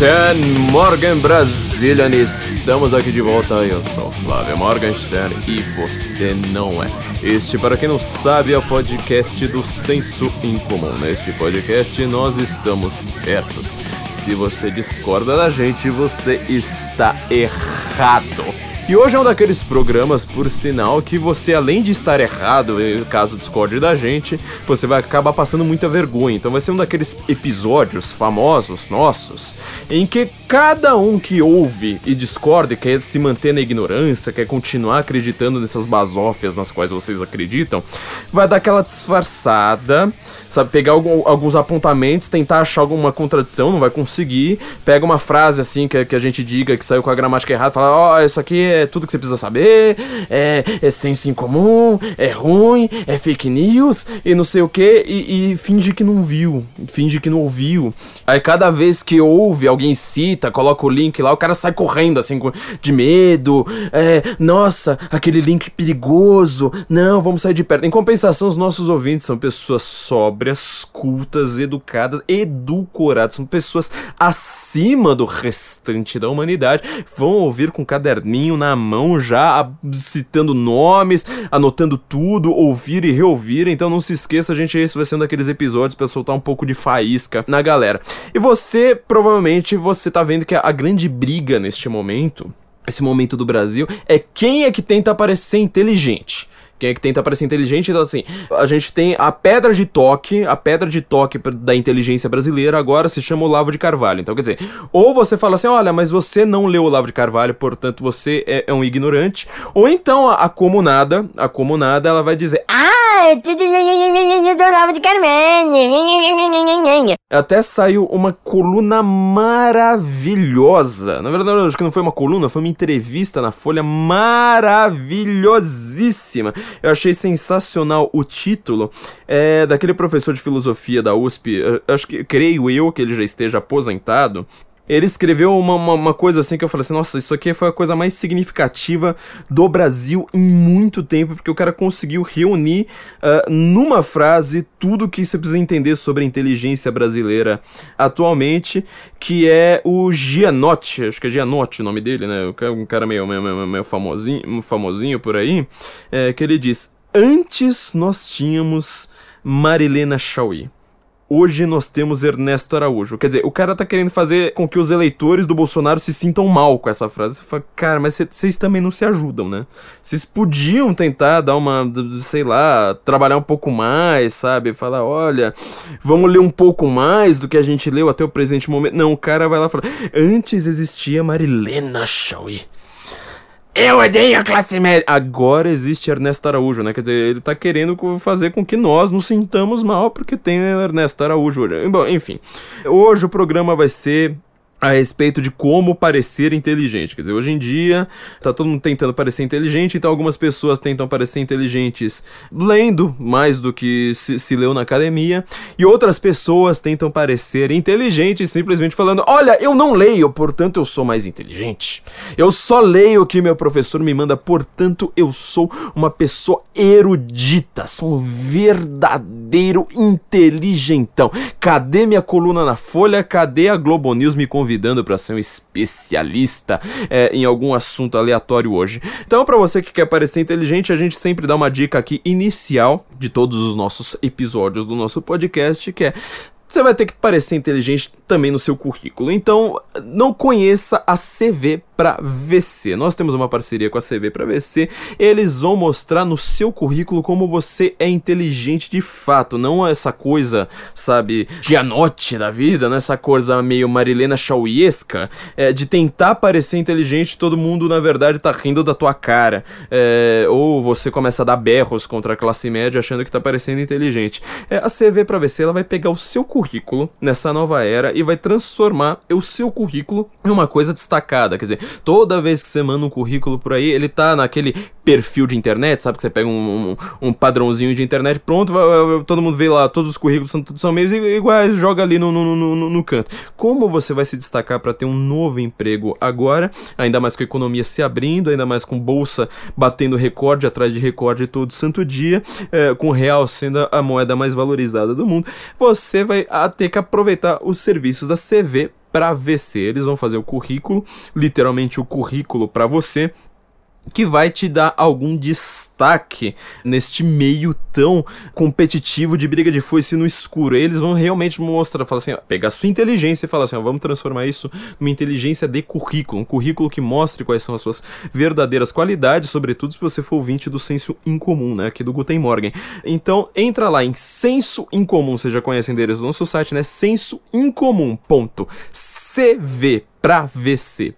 Guten Morgen Brazilian, estamos aqui de volta. Eu sou Flávio Morgenstern e você não é. Este, para quem não sabe, é o podcast do Senso Incomum. Neste podcast nós estamos certos. Se você discorda da gente, você está errado. E hoje é um daqueles programas, por sinal, que você, além de estar errado, caso discorde da gente, você vai acabar passando muita vergonha. Então vai ser um daqueles episódios famosos nossos, em que cada um que ouve e discorda e quer se manter na ignorância, quer continuar acreditando nessas basófias nas quais vocês acreditam, vai dar aquela disfarçada, sabe? Pegar algum, alguns apontamentos, tentar achar alguma contradição, não vai conseguir. Pega uma frase assim que, que a gente diga que saiu com a gramática errada, fala: Ó, oh, isso aqui é é tudo que você precisa saber, é, é senso em comum, é ruim, é fake news e não sei o que, e, finge que não viu, finge que não ouviu. Aí cada vez que ouve, alguém cita, coloca o link lá, o cara sai correndo assim, de medo, é, nossa, aquele link perigoso, não, vamos sair de perto. Em compensação, os nossos ouvintes são pessoas sóbrias, cultas, educadas, edulcoradas, são pessoas acima do restante da humanidade, vão ouvir com caderninho na mão já, citando nomes, anotando tudo, ouvir e reouvir. Então não se esqueça, gente, esse vai ser um daqueles episódios para soltar um pouco de faísca na galera. E você, provavelmente, você tá vendo que a grande briga neste momento, esse momento do Brasil, é quem é que tenta parecer inteligente. Quem é que tenta parecer inteligente? Então, assim, a gente tem a pedra de toque, a pedra de toque da inteligência brasileira agora se chama Olavo de Carvalho. Então, quer dizer, ou você fala assim, olha, mas você não leu Olavo de Carvalho, portanto você é, é um ignorante, ou então a, a comunada, a comunada, ela vai dizer, ah, é tudo do Olavo de Carvalho. Até saiu uma coluna maravilhosa. Na verdade, acho que não foi uma coluna, foi uma entrevista na Folha maravilhosíssima eu achei sensacional o título. É, daquele professor de filosofia da USP, acho que creio eu que ele já esteja aposentado ele escreveu uma, uma, uma, coisa assim que eu falei assim: nossa, isso aqui foi a coisa mais significativa do Brasil em muito tempo, porque o cara conseguiu reunir uh, numa frase tudo que você precisa entender sobre a inteligência brasileira atualmente, que é o Gianotti, acho que é Gianotti o nome dele, né? Um cara meio, meio, meio famosinho, famosinho por aí, é, que ele diz: Antes nós tínhamos Marilena Chauí hoje nós temos Ernesto Araújo. Quer dizer, o cara tá querendo fazer com que os eleitores do Bolsonaro se sintam mal com essa frase. Você fala, cara, mas vocês também não se ajudam, né? Vocês podiam tentar dar uma, sei lá, trabalhar um pouco mais, sabe? Falar, olha, vamos ler um pouco mais do que a gente leu até o presente momento. Não, o cara vai lá e fala, antes existia Marilena Chauí. Eu odeio a classe média. Agora existe Ernesto Araújo, né? Quer dizer, ele tá querendo fazer com que nós nos sintamos mal porque tem Ernesto Araújo. Bom, enfim. Hoje o programa vai ser a respeito de como parecer inteligente. Quer dizer, hoje em dia tá todo mundo tentando parecer inteligente, então algumas pessoas tentam parecer inteligentes lendo mais do que se, se leu na academia, e outras pessoas tentam parecer inteligentes simplesmente falando: Olha, eu não leio, portanto eu sou mais inteligente. Eu só leio o que meu professor me manda, portanto eu sou uma pessoa erudita, sou um verdadeiro inteligentão. Cadê minha coluna na Folha? Cadê a Globo News me convidando? Convidando para ser um especialista é, em algum assunto aleatório hoje. Então, para você que quer parecer inteligente, a gente sempre dá uma dica aqui inicial de todos os nossos episódios do nosso podcast, que é você vai ter que parecer inteligente também no seu currículo. Então, não conheça a CV para VC. Nós temos uma parceria com a CV para VC. Eles vão mostrar no seu currículo como você é inteligente de fato, não essa coisa, sabe, Gianotti da vida, não essa coisa meio Marilena Chauiesca, é, de tentar parecer inteligente, todo mundo na verdade tá rindo da tua cara. É, ou você começa a dar berros contra a classe média achando que tá parecendo inteligente. É, a CV para VC ela vai pegar o seu currículo currículo nessa nova era e vai transformar o seu currículo em uma coisa destacada. Quer dizer, toda vez que você manda um currículo por aí, ele tá naquele perfil de internet, sabe? Que você pega um, um, um padrãozinho de internet, pronto, todo mundo vê lá, todos os currículos são, são meio iguais, joga ali no, no, no, no canto. Como você vai se destacar para ter um novo emprego agora, ainda mais com a economia se abrindo, ainda mais com bolsa batendo recorde atrás de recorde todo santo dia, é, com o real sendo a moeda mais valorizada do mundo, você vai ter que aproveitar os serviços da CV para VC. Eles vão fazer o currículo, literalmente o currículo para você que vai te dar algum destaque neste meio tão competitivo de briga de foice no escuro. Eles vão realmente mostrar, falar assim, ó, pegar sua inteligência e falar assim, ó, vamos transformar isso numa inteligência de currículo, um currículo que mostre quais são as suas verdadeiras qualidades, sobretudo se você for ouvinte do senso incomum, né, aqui do Guten Morgen. Então, entra lá em senso incomum, você já conhece o endereço do nosso site, né, sensoincomum.cv pravc.com.br.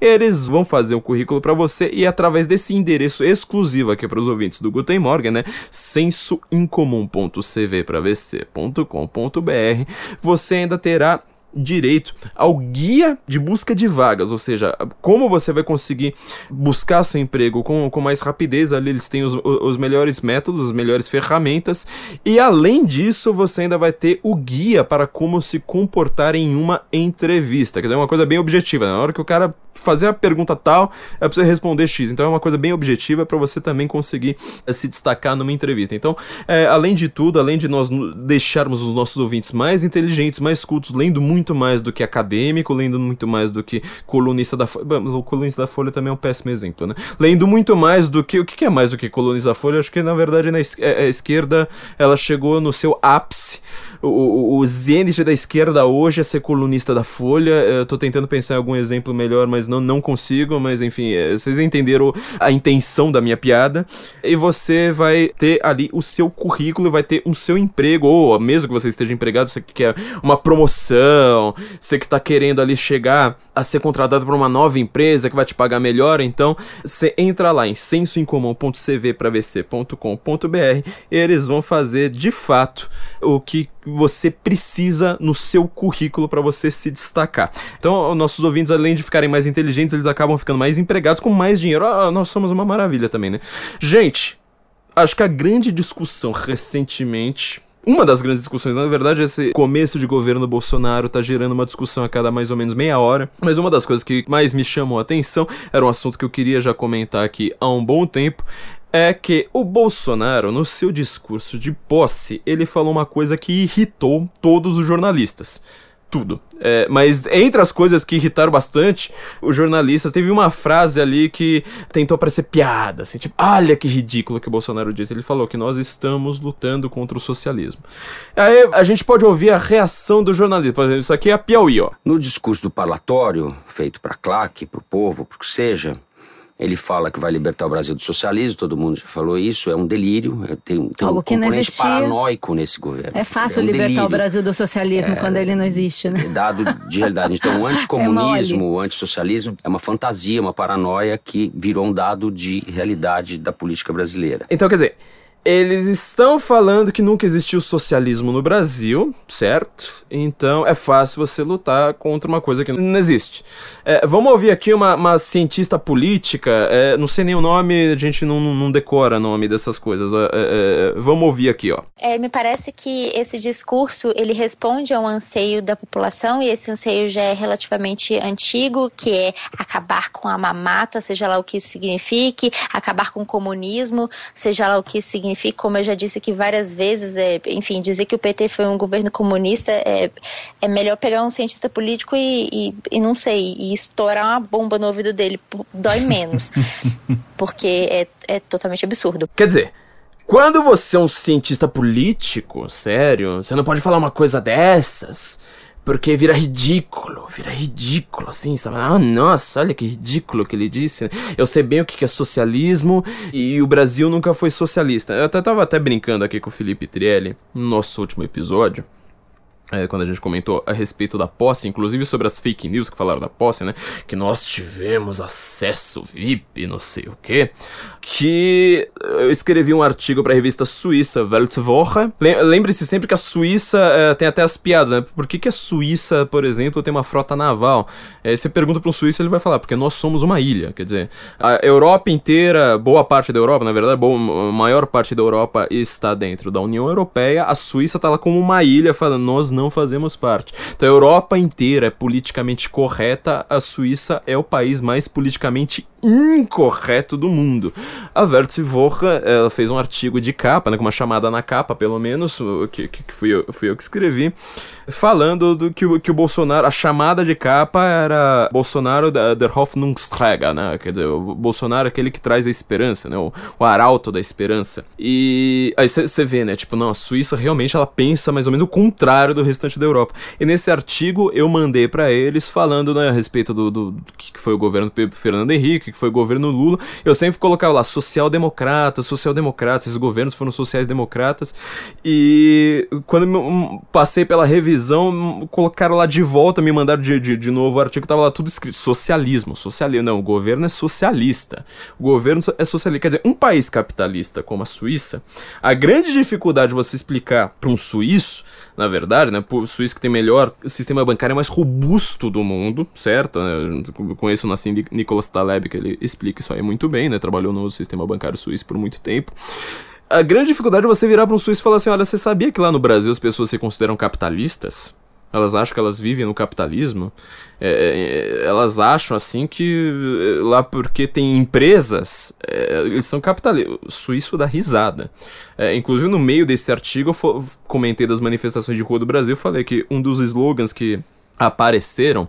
Eles vão fazer um currículo para você e através desse endereço exclusivo aqui para os ouvintes do Guten Morgen, né, sensoincomum.cvpravc.com.br, você ainda terá direito ao guia de busca de vagas, ou seja, como você vai conseguir buscar seu emprego com, com mais rapidez. Ali eles têm os, os melhores métodos, as melhores ferramentas, e além disso, você ainda vai ter o guia para como se comportar em uma entrevista. Quer dizer, é uma coisa bem objetiva. Né? Na hora que o cara fazer a pergunta tal, é pra você responder X. Então é uma coisa bem objetiva para você também conseguir é, se destacar numa entrevista. Então, é, além de tudo, além de nós deixarmos os nossos ouvintes mais inteligentes, mais cultos, lendo muito mais do que acadêmico, lendo muito mais do que colunista da Folha. O colunista da Folha também é um péssimo exemplo, né? Lendo muito mais do que. O que é mais do que colunista da Folha? Acho que na verdade na es é, a esquerda ela chegou no seu ápice o, o, Zenit da esquerda hoje é ser colunista da Folha. Eu tô tentando pensar em algum exemplo melhor, mas não, não consigo. Mas enfim, é, vocês entenderam a intenção da minha piada. E você vai ter ali o seu currículo, vai ter o seu emprego, ou mesmo que você esteja empregado, você quer uma promoção, você que está querendo ali chegar a ser contratado por uma nova empresa que vai te pagar melhor. Então, você entra lá em sensoincomum.cvpravc.com.br e eles vão fazer de fato o que você precisa no seu currículo para você se destacar. Então, nossos ouvintes, além de ficarem mais inteligentes, eles acabam ficando mais empregados com mais dinheiro. Ah, nós somos uma maravilha também, né? Gente, acho que a grande discussão recentemente uma das grandes discussões, na verdade, esse começo de governo Bolsonaro tá gerando uma discussão a cada mais ou menos meia hora. Mas uma das coisas que mais me chamou a atenção era um assunto que eu queria já comentar aqui há um bom tempo é que o Bolsonaro, no seu discurso de posse, ele falou uma coisa que irritou todos os jornalistas. Tudo. É, mas entre as coisas que irritaram bastante, os jornalistas teve uma frase ali que tentou parecer piada, assim, tipo, olha que ridículo que o Bolsonaro disse. Ele falou que nós estamos lutando contra o socialismo. Aí a gente pode ouvir a reação do jornalista. Por exemplo, isso aqui é a Piauí, ó. No discurso do parlatório, feito para claque, para o povo, para o que seja, ele fala que vai libertar o Brasil do socialismo, todo mundo já falou isso, é um delírio, é, tem, tem Algo um componente paranoico nesse governo. É fácil é um libertar delírio. o Brasil do socialismo é, quando ele não existe, né? É dado de realidade. Então, o é anticomunismo, o antissocialismo é uma fantasia, uma paranoia que virou um dado de realidade da política brasileira. Então, quer dizer, eles estão falando que nunca existiu socialismo no Brasil, certo? Então é fácil você lutar contra uma coisa que não existe. É, vamos ouvir aqui uma, uma cientista política, é, não sei nem o nome, a gente não, não decora nome dessas coisas. É, é, é, vamos ouvir aqui, ó. É, me parece que esse discurso ele responde a um anseio da população e esse anseio já é relativamente antigo, que é acabar com a mamata, seja lá o que isso signifique, acabar com o comunismo, seja lá o que isso signifique significa, como eu já disse aqui várias vezes, é, enfim, dizer que o PT foi um governo comunista é, é melhor pegar um cientista político e, e, e não sei, e estourar uma bomba no ouvido dele, dói menos, porque é, é totalmente absurdo. Quer dizer, quando você é um cientista político, sério, você não pode falar uma coisa dessas. Porque vira ridículo, vira ridículo, assim, sabe? Ah, nossa, olha que ridículo que ele disse. Eu sei bem o que é socialismo e o Brasil nunca foi socialista. Eu até tava até brincando aqui com o Felipe Trielli no nosso último episódio é, quando a gente comentou a respeito da posse, inclusive sobre as fake news que falaram da posse, né? Que nós tivemos acesso VIP, não sei o que. Que eu escrevi um artigo para a revista suíça Weltwoche. Lembre-se sempre que a Suíça é, tem até as piadas, né? Por que, que a Suíça, por exemplo, tem uma frota naval? É, você pergunta para um suíço, ele vai falar, porque nós somos uma ilha. Quer dizer, a Europa inteira, boa parte da Europa, na verdade, boa, a maior parte da Europa está dentro da União Europeia. A Suíça tá lá como uma ilha, falando, nós não fazemos parte. Então a Europa inteira é politicamente correta, a Suíça é o país mais politicamente incorreto do mundo. A Wertz-Woche, ela fez um artigo de capa, né, com uma chamada na capa, pelo menos, que, que fui, eu, fui eu que escrevi, falando do que, que o Bolsonaro, a chamada de capa era Bolsonaro der Hoffnungsträger, né, quer dizer, o Bolsonaro é aquele que traz a esperança, né, o, o arauto da esperança. E aí você vê, né, tipo, não, a Suíça realmente ela pensa mais ou menos o contrário do restante da Europa. E nesse artigo eu mandei para eles falando, né, a respeito do, do que foi o governo do Fernando Henrique, que foi o governo Lula, eu sempre colocava lá social-democratas, social-democratas, esses governos foram sociais-democratas, e quando passei pela revisão, colocaram lá de volta, me mandaram de, de, de novo o artigo, tava lá tudo escrito, socialismo, socialismo, não, o governo é socialista, o governo é socialista, quer dizer, um país capitalista como a Suíça, a grande dificuldade de você explicar para um suíço, na verdade, né, o suíço que tem melhor sistema bancário mais robusto do mundo, certo? Eu conheço o Nassim Nicolas Taleb, que ele explica isso aí muito bem, né? Trabalhou no sistema bancário suíço por muito tempo. A grande dificuldade é você virar para um suíço e falar assim: olha, você sabia que lá no Brasil as pessoas se consideram capitalistas? Elas acham que elas vivem no capitalismo. É, é elas acham assim que é, lá porque tem empresas, é, eles são capitalistas. O suíço dá risada. É, inclusive no meio desse artigo eu comentei das manifestações de rua do Brasil, falei que um dos slogans que apareceram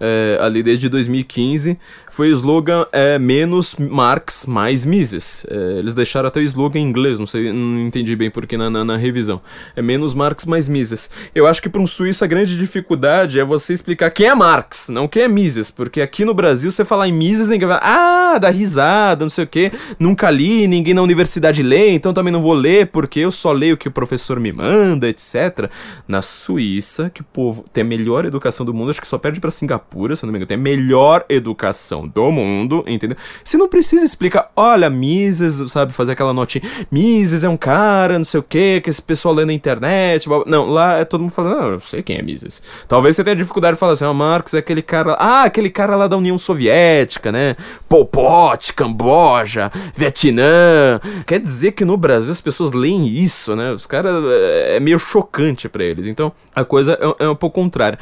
é, ali desde 2015 foi o slogan é, menos Marx, mais Mises. É, eles deixaram até o slogan em inglês, não sei, não entendi bem porque na, na, na revisão. É menos Marx, mais Mises. Eu acho que para um suíço a grande dificuldade é você explicar quem é Marx, não quem é Mises, porque aqui no Brasil você falar em Mises, ninguém vai, ah, dá risada, não sei o que, nunca li, ninguém na universidade lê, então também não vou ler porque eu só leio o que o professor me manda, etc. Na Suíça, que o povo tem a melhor educação do mundo, acho que só perde para Singapura pura, se não me engano, tem a melhor educação do mundo, entendeu? Você não precisa explicar, olha, Mises, sabe, fazer aquela notinha, Mises é um cara, não sei o que, que esse pessoal lê na internet, blá, blá. não, lá é todo mundo falando, não, eu sei quem é Mises. Talvez você tenha dificuldade de falar assim, oh, Marx é aquele cara, ah, aquele cara lá da União Soviética, né, Pol Pot, Camboja, Vietnã, quer dizer que no Brasil as pessoas leem isso, né, os caras, é, é meio chocante para eles, então a coisa é, é um pouco contrária.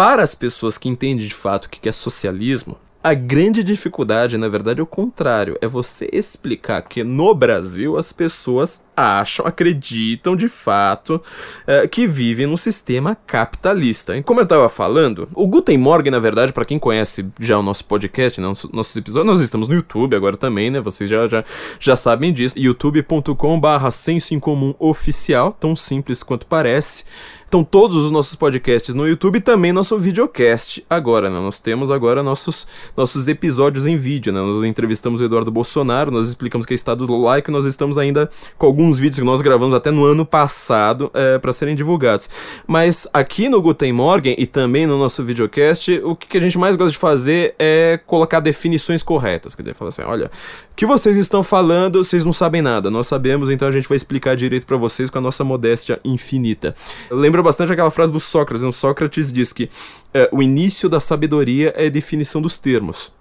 Para as pessoas que entendem de fato o que é socialismo, a grande dificuldade, na verdade, é o contrário. É você explicar que no Brasil as pessoas acham, acreditam de fato é, que vivem num sistema capitalista. E como eu estava falando, o Guten Morgen, na verdade, para quem conhece já o nosso podcast, né, nossos episódios, nós estamos no YouTube agora também, né? Vocês já, já, já sabem disso. youtube.com/barra senso em comum oficial, tão simples quanto parece. Então todos os nossos podcasts no YouTube e também nosso videocast agora, né? Nós temos agora nossos, nossos episódios em vídeo, né? Nós entrevistamos o Eduardo Bolsonaro, nós explicamos que é estado do like, nós estamos ainda com alguns vídeos que nós gravamos até no ano passado é, para serem divulgados. Mas aqui no Guten Morgen e também no nosso videocast, o que, que a gente mais gosta de fazer é colocar definições corretas. Quer dizer, falar assim, olha, o que vocês estão falando, vocês não sabem nada, nós sabemos, então a gente vai explicar direito para vocês com a nossa modéstia infinita. Lembra lembra bastante aquela frase do Sócrates. Né? O Sócrates diz que é, o início da sabedoria é a definição dos termos.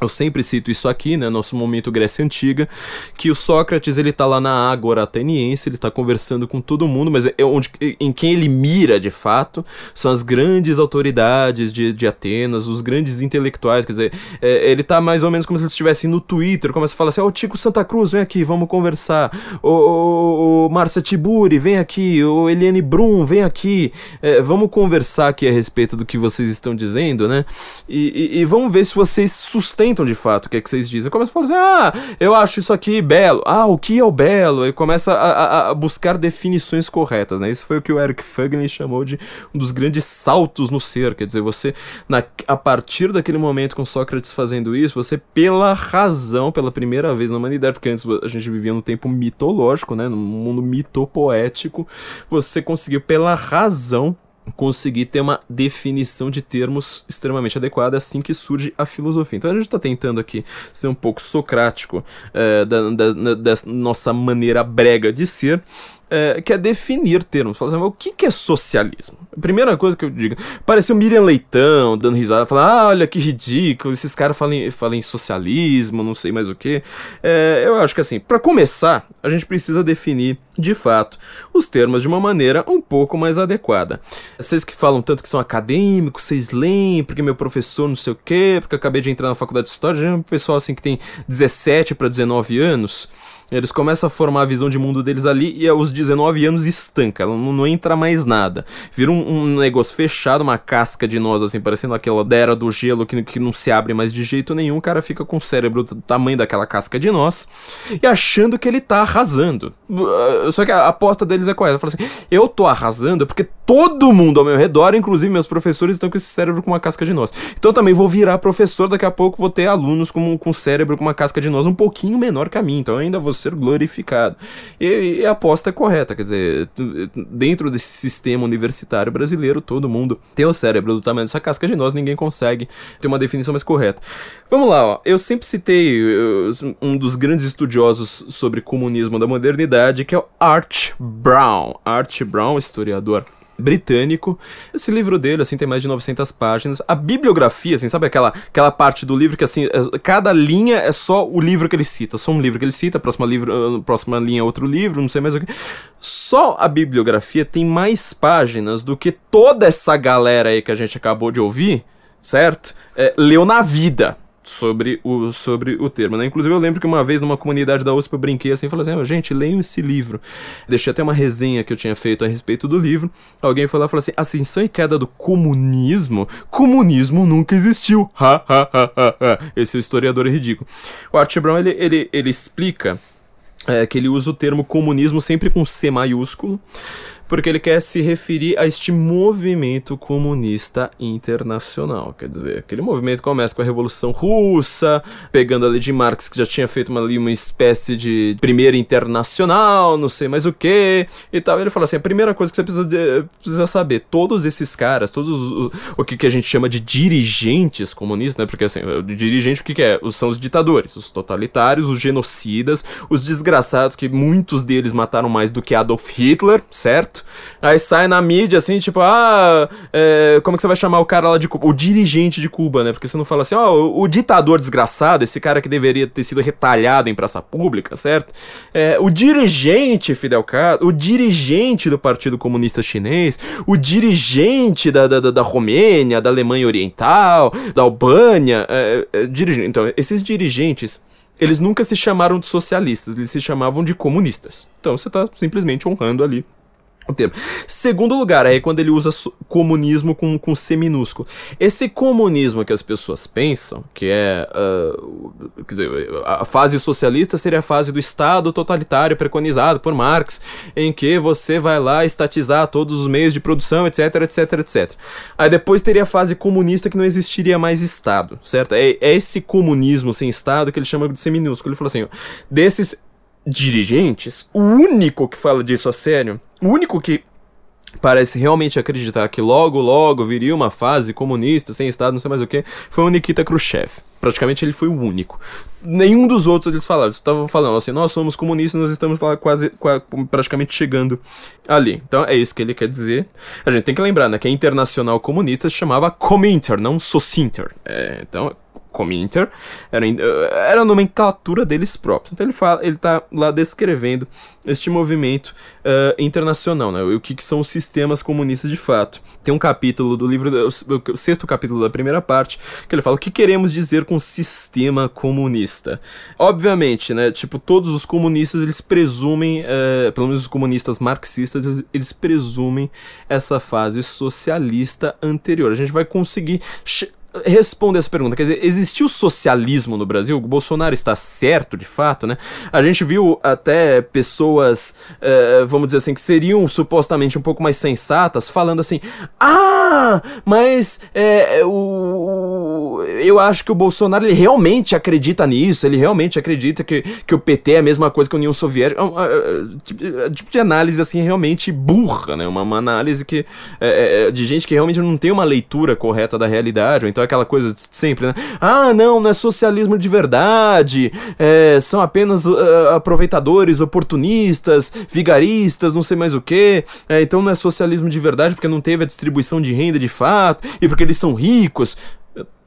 Eu sempre cito isso aqui, né, nosso momento Grécia Antiga, que o Sócrates ele tá lá na Ágora Ateniense, ele tá conversando com todo mundo, mas é onde, em quem ele mira de fato são as grandes autoridades de, de Atenas, os grandes intelectuais, quer dizer, é, ele tá mais ou menos como se ele estivesse no Twitter, começa a falar assim, ô oh, Tico Santa Cruz, vem aqui, vamos conversar, ô, ô, ô Márcia Tiburi, vem aqui, ô Eliane Brum, vem aqui, é, vamos conversar aqui a respeito do que vocês estão dizendo, né, e, e, e vamos ver se vocês sustentam comentam de fato o que é que vocês dizem. Começa a falar assim: ah, eu acho isso aqui belo. Ah, o que é o belo? E começa a, a, a buscar definições corretas, né? Isso foi o que o Eric Fagin chamou de um dos grandes saltos no ser. Quer dizer, você, na, a partir daquele momento com Sócrates fazendo isso, você, pela razão, pela primeira vez na humanidade, porque antes a gente vivia num tempo mitológico, né? Num mundo mitopoético, você conseguiu, pela razão, conseguir ter uma definição de termos extremamente adequada assim que surge a filosofia. Então a gente está tentando aqui ser um pouco socrático é, da, da, da, nossa maneira brega de ser. É, que é definir termos. Falar assim, o que, que é socialismo? A primeira coisa que eu digo, pareceu Miriam Leitão dando risada, falando, ah, olha que ridículo, esses caras falam, falam em socialismo, não sei mais o que. É, eu acho que assim, para começar, a gente precisa definir de fato, os termos de uma maneira um pouco mais adequada. Vocês que falam tanto que são acadêmicos, vocês leem, porque meu professor não sei o quê, porque eu acabei de entrar na faculdade de História, já é um pessoal assim que tem 17 para 19 anos, eles começam a formar a visão de mundo deles ali e aos 19 anos estanca, não, não entra mais nada. Vira um, um, negócio fechado, uma casca de nós, assim, parecendo aquela da era do gelo que, que não se abre mais de jeito nenhum. O cara fica com o cérebro do tamanho daquela casca de nós e achando que ele tá arrasando. Uh, só que a aposta deles é? Ela fala assim: eu tô arrasando porque todo mundo ao meu redor, inclusive meus professores, estão com esse cérebro com uma casca de nós. Então também vou virar professor, daqui a pouco vou ter alunos com, com cérebro com uma casca de nós um pouquinho menor que a mim. Então ainda vou ser glorificado. E, e, a aposta é correta, quer dizer, dentro desse sistema universitário brasileiro, todo mundo tem o cérebro do tamanho dessa casca de nós, ninguém consegue ter uma definição mais correta. Vamos lá, ó. Eu sempre citei uh, um dos grandes estudiosos sobre comunismo da modernidade, que é Art Brown. Art Brown, historiador britânico. Esse livro dele, assim, tem mais de 900 páginas. A bibliografia, assim, sabe aquela, aquela parte do livro que, assim, é, cada linha é só o livro que ele cita. Só um livro que ele cita, próxima, livro, uh, próxima linha é outro livro, não sei mais o que. Só a bibliografia tem mais páginas do que toda essa galera aí que a gente acabou de ouvir, certo? É, leu na vida sobre o, sobre o termo, né? Inclusive eu lembro que uma vez numa comunidade da USP eu brinquei assim, falei assim, oh, gente, leiam esse livro. Deixei até uma resenha que eu tinha feito a respeito do livro. Alguém foi lá e falou assim, ascensão e queda do comunismo? Comunismo nunca existiu. Ha, ha, ha, ha, ha. Esse é historiador ridículo. O Art Brown, ele, ele, ele explica é, que ele usa o termo comunismo sempre com C maiúsculo, porque ele quer se referir a este movimento comunista internacional. Quer dizer, aquele movimento começa com a Revolução Russa, pegando ali de Marx, que já tinha feito uma, ali uma espécie de primeira internacional, não sei mais o que, e tal. Ele fala assim: a primeira coisa que você precisa, de, precisa saber, todos esses caras, todos o, o que, que a gente chama de dirigentes comunistas, né? Porque assim, o dirigente o que, que é? São os ditadores, os totalitários, os genocidas, os desgraçados, que muitos deles mataram mais do que Adolf Hitler, certo? Aí sai na mídia assim, tipo, ah, é, como que você vai chamar o cara lá de Cuba? O dirigente de Cuba, né? Porque você não fala assim, ó, oh, o, o, ditador desgraçado, esse cara que deveria ter sido retalhado em praça pública, certo? É, o dirigente Fidel Castro, o dirigente do Partido Comunista Chinês, o dirigente da, da, da Romênia, da Alemanha Oriental, da Albânia, é, é, dirigente. Então, esses dirigentes eles nunca se chamaram de socialistas, eles se chamavam de comunistas. Então você está simplesmente honrando ali o termo. Segundo lugar, é quando ele usa comunismo com, com C minúsculo. Esse comunismo que as pessoas pensam, que é. Uh, quer dizer, a fase socialista seria a fase do Estado totalitário preconizado por Marx, em que você vai lá estatizar todos os meios de produção, etc, etc, etc. Aí depois teria a fase comunista que não existiria mais Estado, certo? É, é esse comunismo sem Estado que ele chama de C minúsculo. Ele falou assim: ó, desses dirigentes, o único que fala disso a sério, o único que parece realmente acreditar que logo, logo viria uma fase comunista, sem Estado, não sei mais o que, foi o Nikita Khrushchev. Praticamente ele foi o único. Nenhum dos outros eles falaram. Estavam falando assim: nós somos comunistas, nós estamos lá quase, quase, praticamente chegando ali. Então é isso que ele quer dizer. A gente tem que lembrar, né, que a Internacional Comunista se chamava Cominter, não Socinter. É, então Cominter, era, era a nomenclatura deles próprios. Então ele fala, ele tá lá descrevendo este movimento uh, internacional, né? O que, que, são os sistemas comunistas de fato. Tem um capítulo do livro, o sexto capítulo da primeira parte, que ele fala o que queremos dizer com sistema comunista. Obviamente, né? Tipo, todos os comunistas eles presumem, uh, pelo menos os comunistas marxistas, eles, eles presumem essa fase socialista anterior. A gente vai conseguir responda essa pergunta. Quer dizer, existiu socialismo no Brasil? O Bolsonaro está certo, de fato, né? A gente viu até pessoas, é, vamos dizer assim, que seriam supostamente um pouco mais sensatas, falando assim: Ah, mas é, o, eu acho que o Bolsonaro ele realmente acredita nisso, ele realmente acredita que, que o PT é a mesma coisa que a União Soviética. Tipo, tipo de análise assim, realmente burra, né? Uma, uma análise que, é, é, de gente que realmente não tem uma leitura correta da realidade, ou então aquela coisa sempre, né? Ah, não, não é socialismo de verdade, é, são apenas uh, aproveitadores, oportunistas, vigaristas, não sei mais o que. É, então não é socialismo de verdade porque não teve a distribuição de renda de fato e porque eles são ricos.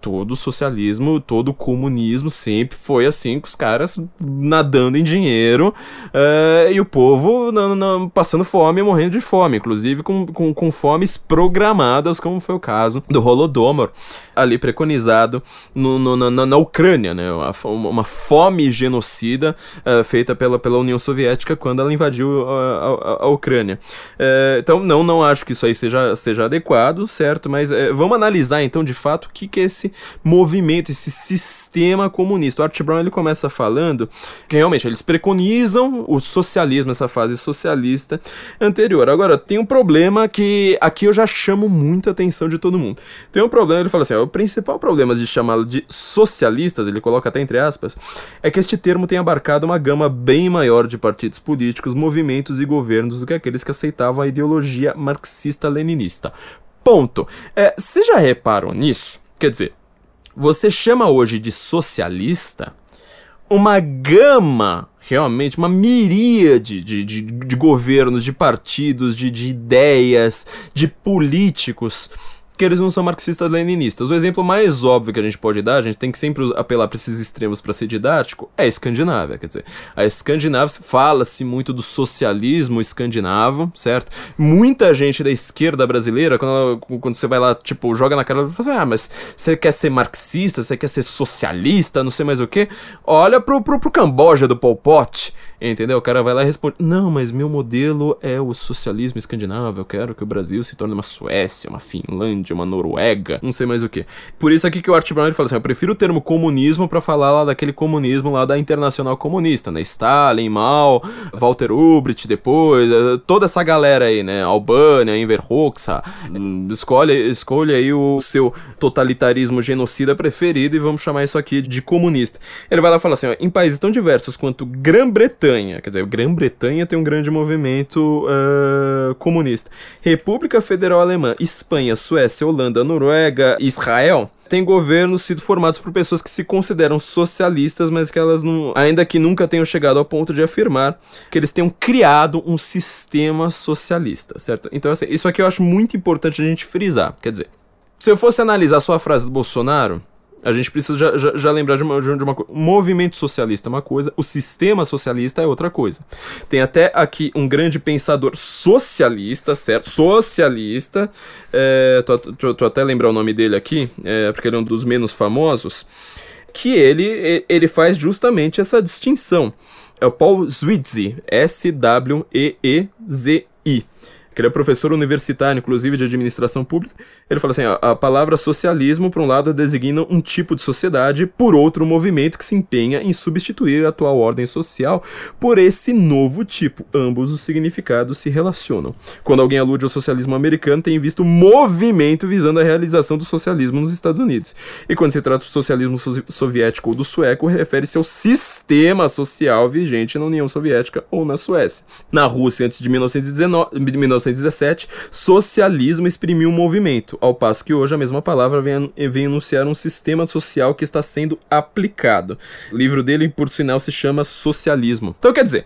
Todo socialismo, todo comunismo sempre foi assim, com os caras nadando em dinheiro uh, e o povo não, não, passando fome morrendo de fome, inclusive com, com, com fomes programadas, como foi o caso do Holodomor, ali preconizado no, no, na, na Ucrânia, né? Uma, uma fome genocida uh, feita pela, pela União Soviética quando ela invadiu a, a, a Ucrânia. Uh, então, não, não acho que isso aí seja, seja adequado, certo? Mas vamos analisar então de fato o que, que esse movimento, esse sistema comunista. O Art Brown ele começa falando que realmente eles preconizam o socialismo, essa fase socialista anterior. Agora, tem um problema que aqui eu já chamo muita atenção de todo mundo. Tem um problema, ele fala assim: ó, o principal problema de chamá-lo de socialistas, ele coloca até entre aspas, é que este termo tem abarcado uma gama bem maior de partidos políticos, movimentos e governos do que aqueles que aceitavam a ideologia marxista-leninista. Ponto. É, você já reparou nisso? Quer dizer, você chama hoje de socialista uma gama, realmente, uma miríade de, de, de governos, de partidos, de, de ideias, de políticos que eles não são marxistas-leninistas. O exemplo mais óbvio que a gente pode dar, a gente tem que sempre apelar para esses extremos para ser didático, é a Escandinávia. Quer dizer, a Escandinávia fala-se muito do socialismo escandinavo, certo? Muita gente da esquerda brasileira, quando, ela, quando você vai lá, tipo, joga na cara, ela fala assim, ah, mas você quer ser marxista, você quer ser socialista, não sei mais o que, olha pro, pro, pro Camboja do Pol Pot, entendeu? O cara vai lá e responde, não, mas meu modelo é o socialismo escandinavo, eu quero que o Brasil se torne uma Suécia, uma Finlândia, Finlândia, uma Noruega, não sei mais o que. Por isso aqui que o Art Brown ele fala assim: eu prefiro o termo comunismo para falar lá daquele comunismo lá da Internacional Comunista, né? Stalin, Mao, Walter Ulbricht depois, eh, toda essa galera aí, né? Albânia, Enver Hoxha. Hum, escolhe, escolhe aí o seu totalitarismo genocida preferido e vamos chamar isso aqui de comunista. Ele vai lá e fala assim: ó, em países tão diversos quanto Grã-Bretanha, quer dizer, Grã-Bretanha tem um grande movimento uh, comunista, República Federal Alemã, Espanha, Suécia, Holanda, Noruega Israel têm governos sido formados por pessoas que se consideram socialistas, mas que elas não, ainda que nunca tenham chegado ao ponto de afirmar que eles tenham criado um sistema socialista, certo? Então, assim, isso aqui eu acho muito importante a gente frisar. Quer dizer, se eu fosse analisar só a frase do Bolsonaro, a gente precisa já, já, já lembrar de uma, de uma movimento socialista é uma coisa, o sistema socialista é outra coisa. Tem até aqui um grande pensador socialista, certo? Socialista. É, tô, tô, tô até lembrar o nome dele aqui, é, porque ele é um dos menos famosos. Que ele, ele faz justamente essa distinção. É o Paul Switzy, S-W-E-E-Z-I que ele é professor universitário, inclusive de administração pública, ele fala assim: ó, a palavra socialismo, por um lado, designa um tipo de sociedade, por outro, um movimento que se empenha em substituir a atual ordem social por esse novo tipo. Ambos os significados se relacionam. Quando alguém alude ao socialismo americano, tem visto movimento visando a realização do socialismo nos Estados Unidos. E quando se trata do socialismo soviético ou do sueco, refere-se ao sistema social vigente na União Soviética ou na Suécia. Na Rússia, antes de 1919, 1917, socialismo exprimiu um movimento, ao passo que hoje a mesma palavra vem, vem anunciar um sistema social que está sendo aplicado. O livro dele, por sinal, se chama Socialismo. Então, quer dizer,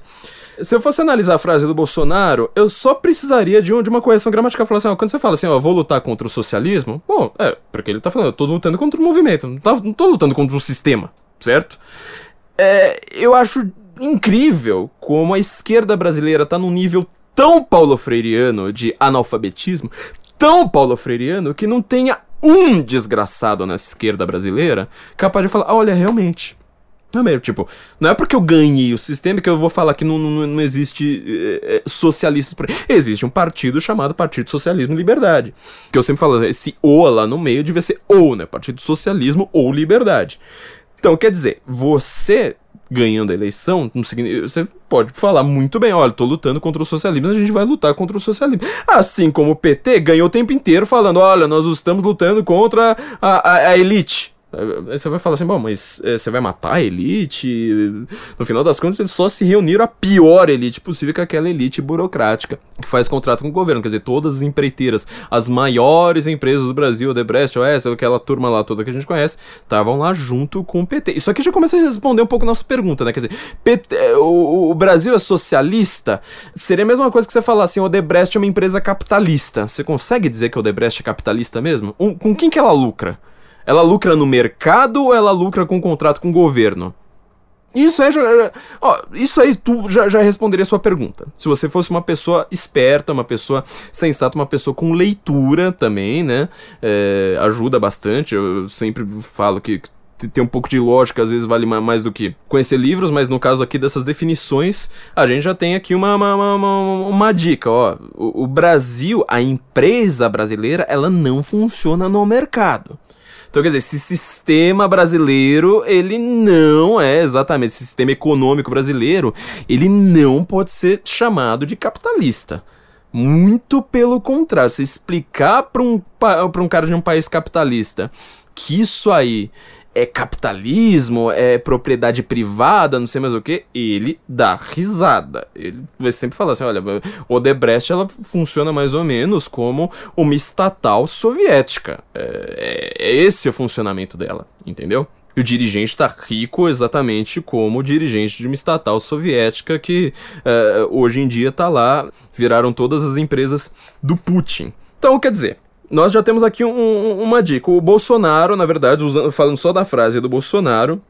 se eu fosse analisar a frase do Bolsonaro, eu só precisaria de, um, de uma correção gramatical. Falar assim, ó, quando você fala assim, ó, vou lutar contra o socialismo, bom, é, porque ele tá falando, eu tô lutando contra o movimento, não, tá, não tô lutando contra o sistema, certo? É, eu acho incrível como a esquerda brasileira tá num nível tão paulo freiriano de analfabetismo, tão paulo freiriano que não tenha um desgraçado na esquerda brasileira capaz de falar, olha, realmente, não é mesmo, tipo, não é porque eu ganhei o sistema que eu vou falar que não, não, não existe é, socialistas. Existe um partido chamado Partido Socialismo e Liberdade. Que eu sempre falo, esse O lá no meio devia ser ou, né? Partido Socialismo ou Liberdade. Então, quer dizer, você ganhando a eleição, você pode falar muito bem, olha, tô lutando contra o socialismo, a gente vai lutar contra o socialismo. Assim como o PT ganhou o tempo inteiro falando, olha, nós estamos lutando contra a, a, a elite. Você vai falar assim, bom, mas é, você vai matar a elite? No final das contas, eles só se reuniram a pior elite possível, que é aquela elite burocrática que faz contrato com o governo. Quer dizer, todas as empreiteiras, as maiores empresas do Brasil, Odebrecht, OS, aquela turma lá toda que a gente conhece, estavam lá junto com o PT. Isso aqui já começa a responder um pouco a nossa pergunta, né? Quer dizer, PT, o, o Brasil é socialista? Seria a mesma coisa que você falar assim, Odebrecht é uma empresa capitalista. Você consegue dizer que o Odebrecht é capitalista mesmo? Um, com quem que ela lucra? Ela lucra no mercado ou ela lucra com um contrato com o governo? Isso aí, já, ó, isso aí tu já, já responderia a sua pergunta. Se você fosse uma pessoa esperta, uma pessoa sensata, uma pessoa com leitura também, né? É, ajuda bastante. Eu sempre falo que ter um pouco de lógica às vezes vale mais do que conhecer livros, mas no caso aqui dessas definições, a gente já tem aqui uma, uma, uma, uma dica, ó. O, o Brasil, a empresa brasileira, ela não funciona no mercado. Então, quer dizer, esse sistema brasileiro, ele não é exatamente, esse sistema econômico brasileiro, ele não pode ser chamado de capitalista. Muito pelo contrário, se explicar para um, um cara de um país capitalista que isso aí é capitalismo, é propriedade privada, não sei mais o que, ele dá risada. Ele vai sempre falar assim, olha, o Odebrecht ela funciona mais ou menos como uma estatal soviética. É, é esse o funcionamento dela, entendeu? E o dirigente está rico exatamente como o dirigente de uma estatal soviética que uh, hoje em dia está lá, viraram todas as empresas do Putin. Então, quer dizer, nós já temos aqui um, uma dica. O Bolsonaro, na verdade, usando, falando só da frase do Bolsonaro,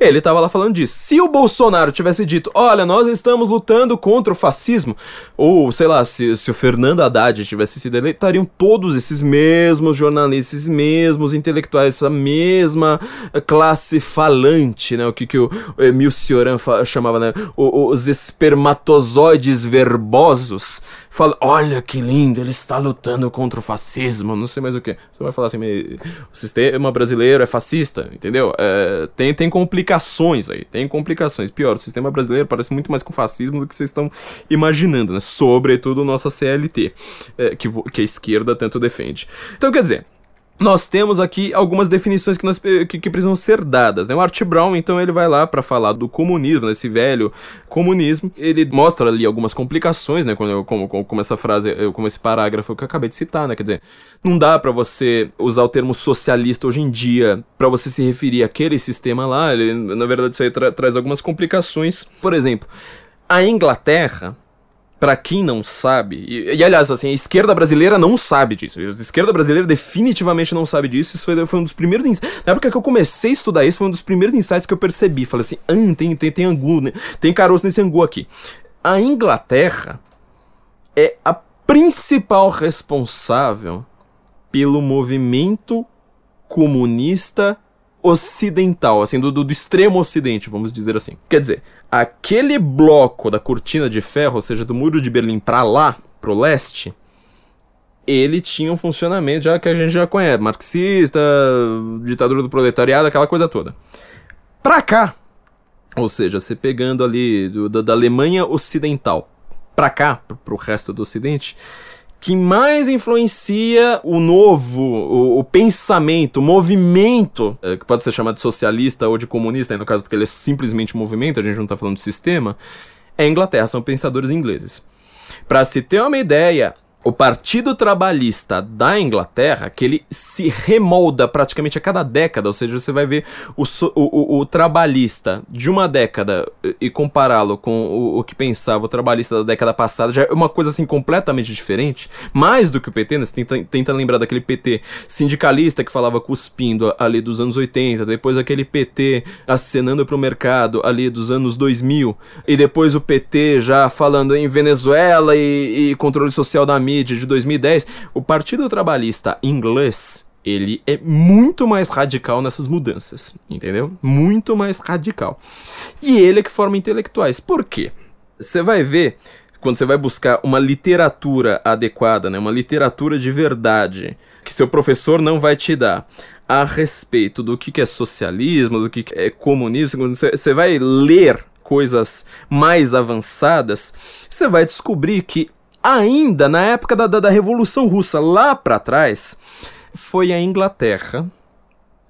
ele estava lá falando disso. Se o Bolsonaro tivesse dito, olha, nós estamos lutando contra o fascismo, ou sei lá, se, se o Fernando Haddad tivesse sido eleito, estariam todos esses mesmos jornalistas, esses mesmos intelectuais, essa mesma classe falante, né? O que, que o Emil Cioran chamava, né? O, os espermatozoides verbosos. Fala, olha que lindo, ele está lutando contra o fascismo, não sei mais o que. Você vai falar assim, o sistema brasileiro é fascista, entendeu? É, tem, tem complicações aí, tem complicações. Pior, o sistema brasileiro parece muito mais com fascismo do que vocês estão imaginando, né? Sobretudo nossa CLT, é, que, que a esquerda tanto defende. Então, quer dizer, nós temos aqui algumas definições que, nós, que, que, precisam ser dadas. Né? O Art Brown, então, ele vai lá para falar do comunismo, desse velho comunismo. Ele mostra ali algumas complicações, né? Como, como, como essa frase, como esse parágrafo que eu acabei de citar, né? Quer dizer, não dá para você usar o termo socialista hoje em dia para você se referir àquele sistema lá. Ele, na verdade, isso aí tra traz algumas complicações. Por exemplo, a Inglaterra para quem não sabe, e, e, aliás, assim, a esquerda brasileira não sabe disso. A esquerda brasileira definitivamente não sabe disso. Isso foi, foi um dos primeiros. Na época que eu comecei a estudar isso, foi um dos primeiros insights que eu percebi. Falei assim: ah, tem, tem, tem angu, né? tem caroço nesse angu aqui. A Inglaterra é a principal responsável pelo movimento comunista ocidental, assim, do, do, do, extremo ocidente, vamos dizer assim. Quer dizer, aquele bloco da cortina de ferro, ou seja, do muro de Berlim para lá, pro leste, ele tinha um funcionamento já que a gente já conhece, marxista, ditadura do proletariado, aquela coisa toda. Pra cá, ou seja, você pegando ali do, da, da Alemanha Ocidental pra cá, pro, pro resto do Ocidente, que mais influencia o novo, o, o pensamento, o movimento, é, que pode ser chamado de socialista ou de comunista, no caso porque ele é simplesmente movimento, a gente não está falando de sistema, é a Inglaterra, são pensadores ingleses. Para se ter uma ideia, o Partido Trabalhista da Inglaterra, que ele se remolda praticamente a cada década, ou seja, você vai ver o, o, o trabalhista de uma década e compará-lo com o, o, que pensava o trabalhista da década passada, já é uma coisa assim completamente diferente, mais do que o PT, né? Você tenta, tenta lembrar daquele PT sindicalista que falava cuspindo ali dos anos 80, depois aquele PT acenando para o mercado ali dos anos 2000, e depois o PT já falando em Venezuela e, e controle social da mídia mídia de 2010, o Partido Trabalhista inglês ele é muito mais radical nessas mudanças, entendeu? Muito mais radical. E ele é que forma intelectuais. Por quê? Você vai ver quando você vai buscar uma literatura adequada, né, uma literatura de verdade, que seu professor não vai te dar a respeito do que é socialismo, do que é comunismo, você vai ler coisas mais avançadas, você vai descobrir que ainda na época da, da, da Revolução Russa, lá para trás, foi a Inglaterra,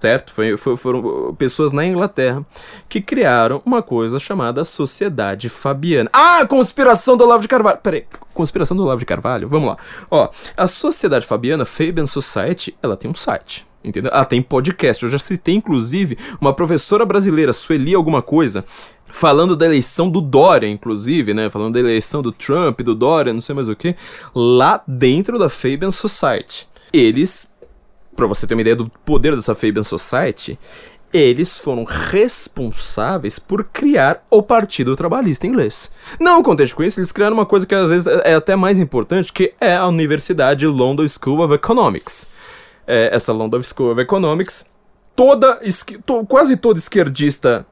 certo? Foi, foi, foram pessoas na Inglaterra que criaram uma coisa chamada Sociedade Fabiana. Ah, conspiração do Olavo de Carvalho. Peraí, conspiração do Olavo de Carvalho? Vamos lá. Ó, a Sociedade Fabiana, Fabian Society, ela tem um site. Entendeu? Ah, tem podcast. Eu já citei, inclusive, uma professora brasileira, Sueli alguma coisa, falando da eleição do Dória, inclusive, né? Falando da eleição do Trump, do Dória, não sei mais o que, lá dentro da Fabian Society. Eles para você ter uma ideia do poder dessa Fabian Society, eles foram responsáveis por criar o Partido Trabalhista Inglês. Não contente com isso, eles criaram uma coisa que às vezes é até mais importante, que é a Universidade London School of Economics. É, essa London School of Economics, toda, quase todo esquerdista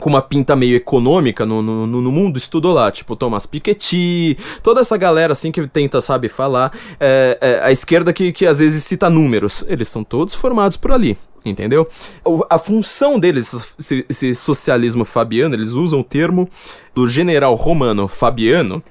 com uma pinta meio econômica no, no, no, mundo estudou lá, tipo Thomas Piketty, toda essa galera assim que tenta, sabe, falar, é, é, a esquerda que, que às vezes cita números, eles são todos formados por ali. Entendeu? A função deles, esse, esse socialismo fabiano, eles usam o termo do general romano Fabiano,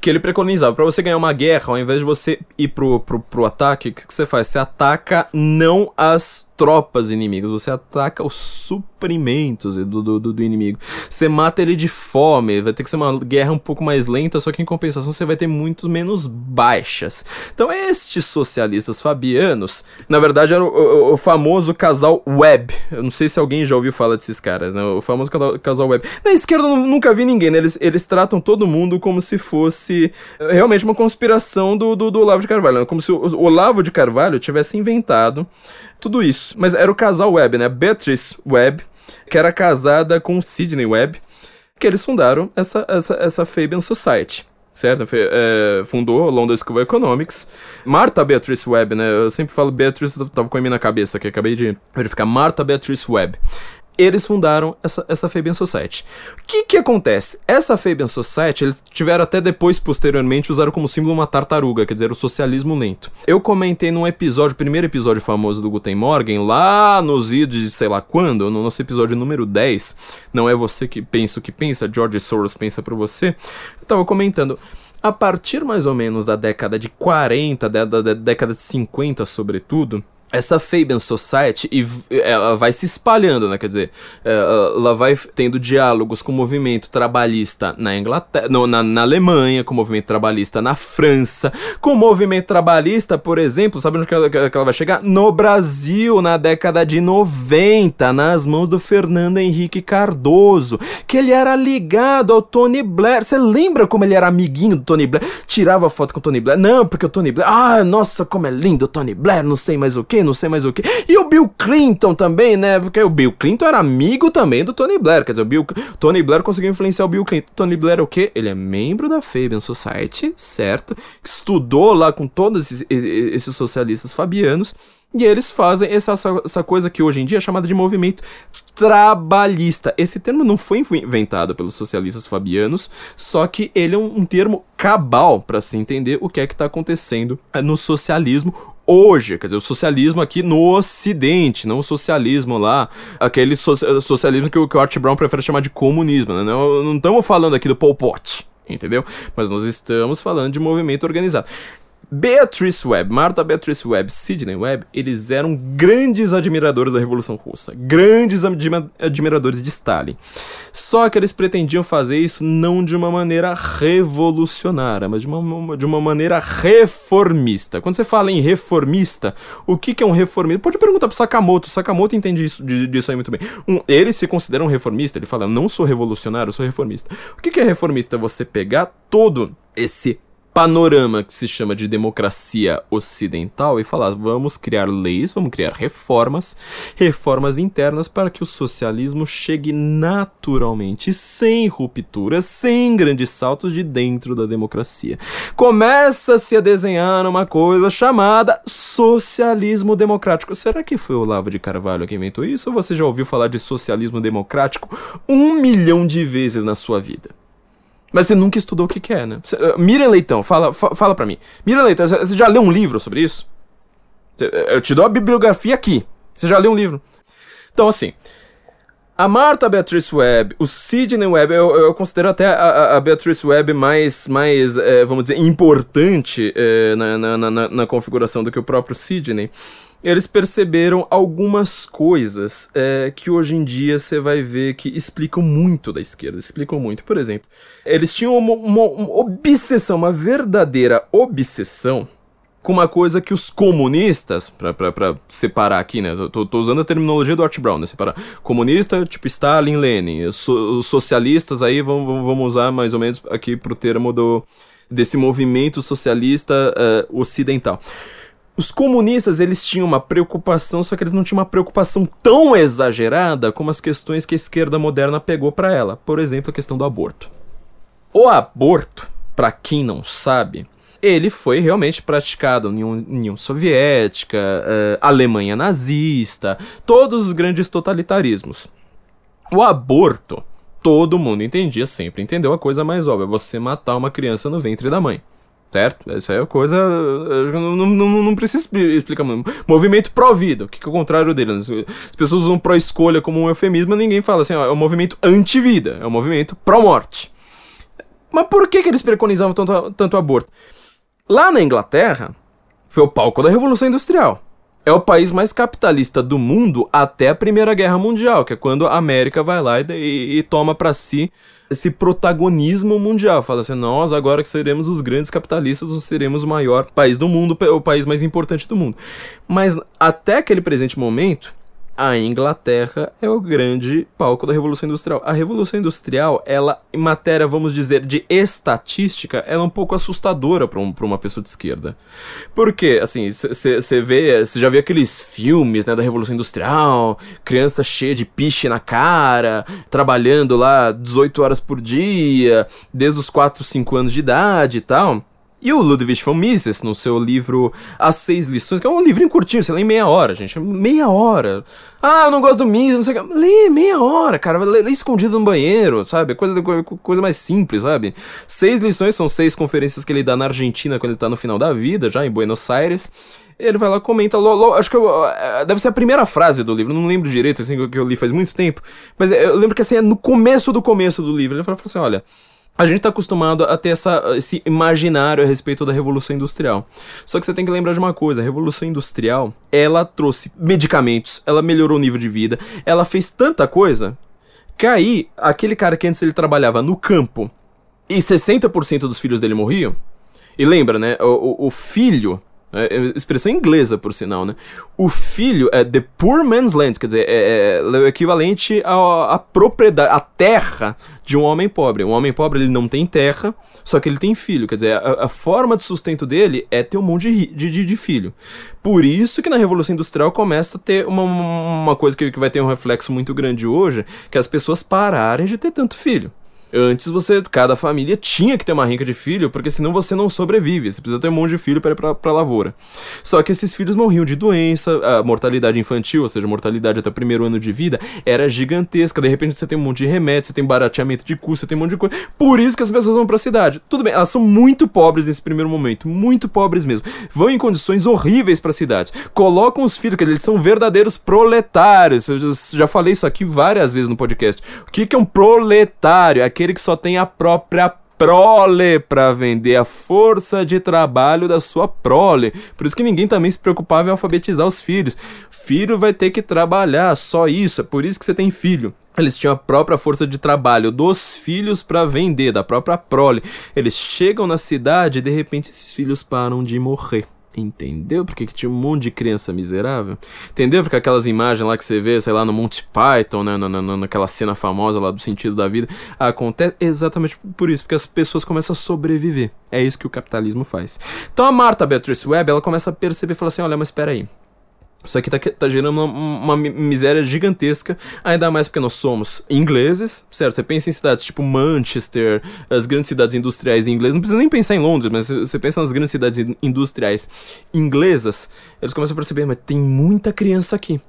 que ele preconizava, para você ganhar uma guerra, ao invés de você ir pro, pro, pro ataque, o que, que, você faz? Você ataca não as tropas inimigas, você ataca os suprimentos do, do, do, inimigo. Você mata ele de fome, vai ter que ser uma guerra um pouco mais lenta, só que em compensação você vai ter muito menos baixas. Então estes socialistas fabianos, na verdade era o, o, o famoso casal Webb. Eu não sei se alguém já ouviu falar desses caras, né? O famoso casal Webb. Na esquerda eu nunca vi ninguém, né? Eles, eles tratam todo mundo como se fosse realmente uma conspiração do, do, do Olavo de Carvalho, né? como se o Olavo de Carvalho tivesse inventado tudo isso. Mas era o casal Webb, né? Beatrice Webb, que era casada com Sidney Webb, que eles fundaram essa, essa, essa Fabian Society certo? É, fundou a London School of Economics. Martha Beatrice Webb, né? Eu sempre falo Beatrice, tava com a minha na cabeça, que acabei de verificar. Martha Beatrice Webb eles fundaram essa, essa Fabian Society. O que que acontece? Essa Fabian Society, eles tiveram até depois, posteriormente, usaram como símbolo uma tartaruga, quer dizer, o socialismo lento. Eu comentei num episódio, primeiro episódio famoso do Guten Morgen, lá nos idos de sei lá quando, no nosso episódio número 10, não é você que pensa o que pensa, George Soros pensa por você, eu tava comentando a partir mais ou menos da década de 40, da, da, da década de 50 sobretudo, essa Fabian Society e ela vai se espalhando, né? Quer dizer, é, ela vai tendo diálogos com o movimento trabalhista na Inglaterra, não, na, na Alemanha, com o movimento trabalhista na França, com o movimento trabalhista, por exemplo, sabe onde que ela, que ela vai chegar? No Brasil, na década de 90, nas mãos do Fernando Henrique Cardoso, que ele era ligado ao Tony Blair. Você lembra como ele era amiguinho do Tony Blair? Tirava foto com o Tony Blair. Não, porque o Tony Blair. Ah, nossa, como é lindo o Tony Blair, não sei mais o que não sei mais o que. E o Bill Clinton também, né? Porque o Bill Clinton era amigo também do Tony Blair. Quer dizer, o Bill, Tony Blair conseguiu influenciar o Bill Clinton. Tony Blair é o quê? Ele é membro da Fabian Society, certo? Estudou lá com todos esses, esses socialistas fabianos. E eles fazem essa, essa coisa que hoje em dia é chamada de movimento trabalhista. Esse termo não foi inventado pelos socialistas fabianos, só que ele é um, um termo cabal para se entender o que é que está acontecendo é, no socialismo hoje, quer dizer, o socialismo aqui no ocidente, não o socialismo lá, aquele so socialismo que o, Art Brown prefere chamar de comunismo, né? Não, não estamos falando aqui do Pol Pot, entendeu? Mas nós estamos falando de movimento organizado. Beatrice Webb, Martha Beatrice Webb, Sidney Webb, eles eram grandes admiradores da Revolução Russa, grandes admiradores de Stalin. Só que eles pretendiam fazer isso não de uma maneira revolucionária, mas de uma, de uma maneira reformista. Quando você fala em reformista, o que, que é um reformista? Pode perguntar pro Sakamoto, Sakamoto entende isso, disso aí muito bem. Um, ele se considera um reformista, ele fala, não sou revolucionário, eu sou reformista. O que, que é reformista? Você pegar todo esse panorama que se chama de democracia ocidental e falar: vamos criar leis, vamos criar reformas, reformas internas para que o socialismo chegue naturalmente, sem rupturas, sem grandes saltos de dentro da democracia. Começa-se a desenhar uma coisa chamada socialismo democrático. Será que foi o Olavo de Carvalho que inventou isso ou você já ouviu falar de socialismo democrático um milhão de vezes na sua vida? Mas você nunca estudou o que, que é, né? Você, uh, Miriam Leitão, fala, fa fala pra mim. Miriam Leitão, você já leu um livro sobre isso? Eu te dou a bibliografia aqui. Você já leu um livro? Então, assim. A Martha Beatrice Webb, o Sidney Webb, eu, eu considero até a, a, Beatrice Webb mais, mais é, vamos dizer, importante é, na, na, na, na configuração do que o próprio Sidney eles perceberam algumas coisas é, que hoje em dia você vai ver que explicam muito da esquerda, explicam muito. Por exemplo, eles tinham uma, uma, uma obsessão, uma verdadeira obsessão com uma coisa que os comunistas, pra separar aqui, né? Tô, tô, usando a terminologia do Art Brown, né? Separar comunista, tipo Stalin, Lenin. Os socialistas aí vamos, vamos usar mais ou menos aqui pro termo do, desse movimento socialista uh, ocidental Os comunistas, eles tinham uma preocupação, só que eles não tinham uma preocupação tão exagerada como as questões que a esquerda moderna pegou para ela. Por exemplo, a questão do aborto. O aborto, para quem não sabe, ele foi realmente praticado em União Soviética, uh, Alemanha nazista, todos os grandes totalitarismos. O aborto, todo mundo entendia, sempre entendeu a coisa mais óbvia: você matar uma criança no ventre da mãe. Certo? Isso aí é coisa. Não, não, não precisa explicar muito. Movimento pró-vida, o que, que é o contrário dele? As pessoas usam pró-escolha como um eufemismo, ninguém fala assim, ó, é um movimento anti-vida, é um movimento pró-morte. Mas por que, que eles preconizavam tanto, tanto aborto? Lá na Inglaterra, foi o palco da Revolução Industrial. É o país mais capitalista do mundo até a Primeira Guerra Mundial, que é quando a América vai lá e, e, e toma para si esse protagonismo mundial. Fala assim, nós agora que seremos os grandes capitalistas, nós seremos o maior país do mundo, o país mais importante do mundo. Mas até aquele presente momento, a Inglaterra é o grande palco da Revolução Industrial. A Revolução Industrial, ela, em matéria, vamos dizer, de estatística, ela é um pouco assustadora para um, uma pessoa de esquerda. Porque, assim, você vê, você já viu aqueles filmes, né, da Revolução Industrial, criança cheia de piche na cara, trabalhando lá 18 horas por dia, desde os 4, 5 anos de idade e tal. E o Ludwig von Mises, no seu livro As Seis Lições, que é um livrinho curtinho, você lê em meia hora, gente. Meia hora. Ah, eu não gosto do Mises, não sei o que. Lê meia hora, cara. Lê, lê escondido no banheiro, sabe? Coisa, coisa mais simples, sabe? Seis lições são seis conferências que ele dá na Argentina quando ele tá no final da vida, já em Buenos Aires. Ele vai lá, comenta, lo, lo, acho que eu, é, deve ser a primeira frase do livro, não lembro direito, assim, que eu li faz muito tempo. Mas eu lembro que assim, é no começo do começo do livro. Ele fala assim: olha a gente está acostumado a ter essa, esse imaginário a respeito da Revolução Industrial. Só que você tem que lembrar de uma coisa: a Revolução Industrial ela trouxe medicamentos, ela melhorou o nível de vida, ela fez tanta coisa que aí, aquele cara que antes ele trabalhava no campo e 60% dos filhos dele morriam. E lembra, né? O, o filho é, é, expressão inglesa, por sinal, né? O filho é the poor man's land, quer dizer, é, é, é o equivalente à, propriedade, à terra de um homem pobre. Um homem pobre ele não tem terra, só que ele tem filho. Quer dizer, a, a forma de sustento dele é ter um monte de, de, de, filho. Por isso que na Revolução Industrial começa a ter uma, uma coisa que, que vai ter um reflexo muito grande hoje, que as pessoas pararem de ter tanto filho. Antes você, cada família tinha que ter uma rinca de filho, porque senão você não sobrevive. Você precisa ter um monte de filho para ir pra, pra lavoura. Só que esses filhos morriam de doença, a mortalidade infantil, ou seja, a mortalidade até o primeiro ano de vida, era gigantesca. De repente você tem um monte de remédio, você tem barateamento de custo, você tem um monte de coisa. Por isso que as pessoas vão pra cidade. Tudo bem, elas são muito pobres nesse primeiro momento, muito pobres mesmo. Vão em condições horríveis para cidades. Colocam os filhos, que eles são verdadeiros proletários. Eu já falei isso aqui várias vezes no podcast. O que, que é um proletário? É aquele que só tem a própria prole para vender a força de trabalho da sua prole. Por isso que ninguém também se preocupava em alfabetizar os filhos. Filho vai ter que trabalhar, só isso. É por isso que você tem filho. Eles tinham a própria força de trabalho dos filhos para vender, da própria prole. Eles chegam na cidade e de repente esses filhos param de morrer. Entendeu? Porque que tinha um monte de criança miserável. Entendeu? Porque aquelas imagens lá que você vê, sei lá, no Monty Python, né? Na, na, naquela cena famosa lá do sentido da vida, acontece exatamente por isso, porque as pessoas começam a sobreviver. É isso que o capitalismo faz. Então a Martha Beatrice Webb, ela começa a perceber e fala assim: olha, mas espera aí. Isso aqui tá, tá gerando uma, uma, miséria gigantesca, ainda mais porque nós somos ingleses, certo? Você pensa em cidades tipo Manchester, as grandes cidades industriais inglesas, não precisa nem pensar em Londres, mas você pensa nas grandes cidades industriais inglesas, eles começam a perceber, mas tem muita criança aqui.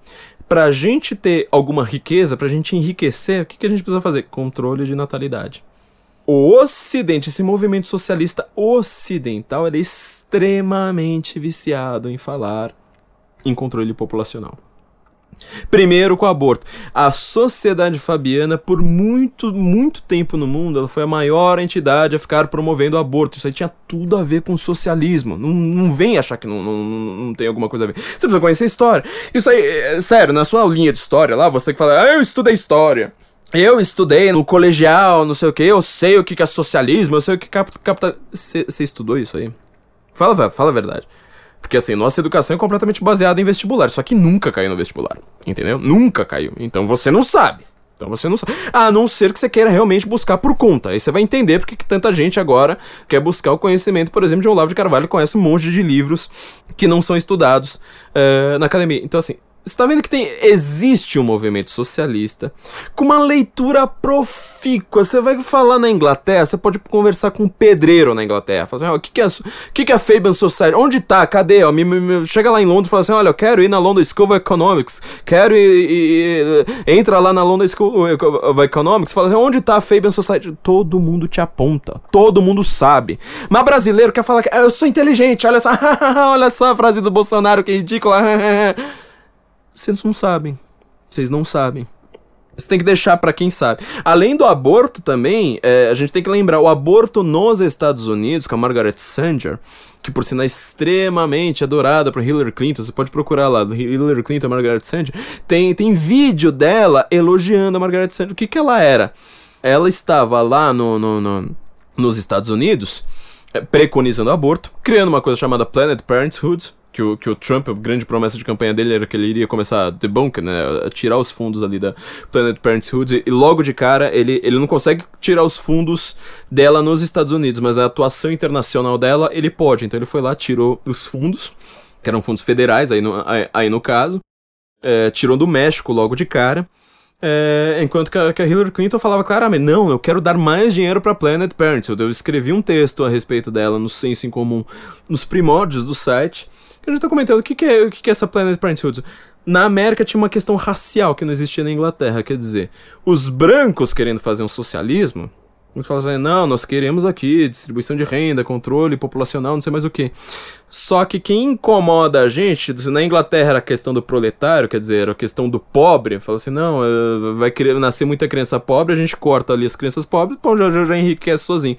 Pra gente ter alguma riqueza, pra gente enriquecer, o que, que a gente precisa fazer? Controle de natalidade. O Ocidente, esse movimento socialista ocidental, ele é extremamente viciado em falar em controle populacional. Primeiro com o aborto. A Sociedade Fabiana, por muito, muito tempo no mundo, ela foi a maior entidade a ficar promovendo o aborto. Isso aí tinha tudo a ver com socialismo. Não, não vem achar que não, não, não tem alguma coisa a ver. Você precisa conhecer a história. Isso aí, é, sério, na sua linha de história lá, você que fala, ah, eu estudei história. Eu estudei no colegial, não sei o que, eu sei o que é socialismo, eu sei o que é capital. Você estudou isso aí? Fala, fala a verdade. Porque assim, nossa educação é completamente baseada em vestibular, só que nunca caiu no vestibular, entendeu? Nunca caiu. Então você não sabe. Então você não sabe. A não ser que você queira realmente buscar por conta. Aí você vai entender porque que tanta gente agora quer buscar o conhecimento, por exemplo, de Olavo de Carvalho, conhece um monte de livros que não são estudados uh, na academia. Então, assim, você tá vendo que tem, existe um movimento socialista com uma leitura profícua. Você vai falar na Inglaterra, você pode conversar com um pedreiro na Inglaterra. Falar assim, o que, que, é, que, que é a Fabian Society? Onde tá? Cadê? Me, me, chega lá em Londres e fala assim: olha, eu quero ir na London School of Economics. Quero ir. ir entra lá na London School of Economics fala assim: onde tá a Fabian Society? Todo mundo te aponta. Todo mundo sabe. Mas brasileiro quer falar que eu sou inteligente. Olha só, olha só a frase do Bolsonaro que ridícula. Vocês não sabem. Vocês não sabem. Você tem que deixar para quem sabe. Além do aborto também, é, a gente tem que lembrar, o aborto nos Estados Unidos, com a Margaret Sanger, que por sinal é extremamente adorada por Hillary Clinton, você pode procurar lá, do Hillary Clinton, Margaret Sanger, tem, tem vídeo dela elogiando a Margaret Sanger. O que que ela era? Ela estava lá no, no, no nos Estados Unidos, é, preconizando o aborto, criando uma coisa chamada Planet Parenthood, que o, que o Trump, a grande promessa de campanha dele era que ele iria começar a debunker, né, a tirar os fundos ali da Planet Parenthood, e logo de cara ele, ele não consegue tirar os fundos dela nos Estados Unidos, mas a atuação internacional dela ele pode, então ele foi lá, tirou os fundos, que eram fundos federais aí no, aí, aí no caso, é, tirou do México logo de cara, é, enquanto que a, que a, Hillary Clinton falava claramente, não, eu quero dar mais dinheiro para Planet Parenthood. Eu escrevi um texto a respeito dela no Senso em Comum, nos primórdios do site, que a gente tá comentando, o que, que, é, o que, que é essa Planet Parenthood? Na América tinha uma questão racial que não existia na Inglaterra, quer dizer, os brancos querendo fazer um socialismo, eles falam assim, não, nós queremos aqui distribuição de renda, controle populacional, não sei mais o que. Só que quem incomoda a gente, na Inglaterra era a questão do proletário, quer dizer, era a questão do pobre, fala assim, não, eh, vai nascer muita criança pobre, a gente corta ali as crianças pobres, pô, já, já, já enriquece sozinho.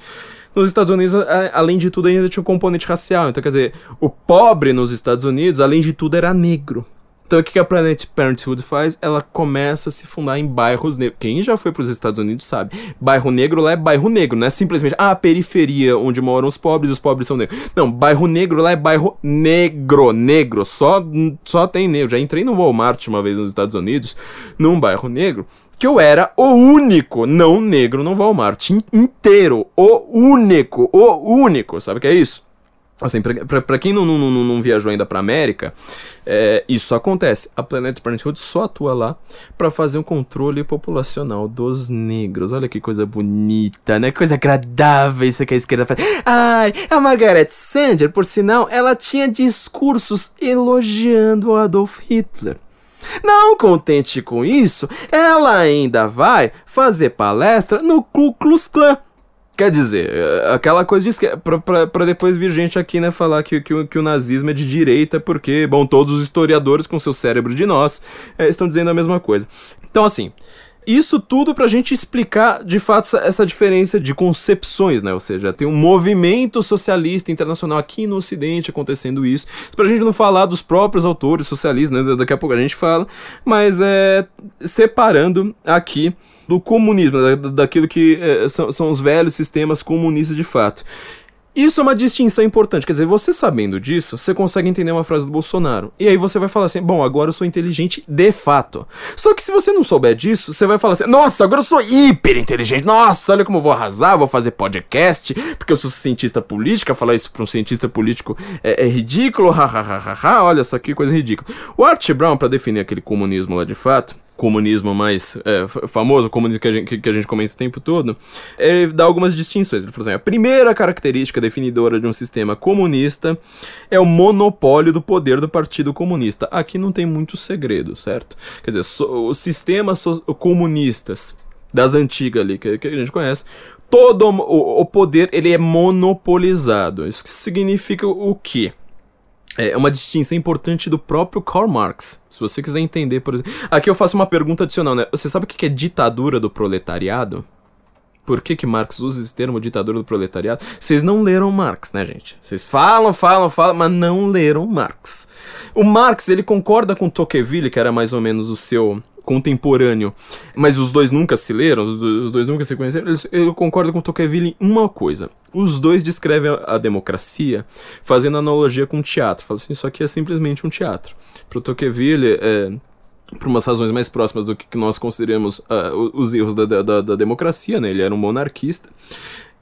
Nos Estados Unidos, além de tudo, ainda tinha um componente racial. Então, quer dizer, o pobre nos Estados Unidos, além de tudo, era negro. Então, o que a Planet Parenthood faz? Ela começa a se fundar em bairros negros. Quem já foi para os Estados Unidos sabe. Bairro negro lá é bairro negro, não é simplesmente ah, a periferia onde moram os pobres, os pobres são negros. Não, bairro negro lá é bairro negro, negro. Só, só tem negro. Já entrei no Walmart uma vez nos Estados Unidos, num bairro negro que eu era o único não negro no Walmart inteiro. O único, o único. Sabe o que é isso? Assim, pra, pra, pra quem não, não, não, não, viajou ainda pra América, é, isso acontece. A Planet Parenthood só atua lá para fazer um controle populacional dos negros. Olha que coisa bonita, né? Que coisa agradável isso que a esquerda faz. Ai, a Margaret Sanger, por sinal, ela tinha discursos elogiando o Adolf Hitler. Não contente com isso, ela ainda vai fazer palestra no Ku Klux Klan. Quer dizer, é, aquela coisa de esquerda. Pra, pra, pra, depois vir gente aqui, né, falar que, que, que, o nazismo é de direita, porque, bom, todos os historiadores com seu cérebro de nós é, estão dizendo a mesma coisa. Então, assim, isso tudo para a gente explicar de fato essa diferença de concepções, né? Ou seja, tem um movimento socialista internacional aqui no Ocidente acontecendo isso. Para a gente não falar dos próprios autores socialistas, né? Daqui a pouco a gente fala, mas é separando aqui do comunismo, daquilo que é, são, são os velhos sistemas comunistas de fato. Isso é uma distinção importante, quer dizer, você sabendo disso, você consegue entender uma frase do Bolsonaro. E aí você vai falar assim: bom, agora eu sou inteligente de fato. Só que se você não souber disso, você vai falar assim: nossa, agora eu sou hiper inteligente. Nossa, olha como eu vou arrasar, vou fazer podcast, porque eu sou cientista política. Falar isso pra um cientista político é, é ridículo, hahaha, olha só que coisa ridícula. O Art Brown, para definir aquele comunismo lá de fato, comunismo mais é, famoso, comunismo que a, gente, que a gente comenta o tempo todo, ele dá algumas distinções. Ele fala assim: a primeira característica definidora de um sistema comunista é o monopólio do poder do Partido Comunista. Aqui não tem muito segredo, certo? Quer dizer, so, os sistemas so, comunistas das antigas ali, que, que, a gente conhece, todo o, o poder ele é monopolizado. Isso significa o quê? É uma distinção importante do próprio Karl Marx. Se você quiser entender, por exemplo. Aqui eu faço uma pergunta adicional, né? Você sabe o que é ditadura do proletariado? Por que, que Marx usa esse termo ditadura do proletariado? Vocês não leram Marx, né, gente? Vocês falam, falam, falam, mas não leram Marx. O Marx, ele concorda com Tocqueville, que era mais ou menos o seu contemporâneo, mas os dois nunca se leram, os dois nunca se conheceram, eu concordo com Tocqueville em uma coisa. Os dois descrevem a, democracia fazendo analogia com teatro. Falam assim, isso aqui é simplesmente um teatro. Pro Tocqueville, é, por umas razões mais próximas do que nós consideramos uh, os erros da, da, da, democracia, né? Ele era um monarquista.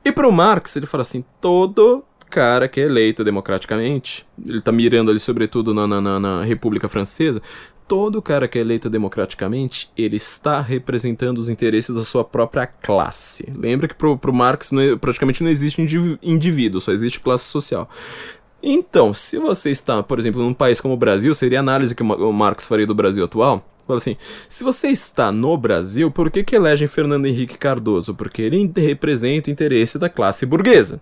E para o Marx, ele fala assim: todo cara que é eleito democraticamente, ele tá mirando ali sobretudo na, na, na República Francesa, todo cara que é eleito democraticamente, ele está representando os interesses da sua própria classe. Lembra que pro, pro Marx não, é, praticamente não existe indivíduo, só existe classe social. Então, se você está, por exemplo, num país como o Brasil, seria a análise que o Marx faria do Brasil atual. Fala assim, se você está no Brasil, por que, que elegem Fernando Henrique Cardoso? Porque ele representa o interesse da classe burguesa.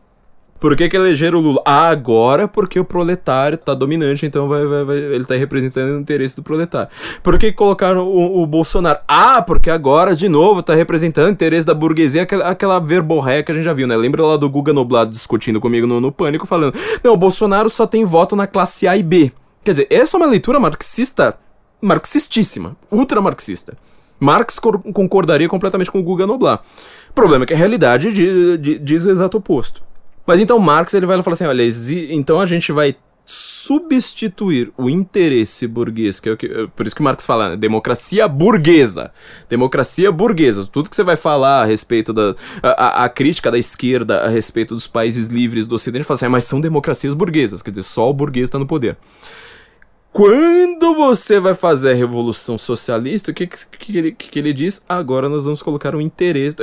Por que, que elegeram o Lula? Ah, agora porque o proletário tá dominante, então vai, vai, vai, ele tá representando o interesse do proletário. Por que colocaram o, o, Bolsonaro? Ah, porque agora, de novo, tá representando o interesse da burguesia, aquela, aquela verborréia que a gente já viu, né? Lembra lá do Guga Noblado discutindo comigo no, no Pânico, falando: Não, o Bolsonaro só tem voto na classe A e B. Quer dizer, essa é uma leitura marxista, marxistíssima, ultra marxista. Marx concordaria completamente com o Guga Noblar. O problema é que a realidade diz o exato oposto. Mas então Marx ele vai falar assim, olha, então a gente vai substituir o interesse burguês, que é o que, por isso que Marx fala, né? democracia burguesa. Democracia burguesa. Tudo que você vai falar a respeito da a, a, crítica da esquerda a respeito dos países livres do ocidente, fala assim, ah, mas são democracias burguesas, quer dizer, só o burguês está no poder. Quando você vai fazer a revolução socialista, o que, que, que, ele, que ele diz? Agora nós vamos colocar o interesse,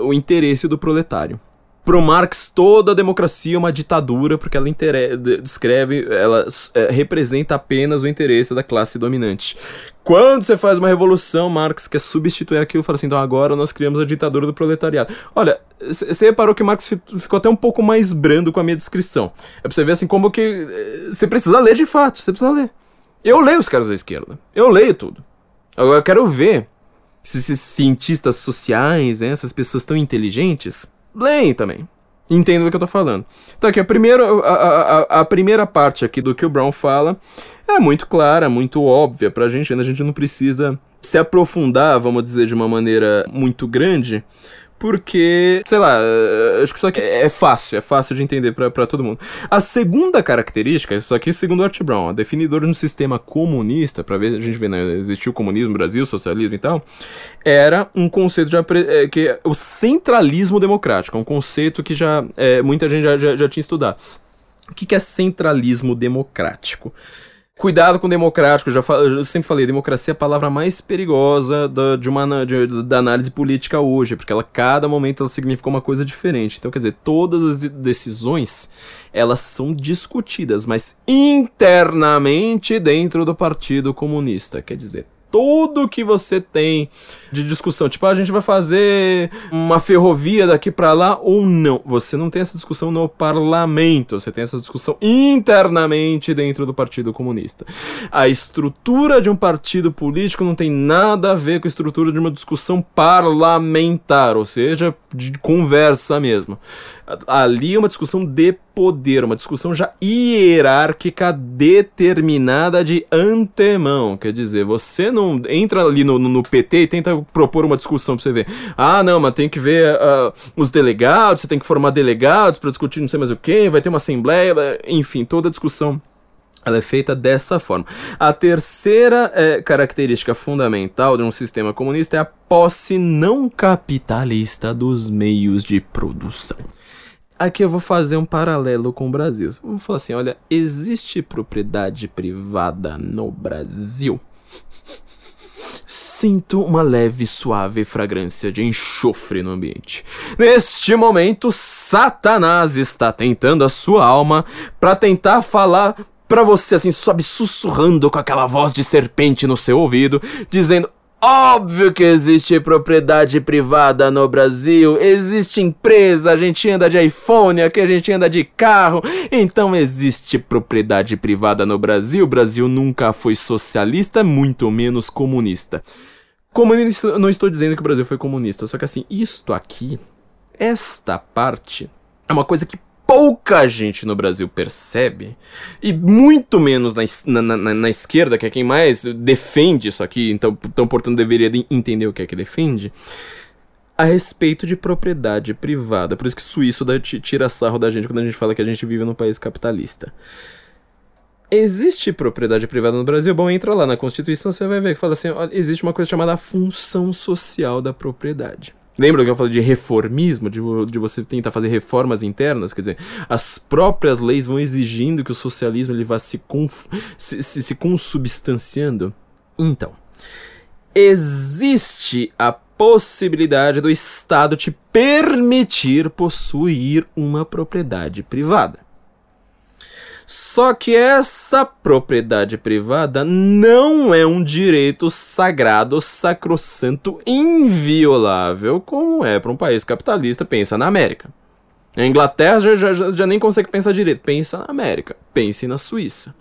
o interesse do proletário. Pro Marx, toda a democracia é uma ditadura, porque ela descreve, ela é, representa apenas o interesse da classe dominante. Quando você faz uma revolução, Marx quer substituir aquilo fala assim: então agora nós criamos a ditadura do proletariado. Olha, você reparou que Marx ficou até um pouco mais brando com a minha descrição. É pra você ver assim como que. Eh, você precisa ler de fato, você precisa ler. Eu leio os caras da esquerda. Eu leio tudo. Agora eu quero ver se esses cientistas sociais, né, essas pessoas tão inteligentes, leem também. Entendo do que eu tô falando. Então aqui, a primeira, a, a, a, primeira parte aqui do que o Brown fala é muito clara, muito óbvia pra gente, ainda a gente não precisa se aprofundar, vamos dizer, de uma maneira muito grande, porque, sei lá, acho que isso aqui é fácil, é fácil de entender para todo mundo. A segunda característica, isso aqui segundo Art Brown, definidor de um sistema comunista, para ver a gente vê, né, existiu o comunismo no Brasil, socialismo e tal, era um conceito de, é, que é o centralismo democrático, é um conceito que já é, muita gente já, já, já tinha estudado. O que, que é centralismo democrático? Cuidado com democrático, já eu sempre falei, democracia é a palavra mais perigosa da, de uma, de, da análise política hoje, porque ela, cada momento ela significa uma coisa diferente. Então, quer dizer, todas as decisões, elas são discutidas, mas internamente dentro do Partido Comunista. Quer dizer, tudo que você tem de discussão. Tipo, ah, a gente vai fazer uma ferrovia daqui para lá ou não. Você não tem essa discussão no parlamento, você tem essa discussão internamente dentro do Partido Comunista. A estrutura de um partido político não tem nada a ver com a estrutura de uma discussão parlamentar, ou seja, de conversa mesmo. Ali é uma discussão de poder, uma discussão já hierárquica determinada de antemão. Quer dizer, você não entra ali no, no, no PT e tenta propor uma discussão pra você ver. Ah, não, mas tem que ver uh, os delegados, você tem que formar delegados para discutir não sei mais o que, vai ter uma assembleia, enfim, toda a discussão ela é feita dessa forma. A terceira é, característica fundamental de um sistema comunista é a posse não capitalista dos meios de produção. Aqui eu vou fazer um paralelo com o Brasil. Eu vou falar assim: olha, existe propriedade privada no Brasil? Sinto uma leve suave fragrância de enxofre no ambiente. Neste momento, Satanás está tentando a sua alma para tentar falar para você assim, sobe sussurrando com aquela voz de serpente no seu ouvido, dizendo: Óbvio que existe propriedade privada no Brasil, existe empresa, a gente anda de iPhone, aqui a gente anda de carro, então existe propriedade privada no Brasil. O Brasil nunca foi socialista, muito menos comunista. Comunista, não estou dizendo que o Brasil foi comunista, só que assim, isto aqui, esta parte, é uma coisa que pouca gente no Brasil percebe, e muito menos na, na, na, na, esquerda, que é quem mais defende isso aqui, então, então portanto deveria entender o que é que defende, a respeito de propriedade privada. Por isso que suíço dá, tira sarro da gente quando a gente fala que a gente vive num país capitalista. Existe propriedade privada no Brasil? Bom, entra lá na Constituição, você vai ver que fala assim: existe uma coisa chamada função social da propriedade. Lembra que eu falei de reformismo, de, de você tentar fazer reformas internas? Quer dizer, as próprias leis vão exigindo que o socialismo ele vá se, se, se, se consubstanciando. Então, existe a possibilidade do Estado te permitir possuir uma propriedade privada. Só que essa propriedade privada não é um direito sagrado, sacrossanto, inviolável, como é para um país capitalista, pensa na América. A Inglaterra já, já, já nem consegue pensar direito, pensa na América, pense na Suíça.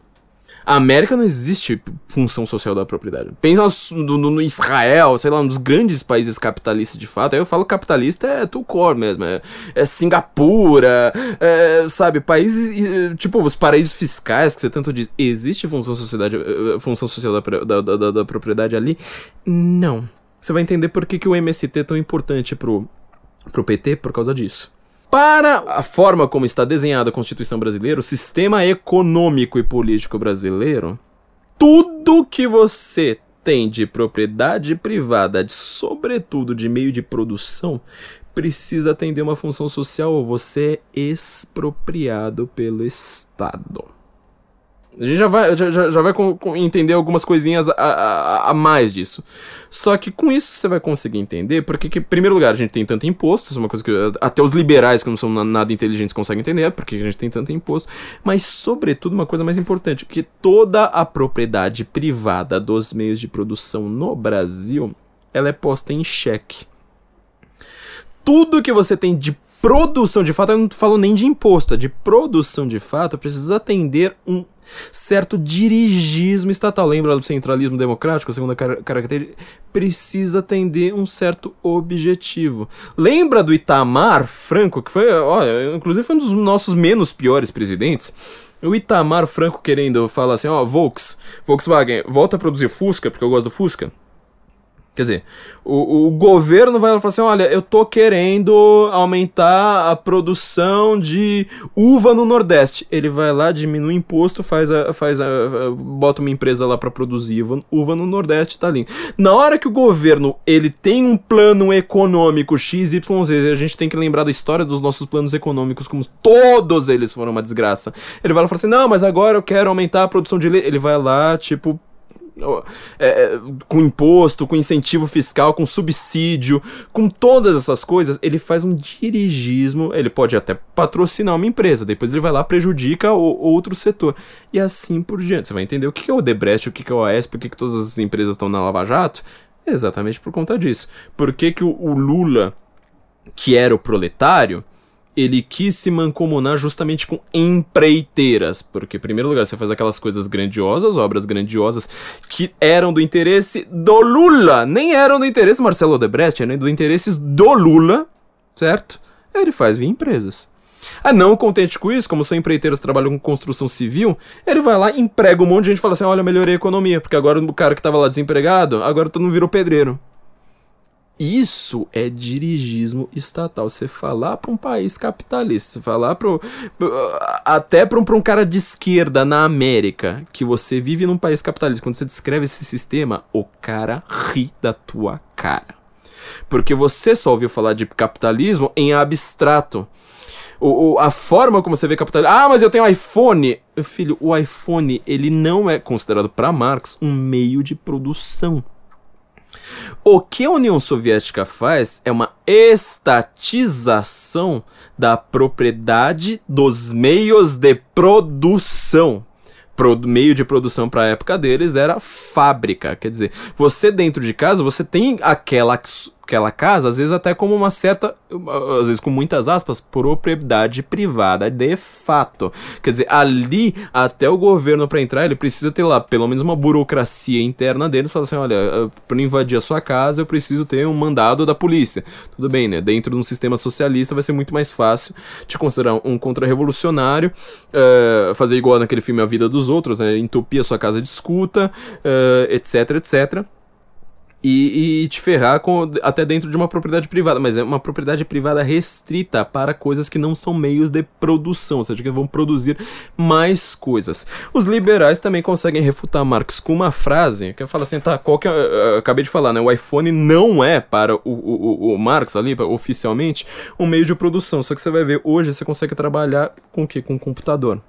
A América não existe função social da propriedade. Pensa no, no, no, Israel, sei lá, um dos grandes países capitalistas de fato. Aí eu falo capitalista é Tucor mesmo, é, é Singapura, é, sabe, países, tipo, os paraísos fiscais que você tanto diz. Existe função, sociedade, eh, função social da, da, da, da propriedade ali? Não. Você vai entender por que, que o MST é tão importante pro, pro PT por causa disso. Para a forma como está desenhada a Constituição brasileira, o sistema econômico e político brasileiro, tudo que você tem de propriedade privada, de, sobretudo de meio de produção, precisa atender uma função social ou você é expropriado pelo Estado. A gente já vai, já, já vai com, com entender algumas coisinhas a, a, a, mais disso. Só que com isso você vai conseguir entender porque, que, em primeiro lugar, a gente tem tanto imposto, isso é uma coisa que até os liberais, que não são nada inteligentes, conseguem entender, porque a gente tem tanto imposto. Mas, sobretudo, uma coisa mais importante, que toda a propriedade privada dos meios de produção no Brasil, ela é posta em xeque. Tudo que você tem de produção de fato, eu não falo nem de imposto, de produção de fato, precisa atender um certo dirigismo estatal. Lembra do centralismo democrático, a segunda car característica? Precisa atender um certo objetivo. Lembra do Itamar Franco, que foi, olha, inclusive foi um dos nossos menos piores presidentes? O Itamar Franco querendo falar assim, ó, Volks, Volkswagen, volta a produzir Fusca, porque eu gosto do Fusca. Quer dizer, o, o governo vai falar assim: olha, eu tô querendo aumentar a produção de uva no Nordeste. Ele vai lá, diminui o imposto, faz a, faz a, bota uma empresa lá para produzir uva, uva no Nordeste, tá lindo. Na hora que o governo ele tem um plano econômico XYZ, a gente tem que lembrar da história dos nossos planos econômicos, como todos eles foram uma desgraça. Ele vai lá e fala assim: não, mas agora eu quero aumentar a produção de leite. Ele vai lá, tipo, é, é, com imposto, com incentivo fiscal, com subsídio, com todas essas coisas, ele faz um dirigismo. Ele pode até patrocinar uma empresa, depois ele vai lá prejudica o, outro setor. E assim por diante. Você vai entender o que é o Debrecht, o que é o AESP, o que, que todas as empresas estão na Lava Jato. Exatamente por conta disso. Por que, que o, o Lula, que era o proletário, ele quis se mancomunar justamente com empreiteiras, porque, em primeiro lugar, você faz aquelas coisas grandiosas, obras grandiosas, que eram do interesse do Lula, nem eram do interesse Marcelo Odebrecht, eram do interesse do Lula, certo? Ele faz via empresas. Ah, não contente com isso, como são empreiteiros trabalham com construção civil, ele vai lá, emprega um monte de gente e fala assim: olha, melhorei a economia, porque agora o cara que tava lá desempregado, agora todo mundo virou pedreiro. Isso é dirigismo estatal. Você falar para um país capitalista, falar para até para um, um cara de esquerda na América que você vive num país capitalista, quando você descreve esse sistema, o cara ri da tua cara. Porque você só ouviu falar de capitalismo em abstrato. O, o, a forma como você vê capitalismo. Ah, mas eu tenho iPhone. Filho, o iPhone ele não é considerado para Marx um meio de produção. O que a União Soviética faz é uma estatização da propriedade dos meios de produção. Pro, meio de produção para a época deles era fábrica, quer dizer, você dentro de casa, você tem aquela aquela casa, às vezes até como uma certa, às vezes com muitas aspas, propriedade privada de fato. Quer dizer, ali até o governo para entrar, ele precisa ter lá pelo menos uma burocracia interna deles, falar assim, olha, para invadir a sua casa, eu preciso ter um mandado da polícia. Tudo bem, né? Dentro de um sistema socialista vai ser muito mais fácil te considerar um contra-revolucionário, uh, fazer igual naquele filme A Vida dos Outros, né? Entupir a sua casa de escuta, uh, etc, etc e, e, te ferrar com, até dentro de uma propriedade privada, mas é uma propriedade privada restrita para coisas que não são meios de produção, ou seja, que vão produzir mais coisas. Os liberais também conseguem refutar Marx com uma frase que fala assim, tá, qual que é, eu acabei de falar, né, o iPhone não é para o, o, o Marx ali, oficialmente, um meio de produção, só que você vai ver, hoje você consegue trabalhar com o que? Com um computador.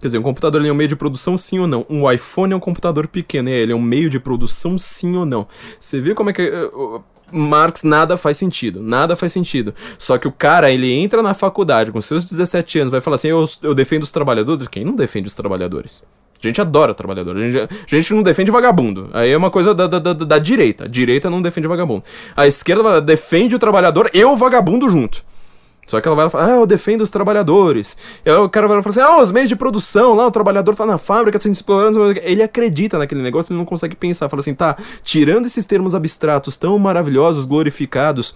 Quer dizer, um computador é um meio de produção sim ou não? Um iPhone é um computador pequeno, ele é um meio de produção sim ou não? Você vê como é que. Uh, Marx nada faz sentido, nada faz sentido. Só que o cara, ele entra na faculdade com seus 17 anos, vai falar assim: eu, eu defendo os trabalhadores. Quem não defende os trabalhadores? A gente adora trabalhador. A gente, a gente não defende vagabundo. Aí é uma coisa da, da, da, da direita. A direita não defende vagabundo. A esquerda defende o trabalhador e o vagabundo junto. Só que ela vai falar, ah, eu defendo os trabalhadores. E aí o cara vai falar assim, ah, os meios de produção, lá o trabalhador tá na fábrica sendo explorado. Ele acredita naquele negócio, ele não consegue pensar. Fala assim, tá, tirando esses termos abstratos tão maravilhosos, glorificados,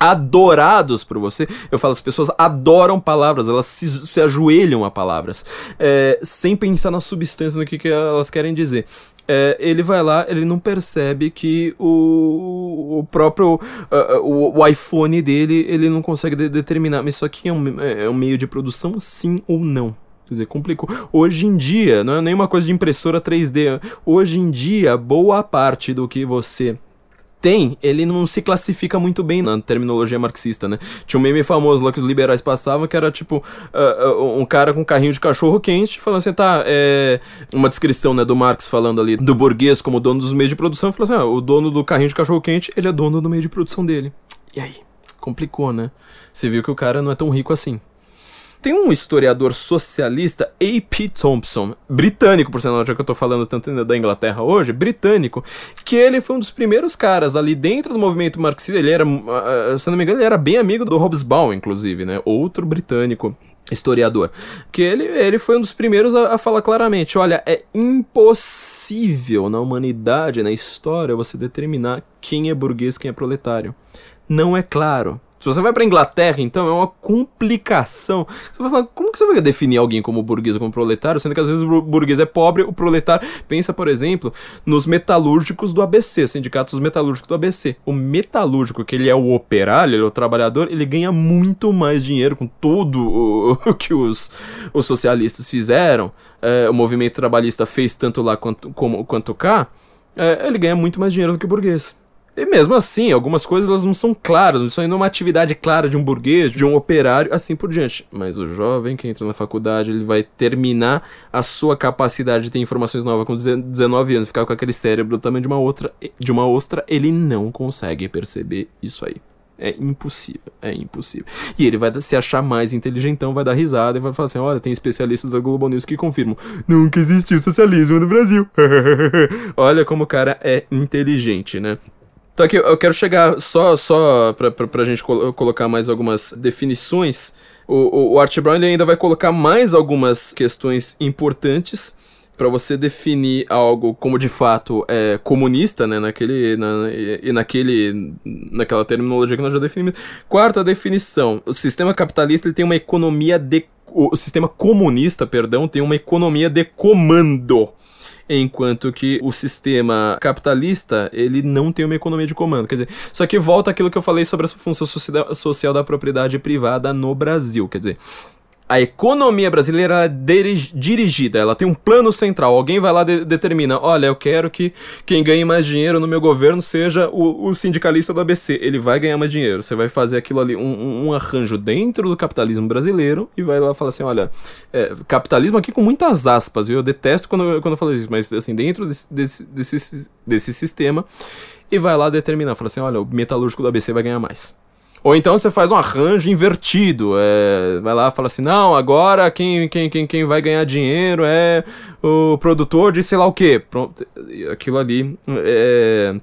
adorados por você. Eu falo, as pessoas adoram palavras, elas se, se ajoelham a palavras, é, sem pensar na substância, no que, que elas querem dizer é, ele vai lá, ele não percebe que o, o próprio uh, o, o, iPhone dele, ele não consegue de, determinar, mas isso aqui é um, é um meio de produção sim ou não. Quer dizer, complicou. Hoje em dia, não é nenhuma coisa de impressora 3D. Hoje em dia, boa parte do que você tem, ele não se classifica muito bem na terminologia marxista, né? Tinha um meme famoso lá que os liberais passavam, que era tipo uh, um cara com um carrinho de cachorro quente, falando assim, tá, é. Uma descrição, né, do Marx falando ali do burguês como dono dos meios de produção, falando assim, ah, o dono do carrinho de cachorro quente, ele é dono do meio de produção dele. E aí? Complicou, né? Você viu que o cara não é tão rico assim. Tem um historiador socialista, A.P. Thompson, britânico, por sinal, já que eu tô falando tanto da Inglaterra hoje, britânico, que ele foi um dos primeiros caras ali dentro do movimento marxista, ele era, ah, ah, se não me engano, ele era bem amigo do Hobsbawm, inclusive, né? Outro britânico historiador, que ele, ele foi um dos primeiros a, a, falar claramente, olha, é impossível na humanidade, na história, você determinar quem é burguês, quem é proletário. Não é claro. Se você vai pra Inglaterra, então, é uma complicação. Você vai falar, como que você vai definir alguém como burguês ou como proletário, sendo que às vezes o burguês é pobre, o proletário. Pensa, por exemplo, nos metalúrgicos do ABC, sindicatos metalúrgicos do ABC. O metalúrgico, que ele é o operário, ele é o trabalhador, ele ganha muito mais dinheiro com tudo o, que os, os socialistas fizeram. É, o movimento trabalhista fez tanto lá quanto, como, quanto cá. É, ele ganha muito mais dinheiro do que o burguês. E mesmo assim, algumas coisas elas não são claras, isso ainda é uma atividade clara de um burguês, de um operário, assim por diante. Mas o jovem que entra na faculdade, ele vai terminar a sua capacidade de ter informações novas com 19 anos, ficar com aquele cérebro também de uma outra, de uma ostra, ele não consegue perceber isso aí. É impossível, é impossível. E ele vai se achar mais inteligentão, vai dar risada e vai falar assim: olha, tem especialistas da Globo News que confirmam: nunca existiu socialismo no Brasil. olha como o cara é inteligente, né? Então aqui eu quero chegar só, só pra, pra, pra gente col colocar mais algumas definições. O, o, o Art Brown ainda vai colocar mais algumas questões importantes para você definir algo como de fato é comunista, né, naquele na, e naquele naquela terminologia que nós já definimos. Quarta definição, o sistema capitalista ele tem uma economia de o sistema comunista, perdão, tem uma economia de comando enquanto que o sistema capitalista, ele não tem uma economia de comando. Quer dizer, só que volta aquilo que eu falei sobre a função social da propriedade privada no Brasil. Quer dizer, a economia brasileira é dirigida, ela tem um plano central. Alguém vai lá e determina: olha, eu quero que quem ganhe mais dinheiro no meu governo seja o, o sindicalista do ABC. Ele vai ganhar mais dinheiro. Você vai fazer aquilo ali, um, um arranjo dentro do capitalismo brasileiro e vai lá falar assim: olha, é, capitalismo aqui com muitas aspas, viu? Eu detesto quando, quando eu falo isso, mas assim, dentro desse, desse, desse, desse sistema, e vai lá determinar: fala assim, olha, o metalúrgico do ABC vai ganhar mais. Ou então você faz um arranjo invertido. É, vai lá fala assim: não, agora quem, quem, quem, quem vai ganhar dinheiro é o produtor de sei lá o que. Pronto, aquilo ali é,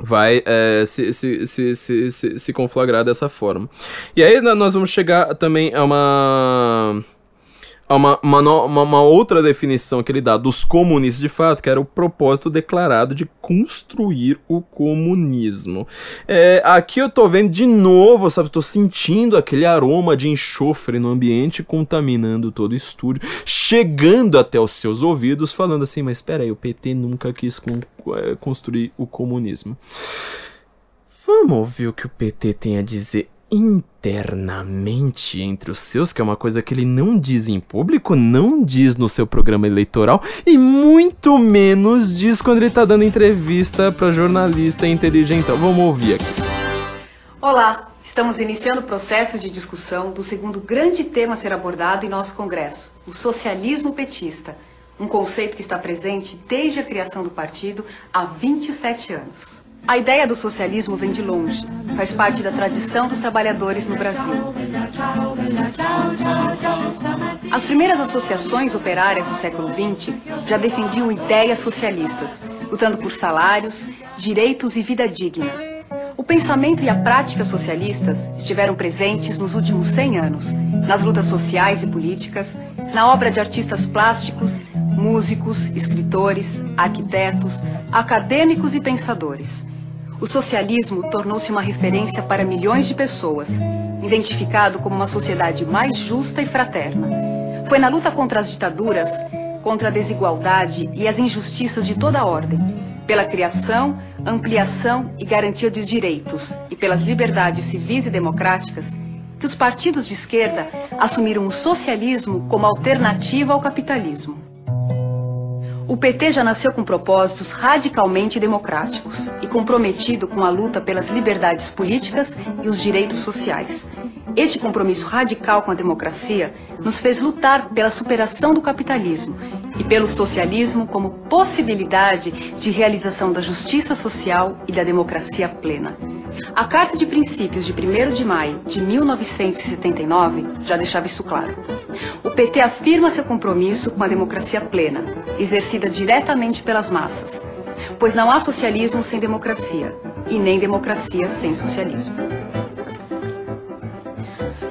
vai é, se, se, se, se, se, se conflagrar dessa forma. E aí nós vamos chegar também a uma uma, uma, uma, uma, outra definição que ele dá dos comunistas de fato, que era o propósito declarado de construir o comunismo. É, aqui eu tô vendo de novo, sabe? Tô sentindo aquele aroma de enxofre no ambiente contaminando todo o estúdio, chegando até os seus ouvidos, falando assim: mas espera aí, o PT nunca quis con é, construir o comunismo. Vamos ouvir o que o PT tem a dizer internamente entre os seus, que é uma coisa que ele não diz em público, não diz no seu programa eleitoral e muito menos diz quando ele tá dando entrevista para jornalista inteligente. Então, vamos ouvir aqui. Olá, estamos iniciando o processo de discussão do segundo grande tema a ser abordado em nosso congresso, o socialismo petista, um conceito que está presente desde a criação do partido há 27 anos. A ideia do socialismo vem de longe, faz parte da tradição dos trabalhadores no Brasil. As primeiras associações operárias do século XX já defendiam ideias socialistas, lutando por salários, direitos e vida digna. O pensamento e a prática socialistas estiveram presentes nos últimos 100 anos, nas lutas sociais e políticas, na obra de artistas plásticos, músicos, escritores, arquitetos, acadêmicos e pensadores. O socialismo tornou-se uma referência para milhões de pessoas, identificado como uma sociedade mais justa e fraterna. Foi na luta contra as ditaduras, contra a desigualdade e as injustiças de toda ordem, pela criação, ampliação e garantia de direitos e pelas liberdades civis e democráticas, que os partidos de esquerda assumiram o socialismo como alternativa ao capitalismo. O PT já nasceu com propósitos radicalmente democráticos e comprometido com a luta pelas liberdades políticas e os direitos sociais. Este compromisso radical com a democracia nos fez lutar pela superação do capitalismo e pelo socialismo como possibilidade de realização da justiça social e da democracia plena. A Carta de Princípios de 1 de maio de 1979 já deixava isso claro. O PT afirma seu compromisso com a democracia plena, exercida diretamente pelas massas, pois não há socialismo sem democracia e nem democracia sem socialismo.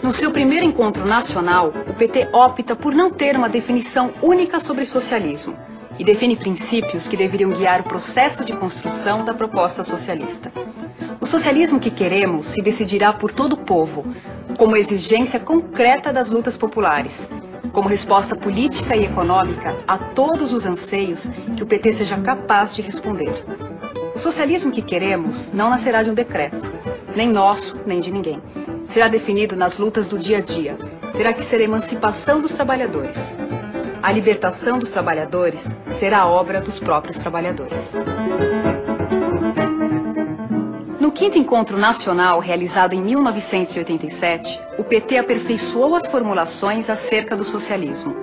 No seu primeiro encontro nacional, o PT opta por não ter uma definição única sobre socialismo e define princípios que deveriam guiar o processo de construção da proposta socialista. O socialismo que queremos se decidirá por todo o povo, como exigência concreta das lutas populares, como resposta política e econômica a todos os anseios que o PT seja capaz de responder. O socialismo que queremos não nascerá de um decreto, nem nosso, nem de ninguém. Será definido nas lutas do dia a dia. Terá que ser a emancipação dos trabalhadores. A libertação dos trabalhadores será obra dos próprios trabalhadores. No quinto encontro nacional, realizado em 1987, o PT aperfeiçoou as formulações acerca do socialismo.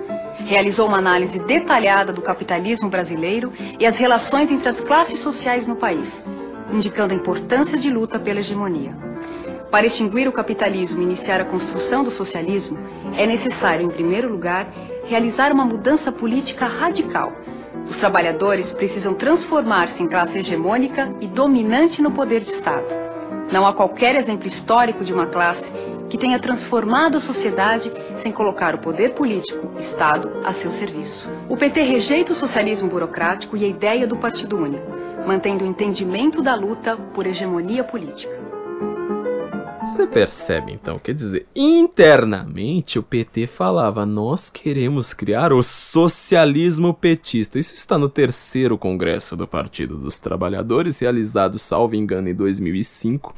Realizou uma análise detalhada do capitalismo brasileiro e as relações entre as classes sociais no país, indicando a importância de luta pela hegemonia. Para extinguir o capitalismo e iniciar a construção do socialismo, é necessário, em primeiro lugar, realizar uma mudança política radical. Os trabalhadores precisam transformar-se em classe hegemônica e dominante no poder de Estado. Não há qualquer exemplo histórico de uma classe que tenha transformado a sociedade sem colocar o poder político, Estado, a seu serviço. O PT rejeita o socialismo burocrático e a ideia do Partido Único, mantendo o entendimento da luta por hegemonia política. Você percebe então, quer dizer, internamente o PT falava: nós queremos criar o socialismo petista. Isso está no terceiro congresso do Partido dos Trabalhadores, realizado, salvo engano, em 2005.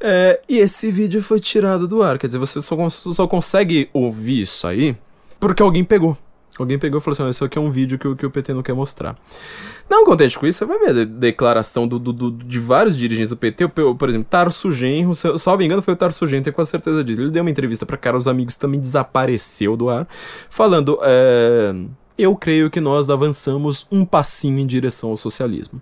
É, e esse vídeo foi tirado do ar, quer dizer, você só, só consegue ouvir isso aí porque alguém pegou. Alguém pegou e falou assim: ah, isso aqui é um vídeo que, que o PT não quer mostrar. Não contente com isso, você vai ver a declaração do, do, do, de vários dirigentes do PT, por exemplo, Tarso Genro, salvo engano foi o Tarso Genro, tenho quase certeza disso. Ele deu uma entrevista para Cara os Amigos, também desapareceu do ar, falando: é, Eu creio que nós avançamos um passinho em direção ao socialismo.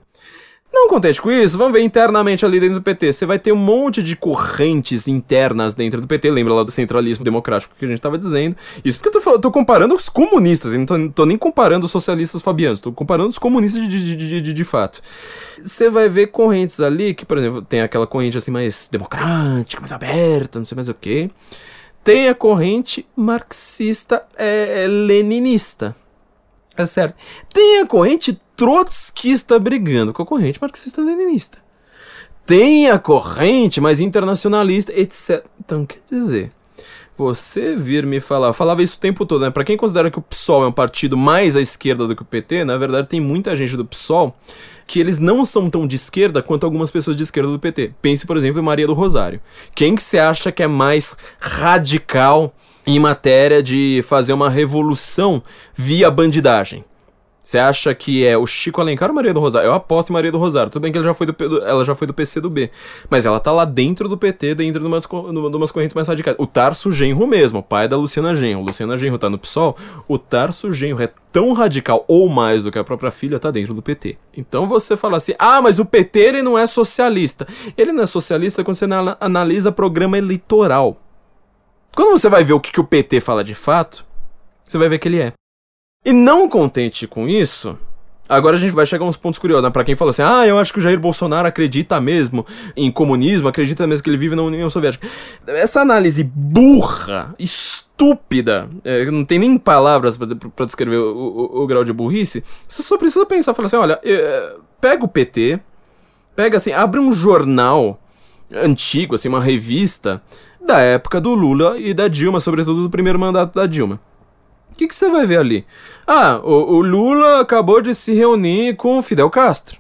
Não contente com isso, vamos ver internamente ali dentro do PT. Você vai ter um monte de correntes internas dentro do PT. Lembra lá do centralismo democrático que a gente estava dizendo. Isso porque eu tô, tô comparando os comunistas, eu não tô, tô, nem comparando os socialistas fabianos, tô comparando os comunistas de, de, de, de, de fato. Você vai ver correntes ali que, por exemplo, tem aquela corrente assim mais democrática, mais aberta, não sei mais o que. tem a corrente marxista é, é, leninista. É certo. Tem a corrente trotskista brigando com a corrente marxista leninista. Tem a corrente mais internacionalista, etc. Então, quer dizer, você vir me falar, eu falava isso o tempo todo, né? Pra quem considera que o PSOL é um partido mais à esquerda do que o PT, na verdade tem muita gente do PSOL que eles não são tão de esquerda quanto algumas pessoas de esquerda do PT. Pense, por exemplo, em Maria do Rosário. Quem que você acha que é mais radical em matéria de fazer uma revolução via bandidagem? Você acha que é o Chico Alencar ou Maria do Rosário? Eu aposto em Maria do Rosário. Tudo bem que ela já foi do, ela já foi do PC do B. Mas ela tá lá dentro do PT, dentro de umas, de umas correntes mais radicais. O Tarso Genro mesmo, pai da Luciana Genro. Luciana Genro tá no PSOL. O Tarso Genro é tão radical ou mais do que a própria filha, tá dentro do PT. Então você fala assim: ah, mas o PT ele não é socialista. Ele não é socialista quando você analisa programa eleitoral. Quando você vai ver o que, que o PT fala de fato, você vai ver que ele é. E não contente com isso, Agora a gente vai chegar a uns pontos curiosos, né? Pra quem fala assim, ah, eu acho que o Jair Bolsonaro acredita mesmo em comunismo, acredita mesmo que ele vive na União Soviética. Essa análise burra, estúpida, é, não tem nem palavras para descrever o, o, o, grau de burrice, você só precisa pensar, falar assim, olha, é, pega o PT, pega assim, abre um jornal antigo, assim, uma revista da época do Lula e da Dilma, sobretudo do primeiro mandato da Dilma. O que, que você vai ver ali? Ah, o, o Lula acabou de se reunir com o Fidel Castro.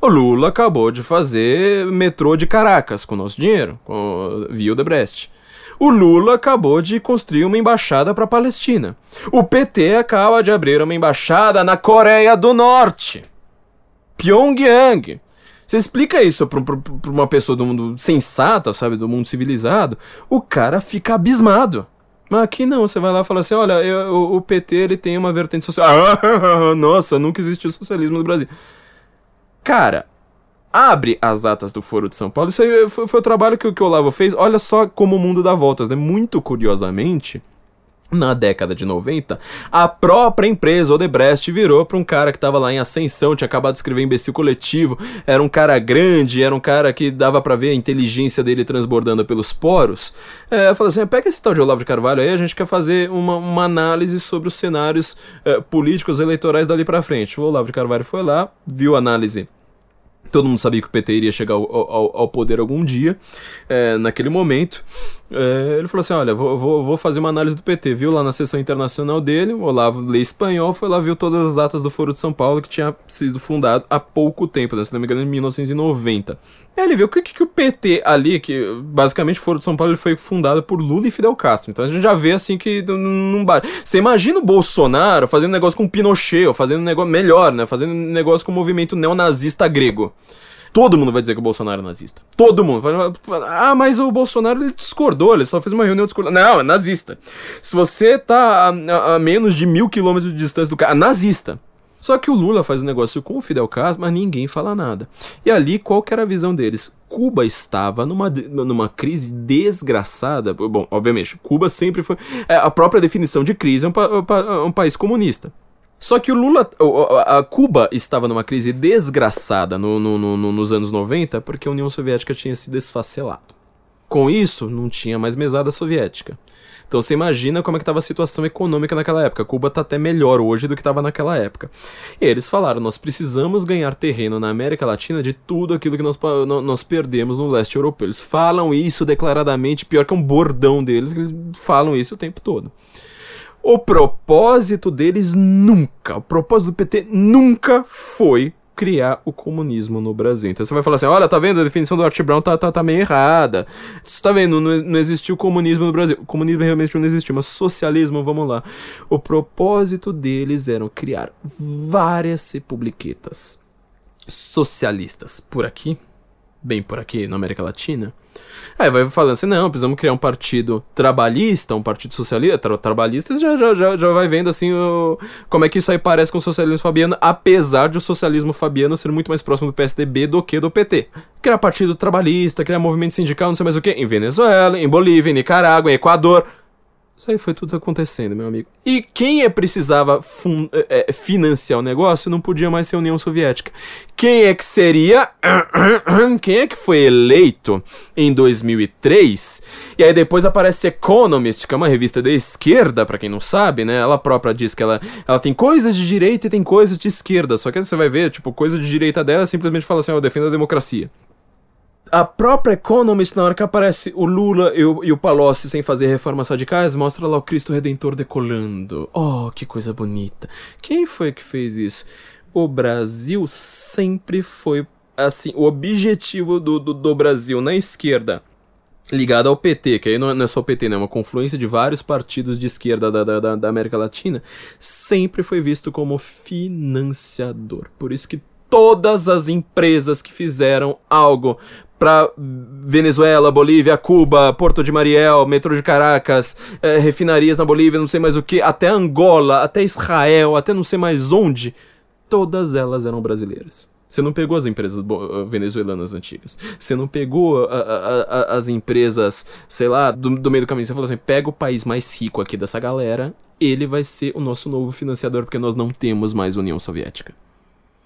O Lula acabou de fazer metrô de Caracas com o nosso dinheiro, com via Debrecht. O Lula acabou de construir uma embaixada para a Palestina. O PT acaba de abrir uma embaixada na Coreia do Norte. Pyongyang. Você explica isso pra uma pessoa do mundo sensata, sabe, do mundo civilizado, o cara fica abismado. Mas aqui não, você vai lá e fala assim, olha, eu, o, o, PT ele tem uma vertente social. Nossa, nunca existiu socialismo no Brasil. Cara, abre as atas do Foro de São Paulo. Isso aí foi, foi o trabalho que, que o Olavo fez. Olha só como o mundo dá voltas, né? Muito curiosamente, na década de 90, a própria empresa Odebrecht virou para um cara que estava lá em ascensão, tinha acabado de escrever Imbecil Coletivo, era um cara grande, era um cara que dava para ver a inteligência dele transbordando pelos poros. É, falou assim: pega esse tal de Olavo de Carvalho aí, a gente quer fazer uma, uma análise sobre os cenários é, políticos eleitorais dali para frente. O Olavo de Carvalho foi lá, viu a análise Todo mundo sabia que o PT iria chegar ao, ao, ao poder algum dia, é, naquele momento. É, ele falou assim: Olha, vou, vou, vou, fazer uma análise do PT. Viu lá na sessão internacional dele, o Olavo lê espanhol, foi lá, viu todas as atas do Foro de São Paulo, que tinha sido fundado há pouco tempo, né, se não me engano, em 1990. Aí ele viu o que, que, que, o PT ali, que basicamente o Foro de São Paulo ele foi fundado por Lula e Fidel Castro. Então a gente já vê assim que não bate. Você imagina o Bolsonaro fazendo negócio com Pinochet, ou fazendo negócio melhor, né? Fazendo negócio com o movimento neonazista grego. Todo mundo vai dizer que o Bolsonaro é nazista. Todo mundo. Ah, mas o Bolsonaro ele discordou, ele só fez uma reunião discordou. Não, é nazista. Se você tá a, a, a menos de mil quilômetros de distância do cara, é nazista. Só que o Lula faz um negócio com o Fidel Castro, mas ninguém fala nada. E ali, qual que era a visão deles? Cuba estava numa, numa crise desgraçada. Bom, obviamente, Cuba sempre foi. É, a própria definição de crise é um, pa, um país comunista. Só que o Lula. A Cuba estava numa crise desgraçada no, no, no, nos anos 90 porque a União Soviética tinha se desfacelado. Com isso, não tinha mais mesada soviética. Então você imagina como é que estava a situação econômica naquela época. Cuba está até melhor hoje do que estava naquela época. E eles falaram: nós precisamos ganhar terreno na América Latina de tudo aquilo que nós, nós perdemos no leste europeu. Eles falam isso declaradamente, pior que um bordão deles, eles falam isso o tempo todo. O propósito deles nunca, o propósito do PT nunca foi criar o comunismo no Brasil. Então você vai falar assim: olha, tá vendo? A definição do Art Brown tá, tá, tá meio errada. Você tá vendo? Não, não existiu comunismo no Brasil. O comunismo realmente não existiu, mas socialismo, vamos lá. O propósito deles era criar várias republiquetas socialistas por aqui, bem por aqui na América Latina Aí vai falando assim, não, precisamos criar um partido trabalhista, um partido socialista, tra trabalhista, já, já, já, já vai vendo assim o, como é que isso aí parece com o socialismo fabiano, apesar de o socialismo fabiano ser muito mais próximo do PSDB do que do PT. Criar partido trabalhista, criar movimento sindical, não sei mais o que, em Venezuela, em Bolívia, em Nicarágua, em Equador. Isso aí foi tudo acontecendo, meu amigo. E quem é precisava é, financiar o negócio não podia mais ser a União Soviética. Quem é que seria? Quem é que foi eleito em 2003? E aí depois aparece Economist, que é uma revista da esquerda, para quem não sabe, né? Ela própria diz que ela, ela tem coisas de direita e tem coisas de esquerda. Só que você vai ver, tipo, coisa de direita dela simplesmente fala assim: eu defendo a democracia a própria Economist, na hora que aparece o Lula e o, e o Palocci sem fazer reformas radicais, mostra lá o Cristo Redentor decolando. Oh, que coisa bonita. Quem foi que fez isso? O Brasil sempre foi, assim, o objetivo do, do, do Brasil na esquerda ligado ao PT, que aí não é, só o PT, né? É uma confluência de vários partidos de esquerda da, da, da América Latina, sempre foi visto como financiador. Por isso que todas as empresas que fizeram algo para Venezuela, Bolívia, Cuba, Porto de Mariel, metrô de Caracas, é, refinarias na Bolívia, não sei mais o que, até Angola, até Israel, até não sei mais onde, todas elas eram brasileiras. Você não pegou as empresas venezuelanas antigas. Você não pegou a, a, a, as empresas, sei lá, do, do, meio do caminho. Você falou assim: pega o país mais rico aqui dessa galera, ele vai ser o nosso novo financiador, porque nós não temos mais União Soviética.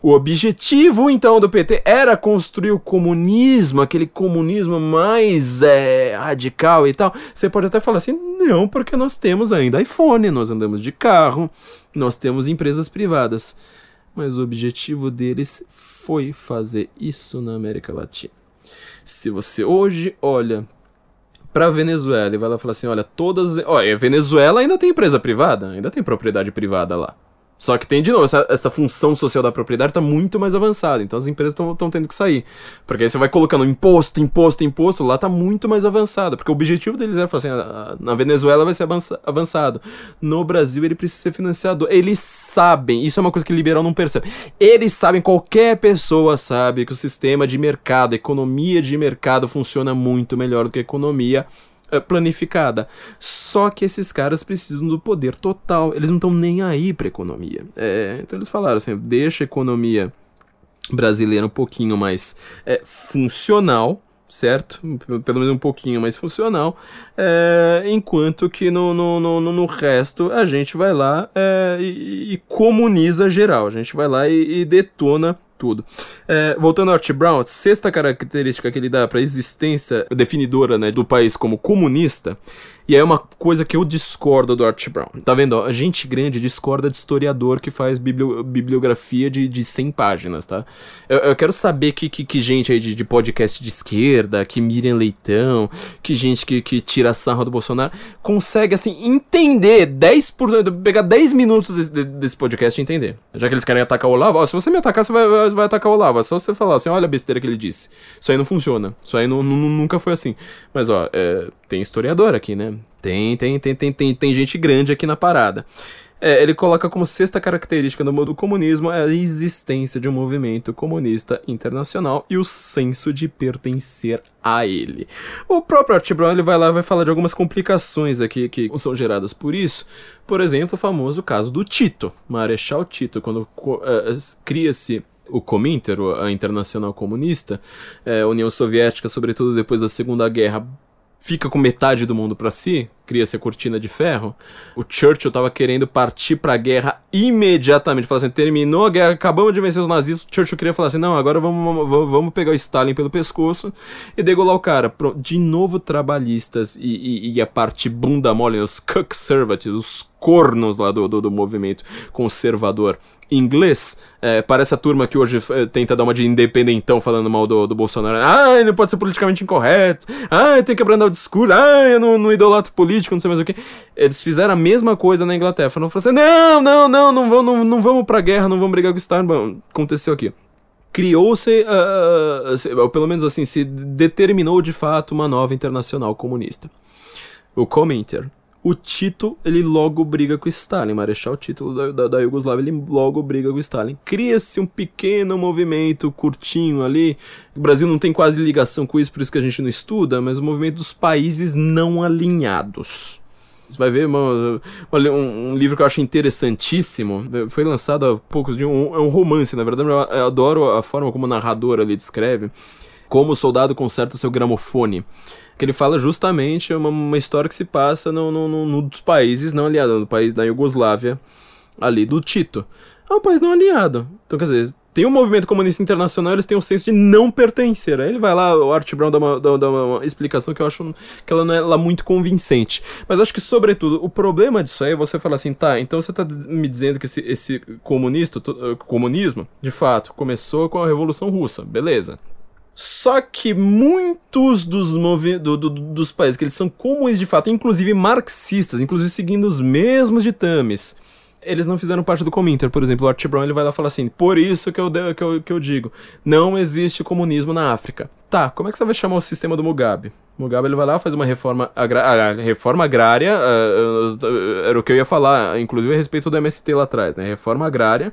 O objetivo, então, do PT era construir o comunismo, aquele comunismo mais é, radical e tal. Você pode até falar assim, não, porque nós temos ainda iPhone, nós andamos de carro, nós temos empresas privadas. Mas o objetivo deles foi fazer isso na América Latina. Se você hoje olha para Venezuela e vai lá falar assim, olha, todas, olha, Venezuela ainda tem empresa privada, ainda tem propriedade privada lá. Só que tem, de novo, essa, essa função social da propriedade está muito mais avançada. Então as empresas estão tendo que sair. Porque aí você vai colocando imposto, imposto, imposto, lá está muito mais avançado. Porque o objetivo deles é falar assim: ah, na Venezuela vai ser avançado. No Brasil ele precisa ser financiador. Eles sabem, isso é uma coisa que o liberal não percebe. Eles sabem, qualquer pessoa sabe que o sistema de mercado, economia de mercado funciona muito melhor do que a economia planificada. Só que esses caras precisam do poder total. Eles não estão nem aí para economia. É, então eles falaram assim: deixa a economia brasileira um pouquinho mais é, funcional, certo? Pelo menos um pouquinho mais funcional, é, enquanto que no, no, no, no, resto a gente vai lá e, e, comuniza geral, a gente vai lá e, e detona tudo. É, voltando ao Art Brown, sexta característica que ele dá para a existência definidora né, do país como comunista e aí é uma coisa que eu discordo do Art Brown. Tá vendo? A gente grande discorda de historiador que faz bibliografia de, de 100 páginas, tá? Eu, eu quero saber que, que, que gente aí de, de, podcast de esquerda, que Miriam Leitão, que gente que, que tira a sarra do Bolsonaro, consegue, assim, entender 10%, pegar 10 minutos desse, desse podcast e entender. Já que eles querem atacar o Olavo, ó, se você me atacar, você vai, vai, vai atacar o Olavo. É só você falar assim, olha a besteira que ele disse. Isso aí não funciona. Isso aí não, não, nunca foi assim. Mas, ó, é, tem historiador aqui, né? Tem, tem, tem, tem, tem, tem gente grande aqui na parada. É, ele coloca como sexta característica do, comunismo a existência de um movimento comunista internacional e o senso de pertencer a ele. O próprio Art Brown ele vai lá e vai falar de algumas complicações aqui que são geradas por isso. Por exemplo, o famoso caso do Tito, Marechal Tito, quando uh, cria-se o Cominter, a Internacional Comunista, é, União Soviética, sobretudo depois da Segunda Guerra, fica com metade do mundo para si, cria-se a cortina de ferro, o Churchill tava querendo partir pra guerra imediatamente. Falar assim, terminou a guerra, acabamos de vencer os nazistas. O Churchill queria falar assim: não, agora vamos, vamos pegar o Stalin pelo pescoço e degolar o cara. De novo, trabalhistas e, e, e a parte bunda mole, os conservatives, os cornos lá do, do, do movimento conservador inglês. É, parece a turma que hoje é, tenta dar uma de independentão falando mal do, do Bolsonaro. Ah, ele não pode ser politicamente incorreto. Ah, tem que abrandar o discurso. Ah, eu não, não idolato político, não sei mais o que. Eles fizeram a mesma coisa na Inglaterra. Falaram assim: não, não, não, não vamos, não, não vamos pra guerra, não vamos brigar com o. Bom, aconteceu aqui criou-se, uh, ou pelo menos assim, se determinou de fato uma nova internacional comunista. O Cominter o Tito, ele logo briga com Stalin. Marechal Tito da, da, da Yugoslávia, ele logo briga com Stalin. Cria-se um pequeno movimento curtinho ali. O Brasil não tem quase ligação com isso, por isso que a gente não estuda, mas o movimento dos países não alinhados. Você vai ver uma, uma, um, um, livro que eu acho interessantíssimo. Foi lançado há poucos dias. Um, é um romance, na verdade. Eu adoro a forma como o narrador ali descreve como o soldado conserta seu gramofone. Que ele fala justamente uma, uma história que se passa no, no, no, no dos países não aliados, no país da Iugoslávia, ali do Tito. É um país não aliado. Então, quer dizer, tem um movimento comunista internacional, eles têm um senso de não pertencer. Aí ele vai lá, o Art Brown dá uma, dá, dá uma explicação que eu acho que ela não é lá muito convincente. Mas acho que, sobretudo, o problema disso aí é você falar assim, tá, então você tá me dizendo que esse, esse comunista, comunismo, de fato, começou com a Revolução Russa, beleza. Só que muitos dos, movi do, do, dos países que eles são comunistas de fato, inclusive marxistas, inclusive seguindo os mesmos ditames, eles não fizeram parte do Cominter, por exemplo. O Art Brown ele vai lá falar assim: por isso que eu, que, eu, que eu digo, não existe comunismo na África. Tá, como é que você vai chamar o sistema do Mugabe? Mugabe ele vai lá faz uma reforma, agrária, reforma agrária, uh, uh, era o que eu ia falar, inclusive a respeito do MST lá atrás, né? Reforma agrária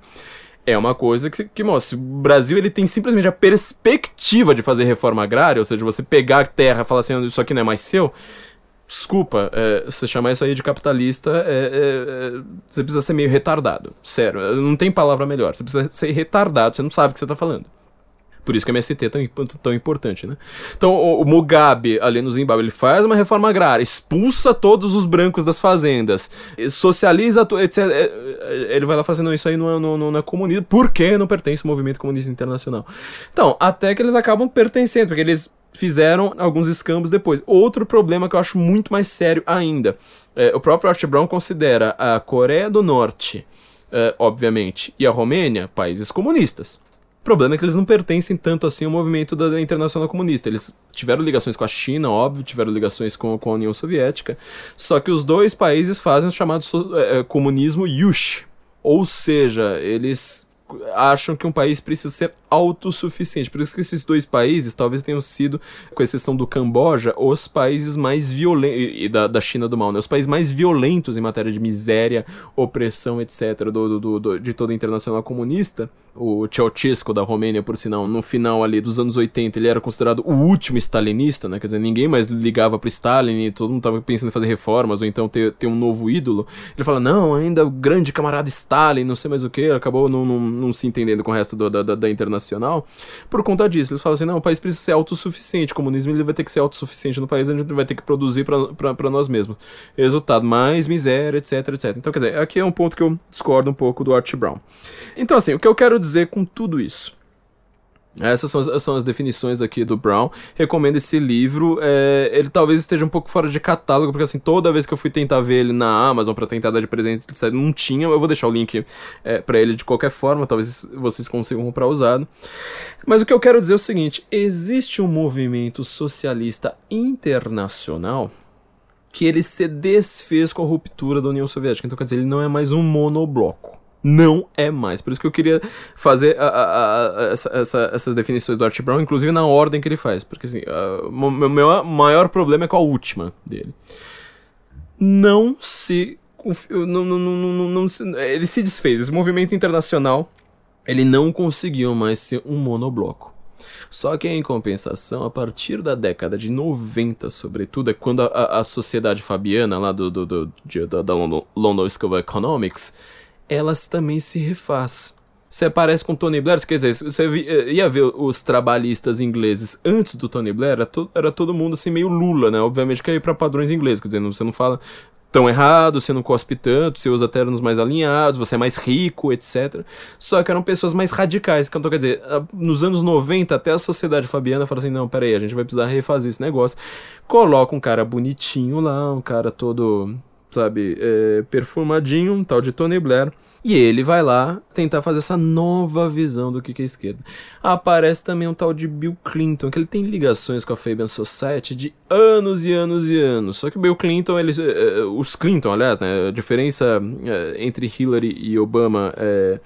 é uma coisa que, que mostra, o Brasil ele tem simplesmente a perspectiva de fazer reforma agrária, ou seja, você pegar a terra e falar assim, isso aqui não é mais seu, desculpa, é, você chamar isso aí de capitalista, é, é, é, você precisa ser meio retardado, sério, não tem palavra melhor, você precisa ser retardado, você não sabe o que você tá falando. Por isso que a MST é tão, tão importante, né? Então, o, o Mugabe, ali no Zimbábue, ele faz uma reforma agrária, expulsa todos os brancos das fazendas, socializa, etc. É, é, ele vai lá fazendo isso aí no, no, no, na comunidade, porque não pertence ao movimento comunista internacional. Então, até que eles acabam pertencendo, porque eles fizeram alguns escambos depois. Outro problema que eu acho muito mais sério ainda, é, o próprio Art Brown considera a Coreia do Norte, é, obviamente, e a Romênia países comunistas. O problema é que eles não pertencem tanto assim ao movimento da, Internacional Comunista. Eles tiveram ligações com a China, óbvio, tiveram ligações com, com a União Soviética, só que os dois países fazem o chamado é, comunismo Yush. Ou seja, eles acham que um país precisa ser autossuficiente. Por isso que esses dois países talvez tenham sido, com exceção do Camboja, os países mais violentos, e da, da China do mal, né? Os países mais violentos em matéria de miséria, opressão, etc., do, do, do de toda a internacional comunista. O Ceausescu da Romênia, por sinal, no final ali dos anos 80, ele era considerado o último stalinista, né? Quer dizer, ninguém mais ligava pro Stalin e todo mundo tava pensando em fazer reformas ou então ter, ter um novo ídolo. Ele fala, não, ainda o grande camarada Stalin, não sei mais o que, acabou não, não, não se entendendo com o resto do, da, da, da internacional por conta disso. Eles falam assim, não, o país precisa ser autossuficiente, o comunismo ele vai ter que ser autossuficiente no país, a gente vai ter que produzir para nós mesmos. Resultado, mais miséria, etc, etc. Então, quer dizer, aqui é um ponto que eu discordo um pouco do Art Brown. Então, assim, o que eu quero dizer com tudo isso? Essas são as, são as, definições aqui do Brown. Recomendo esse livro. É, ele talvez esteja um pouco fora de catálogo, porque assim, toda vez que eu fui tentar ver ele na Amazon para tentar dar de presente, não tinha. Eu vou deixar o link é, para ele de qualquer forma, talvez vocês consigam comprar usado. Mas o que eu quero dizer é o seguinte: existe um movimento socialista internacional que ele se desfez com a ruptura da União Soviética. Então, quer dizer, ele não é mais um monobloco não é mais. Por isso que eu queria fazer a, a, a, essa, essas definições do Art Brown, inclusive na ordem que ele faz. Porque assim, o meu, maior problema é com a última dele. Não se. Não, não, não, não, se, ele se desfez. Esse movimento internacional ele não conseguiu mais ser um monobloco. Só que em compensação, a partir da década de 90, sobretudo, é quando a, sociedade fabiana lá do, do, do, da London, London School of Economics elas também se refaz. Você aparece com Tony Blair, quer dizer, você eh, ia ver os trabalhistas ingleses antes do Tony Blair, era, to, era todo mundo assim meio Lula, né? Obviamente que é para padrões ingleses, quer dizer, você não fala tão errado, você não cospe tanto, você usa ternos mais alinhados, você é mais rico, etc. Só que eram pessoas mais radicais. Então, quer dizer, nos anos 90, até a sociedade fabiana fala assim: não, peraí, a gente vai precisar refazer esse negócio. Coloca um cara bonitinho lá, um cara todo sabe, é, perfumadinho, um tal de Tony Blair. E ele vai lá tentar fazer essa nova visão do que é esquerda. Aparece também um tal de Bill Clinton, que ele tem ligações com a Fabian Society de anos e anos e anos. Só que o Bill Clinton, eles, é, os Clinton, aliás, né, a diferença é, entre Hillary e Obama é,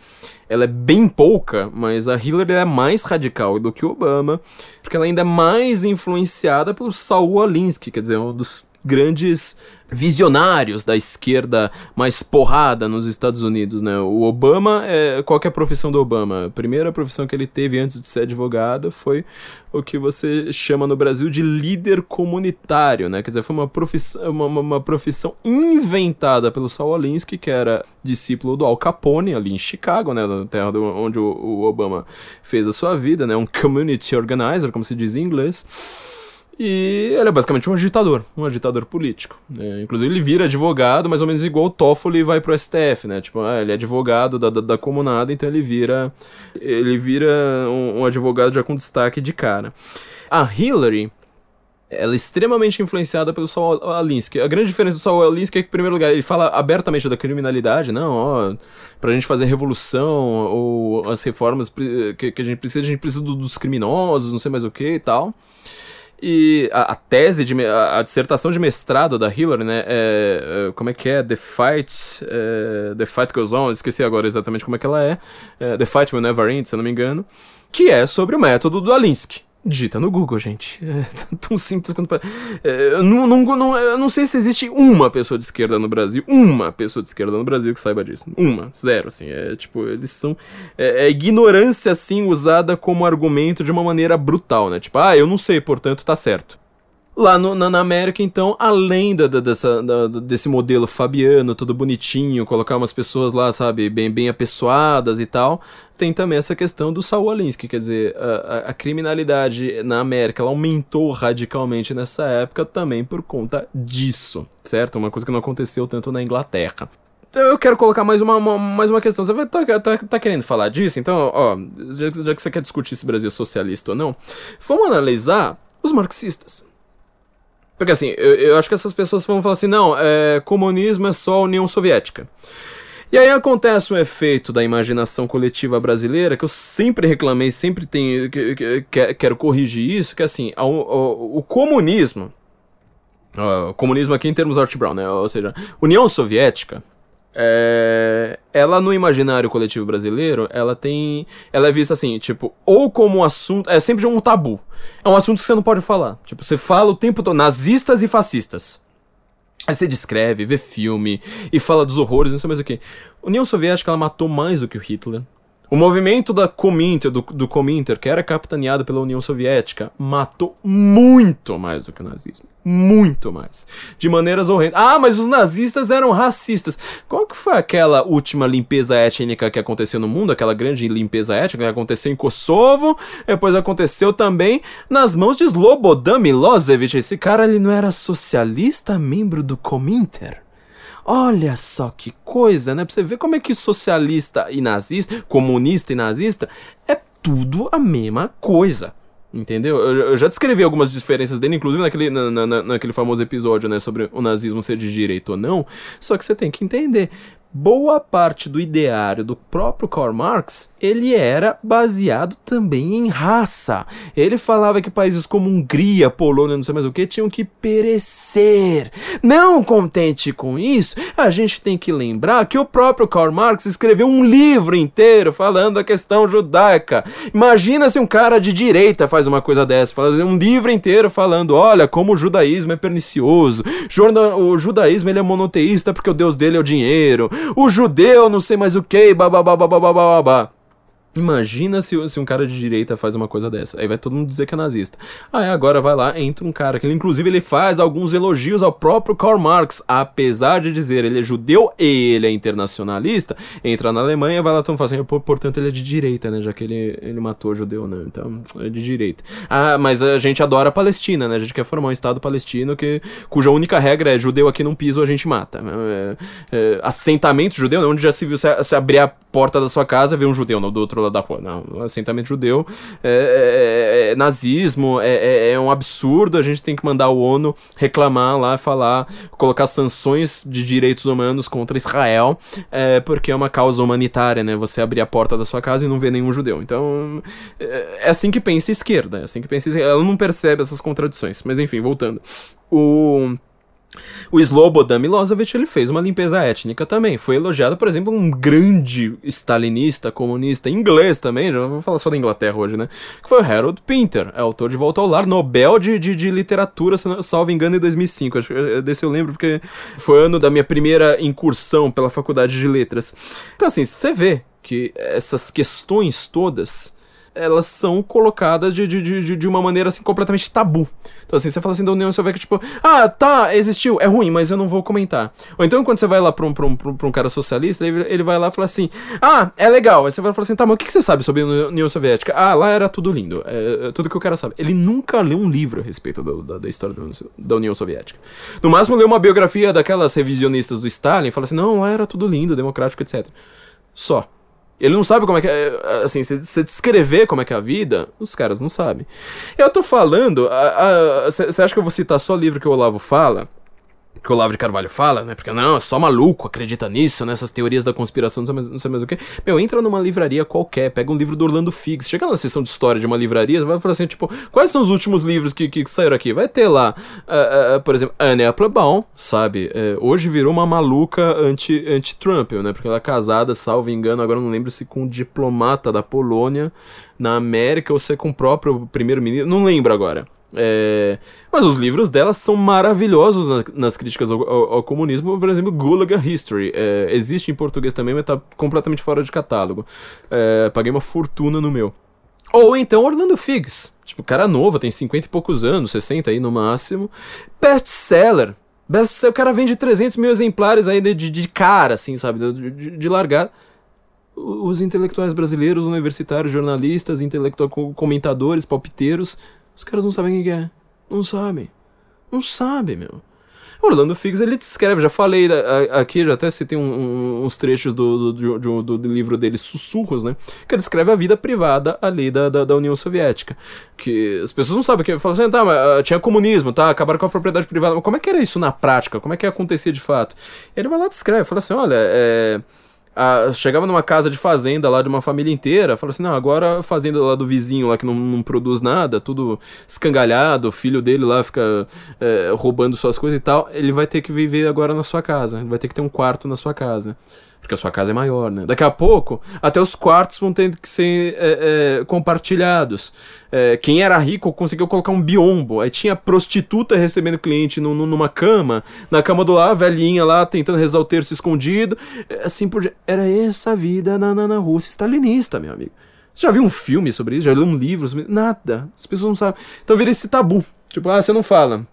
ela é bem pouca, mas a Hillary é mais radical do que o Obama, porque ela ainda é mais influenciada pelo Saul Alinsky, quer dizer, um dos grandes visionários da esquerda mais porrada nos Estados Unidos, né? O Obama, é, qual é a profissão do Obama? A primeira profissão que ele teve antes de ser advogado foi o que você chama no Brasil de líder comunitário, né? Quer dizer, foi uma profissão, uma, uma profissão inventada pelo Saul Alinsky, que era discípulo do Al Capone, ali em Chicago, né? Na terra do, onde o, o Obama fez a sua vida, né? Um community organizer, como se diz em inglês. E ele é basicamente um agitador, um agitador político. Né? Inclusive ele vira advogado, mais ou menos igual o Toffoli vai pro STF, né? Tipo, ah, ele é advogado da, da, da, comunada, então ele vira ele vira um, um, advogado já com destaque de cara. A Hillary, ela é extremamente influenciada pelo Saul Alinsky. A grande diferença do Saul Alinsky é que, em primeiro lugar, ele fala abertamente da criminalidade, não, ó, pra gente fazer revolução, ou as reformas que, que a gente precisa, a gente precisa dos criminosos, não sei mais o que e tal. E a, a tese, de, a, a, dissertação de mestrado da Hillary, né, é, é, como é que é? The Fight, é, The Fight Goes On, esqueci agora exatamente como é que ela é, é The Fight Will Never End, se eu não me engano, que é sobre o método do Alinsky. Digita no Google, gente. É tão simples quanto. É, não, não, não, eu não sei se existe uma pessoa de esquerda no Brasil. Uma pessoa de esquerda no Brasil que saiba disso. Uma. Zero, assim. É tipo, eles são. É, é ignorância, assim, usada como argumento de uma maneira brutal, né? Tipo, ah, eu não sei, portanto tá certo. Lá no, na, na, América, então, além da, da, dessa, da, desse modelo fabiano, todo bonitinho, colocar umas pessoas lá, sabe, bem, bem apessoadas e tal, tem também essa questão do Saul Alinsky, quer dizer, a, a, criminalidade na América ela aumentou radicalmente nessa época também por conta disso, certo? Uma coisa que não aconteceu tanto na Inglaterra. Então eu quero colocar mais uma, uma mais uma questão. Você vai, tá, tá, tá, querendo falar disso? Então, ó, já, já que você quer discutir se o Brasil é socialista ou não, vamos analisar os marxistas. Porque assim, eu, eu acho que essas pessoas vão falar assim, não, é, comunismo é só União Soviética. E aí acontece um efeito da imaginação coletiva brasileira que eu sempre reclamei, sempre tenho, que, que, que, quero corrigir isso, que é assim, o, o, comunismo, comunismo aqui em termos Art Brown, né, ou seja, União Soviética, é, ela no imaginário coletivo brasileiro, ela tem, ela é vista assim, tipo, ou como um assunto, é sempre um tabu. É um assunto que você não pode falar. Tipo, você fala o tempo todo nazistas e fascistas. Aí você descreve, vê filme e fala dos horrores, não sei mais o que. União Soviética ela matou mais do que o Hitler. O movimento da Cominter, do, do Cominter, que era capitaneado pela União Soviética, matou muito mais do que o nazismo. Muito mais. De maneiras horrendas. Ah, mas os nazistas eram racistas. Qual que foi aquela última limpeza étnica que aconteceu no mundo? Aquela grande limpeza étnica que aconteceu em Kosovo, depois aconteceu também nas mãos de Slobodan Milosevic. Esse cara, ele não era socialista, membro do Cominter? Olha só que coisa, né? Pra você ver como é que socialista e nazista, comunista e nazista, é tudo a mesma coisa. Entendeu? Eu, eu, já descrevi algumas diferenças dele, inclusive naquele, na, na, naquele famoso episódio, né, sobre o nazismo ser de direita ou não. Só que você tem que entender boa parte do ideário do próprio Karl Marx, ele era baseado também em raça. Ele falava que países como Hungria, Polônia, não sei mais o que, tinham que perecer. Não contente com isso, a gente tem que lembrar que o próprio Karl Marx escreveu um livro inteiro falando da questão judaica. Imagina se um cara de direita faz uma coisa dessa, fazer um livro inteiro falando, olha, como o judaísmo é pernicioso, o judaísmo ele é monoteísta porque o deus dele é o dinheiro, o judeu, não sei mais o que, babá. Imagina se, se um cara de direita faz uma coisa dessa. Aí vai todo mundo dizer que é nazista. Aí agora vai lá, entra um cara que ele, inclusive ele faz alguns elogios ao próprio Karl Marx, apesar de dizer ele é judeu e ele é internacionalista, entra na Alemanha, vai lá tão assim, portanto ele é de direita, né, já que ele, ele matou judeu, né, então é de direita. Ah, mas a gente adora a Palestina, né, a gente quer formar um estado palestino que, cuja única regra é judeu aqui não piso, a gente mata. É, é, assentamento judeu, né, onde já se viu, se, se abrir a porta da sua casa, vê um judeu no, do outro lado da rua. Não, assentamento judeu é, é, é nazismo, é, é, é, um absurdo. A gente tem que mandar o ONU reclamar lá, falar, colocar sanções de direitos humanos contra Israel, é, porque é uma causa humanitária, né? Você abrir a porta da sua casa e não ver nenhum judeu. Então, é, é assim que pensa a esquerda, é assim que pensa. Ela não percebe essas contradições. Mas enfim, voltando. O O Slobodan Milosevic ele fez uma limpeza étnica também. Foi elogiado, por exemplo, um grande stalinista, comunista, inglês também, já vou falar só da Inglaterra hoje, né? Que foi o Harold Pinter, é autor de Volta ao Lar, Nobel de, de, de Literatura, salvo engano, em 2005. Acho que é, desse eu lembro porque foi ano da minha primeira incursão pela Faculdade de Letras. Então, assim, você vê que essas questões todas elas são colocadas de, de, de, de uma maneira assim completamente tabu. Então assim, você fala assim da União Soviética, tipo, ah, tá, existiu, é ruim, mas eu não vou comentar. Ou então quando você vai lá pra um, pra um, pra um cara socialista, ele, ele vai lá e fala assim, ah, é legal. Aí você vai falar assim, tá, mas o que, que você sabe sobre a União Soviética? Ah, lá era tudo lindo, é, é tudo que eu quero saber. Ele nunca leu um livro a respeito do, da, da, história da União Soviética. No máximo leu uma biografia daquelas revisionistas do Stalin e fala assim, não, lá era tudo lindo, democrático, etc. Só. Ele não sabe como é que é. Assim, se você descrever como é que é a vida, os caras não sabem. Eu tô falando. Você acha que eu vou citar só livro que o Olavo fala? Que o Olavo de Carvalho fala, né? Porque não, é só maluco acredita nisso, nessas teorias da conspiração, não sei, mais, não sei mais o que. Meu, entra numa livraria qualquer, pega um livro do Orlando Figgs, chega na sessão de história de uma livraria, vai falar assim, tipo, quais são os últimos livros que, que, que saíram aqui? Vai ter lá, uh, uh, por exemplo, Anne Applebaum, sabe? Uh, hoje virou uma maluca anti-Trump, anti né? Porque ela é casada, salvo engano, agora não lembro se com um diplomata da Polônia na América ou se é com o próprio primeiro-ministro, não lembro agora. É... Mas os livros dela são maravilhosos na, nas críticas ao, ao, ao, comunismo, por exemplo, Gulaga History. É, existe em português também, mas tá completamente fora de catálogo. É, paguei uma fortuna no meu. Ou então Orlando Figs. Tipo, cara novo, tem 50 e poucos anos, 60 aí no máximo. Best-seller. Best o cara vende 300 mil exemplares de, de, de cara, assim, sabe? De, de, de largada os intelectuais brasileiros, universitários, jornalistas, intelectuais, comentadores, palpiteiros, os caras não sabem quem é. Não sabem. Não sabem, meu. Orlando Figs, ele descreve, já falei aqui, já até citei um, um, uns trechos do do, do, do, livro dele, Sussurros, né? Que ele descreve a vida privada ali da, da, da União Soviética. Que as pessoas não sabem, que falam assim, tá, mas uh, tinha comunismo, tá, acabaram com a propriedade privada. Mas como é que era isso na prática? Como é que acontecia de fato? Ele vai lá e descreve, fala assim, olha, é a, chegava numa casa de fazenda lá de uma família inteira, falava assim, não, agora a fazenda lá do vizinho lá que não, não produz nada, tudo escangalhado, o filho dele lá fica é, roubando suas coisas e tal, ele vai ter que viver agora na sua casa, vai ter que ter um quarto na sua casa. Porque a sua casa é maior, né? Daqui a pouco, até os quartos vão ter que ser é, é, compartilhados. É, quem era rico conseguiu colocar um biombo. Aí tinha prostituta recebendo cliente no, no, numa cama. Na cama do lá, velhinha lá tentando rezar o terço escondido. É, assim por Era essa a vida na, na, na Rússia stalinista, meu amigo. Você já viu um filme sobre isso? Já leu um livro sobre Nada. As pessoas não sabem. Então vira esse tabu. Tipo, ah, você não fala.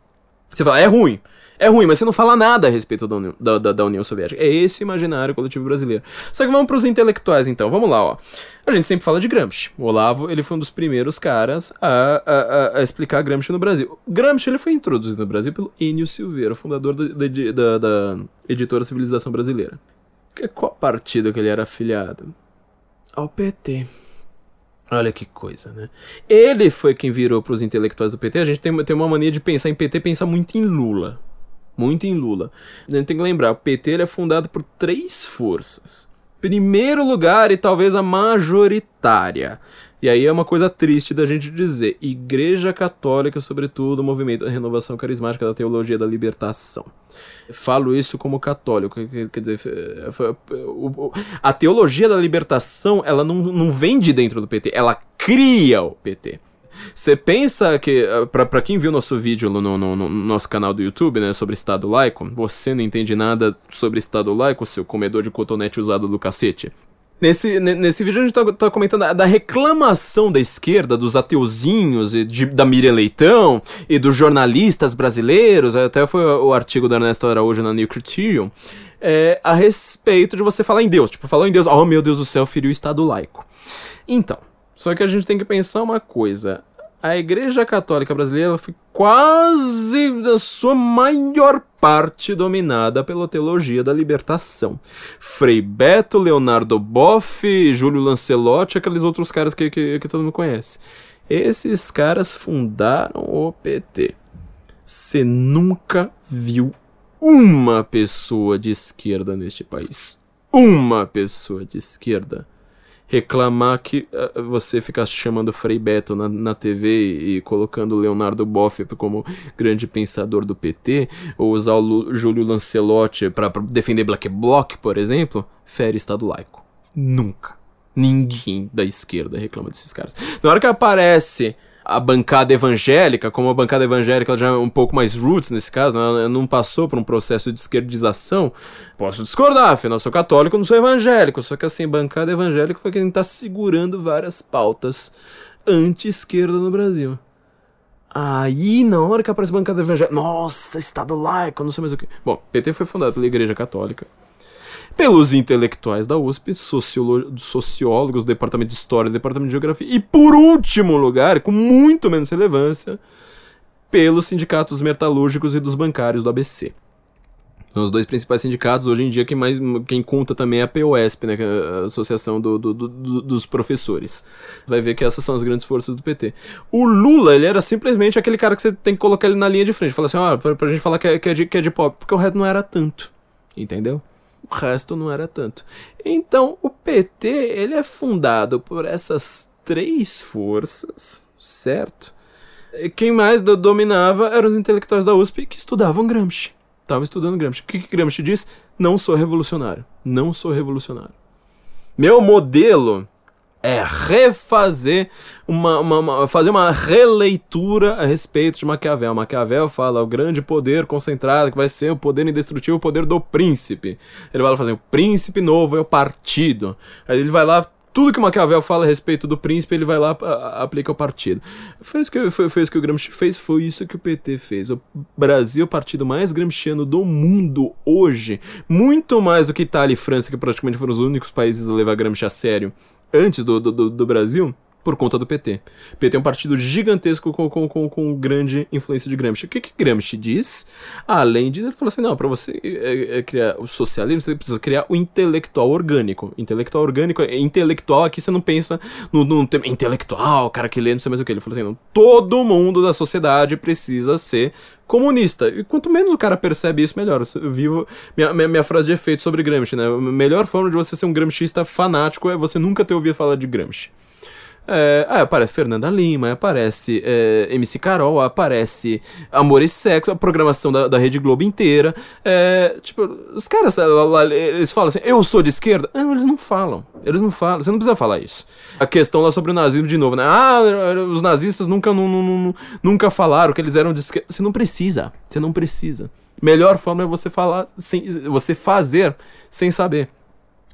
Você fala, é ruim. É ruim, mas você não fala nada a respeito da União, da, da, da União Soviética. É esse imaginário coletivo brasileiro. Só que vamos para os intelectuais, então. Vamos lá, ó. A gente sempre fala de Gramsci. O Olavo, ele foi um dos primeiros caras a, a, a explicar Gramsci no Brasil. Gramsci, ele foi introduzido no Brasil pelo Enio Silveira, fundador da, da, da editora Civilização Brasileira. Qual partido que ele era afiliado? Ao PT. Olha que coisa, né? Ele foi quem virou para os intelectuais do PT. A gente tem, tem uma mania de pensar em PT, pensar muito em Lula muito em Lula. A gente tem que lembrar, o PT é fundado por três forças. Primeiro lugar e talvez a majoritária. E aí é uma coisa triste da gente dizer. Igreja Católica, sobretudo, o movimento da renovação carismática da teologia da libertação. Falo isso como católico, quer dizer, a teologia da libertação, ela não, não vem de dentro do PT, ela cria o PT. Você pensa que, ah, para quem viu nosso vídeo no, no, no, nosso canal do YouTube, né, sobre Estado laico, você não entende nada sobre Estado laico, seu comedor de cotonete usado do cacete. Nesse, nesse vídeo a gente tá, tá comentando da reclamação da esquerda, dos ateuzinhos, e de, da Miriam Leitão e dos jornalistas brasileiros, até foi o artigo da Ernesto Araújo na New Criterion, é, a respeito de você falar em Deus. Tipo, falou em Deus, oh meu Deus do céu, feriu o Estado laico. Então, só que a gente tem que pensar uma coisa. A Igreja Católica Brasileira foi quase, na sua maior parte, dominada pela teologia da libertação. Frei Beto, Leonardo Boff, Júlio Lancelotti, aqueles outros caras que, que, que todo mundo conhece. Esses caras fundaram o PT. Você nunca viu uma pessoa de esquerda neste país. Uma pessoa de esquerda reclamar que uh, você fica chamando Frei Beto na, na TV e colocando Leonardo Boff como grande pensador do PT, ou usar o Lu, Júlio Lancelotti para defender Black Bloc, por exemplo, fere Estado laico. Nunca. Ninguém da esquerda reclama desses caras. Na hora que aparece a bancada evangélica, como a bancada evangélica já é um pouco mais roots nesse caso, né? não passou por um processo de esquerdização, posso discordar, afinal sou católico, não sou evangélico, só que assim, bancada evangélica foi quem está segurando várias pautas anti-esquerda no Brasil. Aí, na hora que aparece bancada evangélica, nossa, Estado laico, não sei mais o que. Bom, PT foi fundado pela Igreja Católica pelos intelectuais da USP, sociólogos, departamento de história, departamento de geografia, e por último lugar, com muito menos relevância, pelos sindicatos metalúrgicos e dos bancários do ABC. Os dois principais sindicatos, hoje em dia quem, mais, quem conta também é a POSP, né, é a Associação do, do, do, dos Professores. Vai ver que essas são as grandes forças do PT. O Lula, ele era simplesmente aquele cara que você tem que colocar ele na linha de frente. Falar assim, ah, pra, pra gente falar que é, que, é de, que é de pop, porque o resto não era tanto. Entendeu? O resto não era tanto. Então, o PT, ele é fundado por essas três forças, certo? Quem mais dominava eram os intelectuais da USP que estudavam Gramsci. Estavam estudando Gramsci. O que, que Gramsci diz? Não sou revolucionário. Não sou revolucionário. Meu modelo é refazer uma, uma, uma, fazer uma releitura a respeito de Maquiavel. Maquiavel fala o grande poder concentrado que vai ser o poder indestrutível, o poder do príncipe. Ele vai lá fazer o príncipe novo é o partido. Aí ele vai lá tudo que o Maquiavel fala a respeito do príncipe, ele vai lá aplica o partido. Foi isso, que, foi, foi isso que o Gramsci fez, foi isso que o PT fez. O Brasil, o partido mais gramsciano do mundo hoje, muito mais do que Itália e França, que praticamente foram os únicos países a levar Gramsci a sério antes do, do, do Brasil por conta do PT. O PT é um partido gigantesco com, com, com, com grande influência de Gramsci. O que, que Gramsci diz? Além disso, ele falou assim: não, para você é, é, criar o socialismo, você precisa criar o intelectual orgânico. Intelectual orgânico é intelectual, aqui você não pensa no, no tema intelectual, cara que lê, não sei mais o que. Ele falou assim: não, todo mundo da sociedade precisa ser comunista. E quanto menos o cara percebe isso, melhor. Eu vivo minha, minha, minha, frase de efeito sobre Gramsci, né? A melhor forma de você ser um gramscista fanático é você nunca ter ouvido falar de Gramsci. É, aí aparece Fernanda Lima, aparece é, MC Carol, aparece Amor e Sexo, a programação da, da Rede Globo inteira. É, tipo, os caras, eles falam assim, eu sou de esquerda? Não, eles não falam. Eles não falam, você não precisa falar isso. A questão lá sobre o nazismo de novo, né? Ah, os nazistas nunca, nunca falaram que eles eram de esquerda. Você não precisa, você não precisa. Melhor forma é você falar, sem, você fazer sem saber.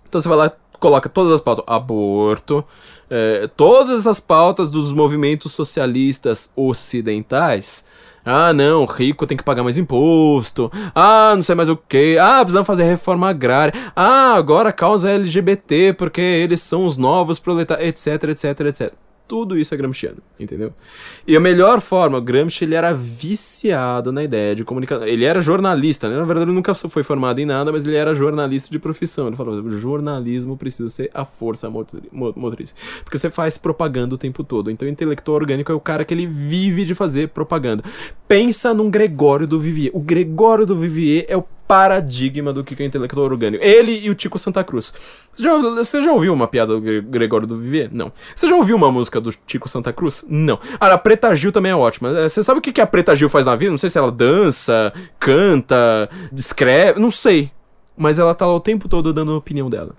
Então você vai lá, coloca todas as pautas, aborto, é, todas as pautas dos movimentos socialistas ocidentais. Ah, não, rico tem que pagar mais imposto. Ah, não sei mais o que. Ah, precisamos fazer reforma agrária. Ah, agora causa LGBT porque eles são os novos proletários, etc, etc, etc tudo isso é gramsciano, entendeu? E a melhor forma, o Gramsci ele era viciado na ideia de comunicação. Ele era jornalista, né? Na verdade, ele nunca foi formado em nada, mas ele era jornalista de profissão. Ele falou: jornalismo precisa ser a força motriz. Porque você faz propaganda o tempo todo. Então, o intelectual orgânico é o cara que ele vive de fazer propaganda. Pensa num Gregório do Vivier. O Gregório do Vivier é o paradigma do que é intelectual orgânico. Ele e o Tico Santa Cruz. Você já, você já ouviu uma piada do Gregório do Vivier? Não. Você já ouviu uma música do Tico Santa Cruz? Não. Ah, a Preta Gil também é ótima. É, você sabe o que a Preta Gil faz na vida? Não sei se ela dança, canta, escreve, não sei. Mas ela tá lá o tempo todo dando a opinião dela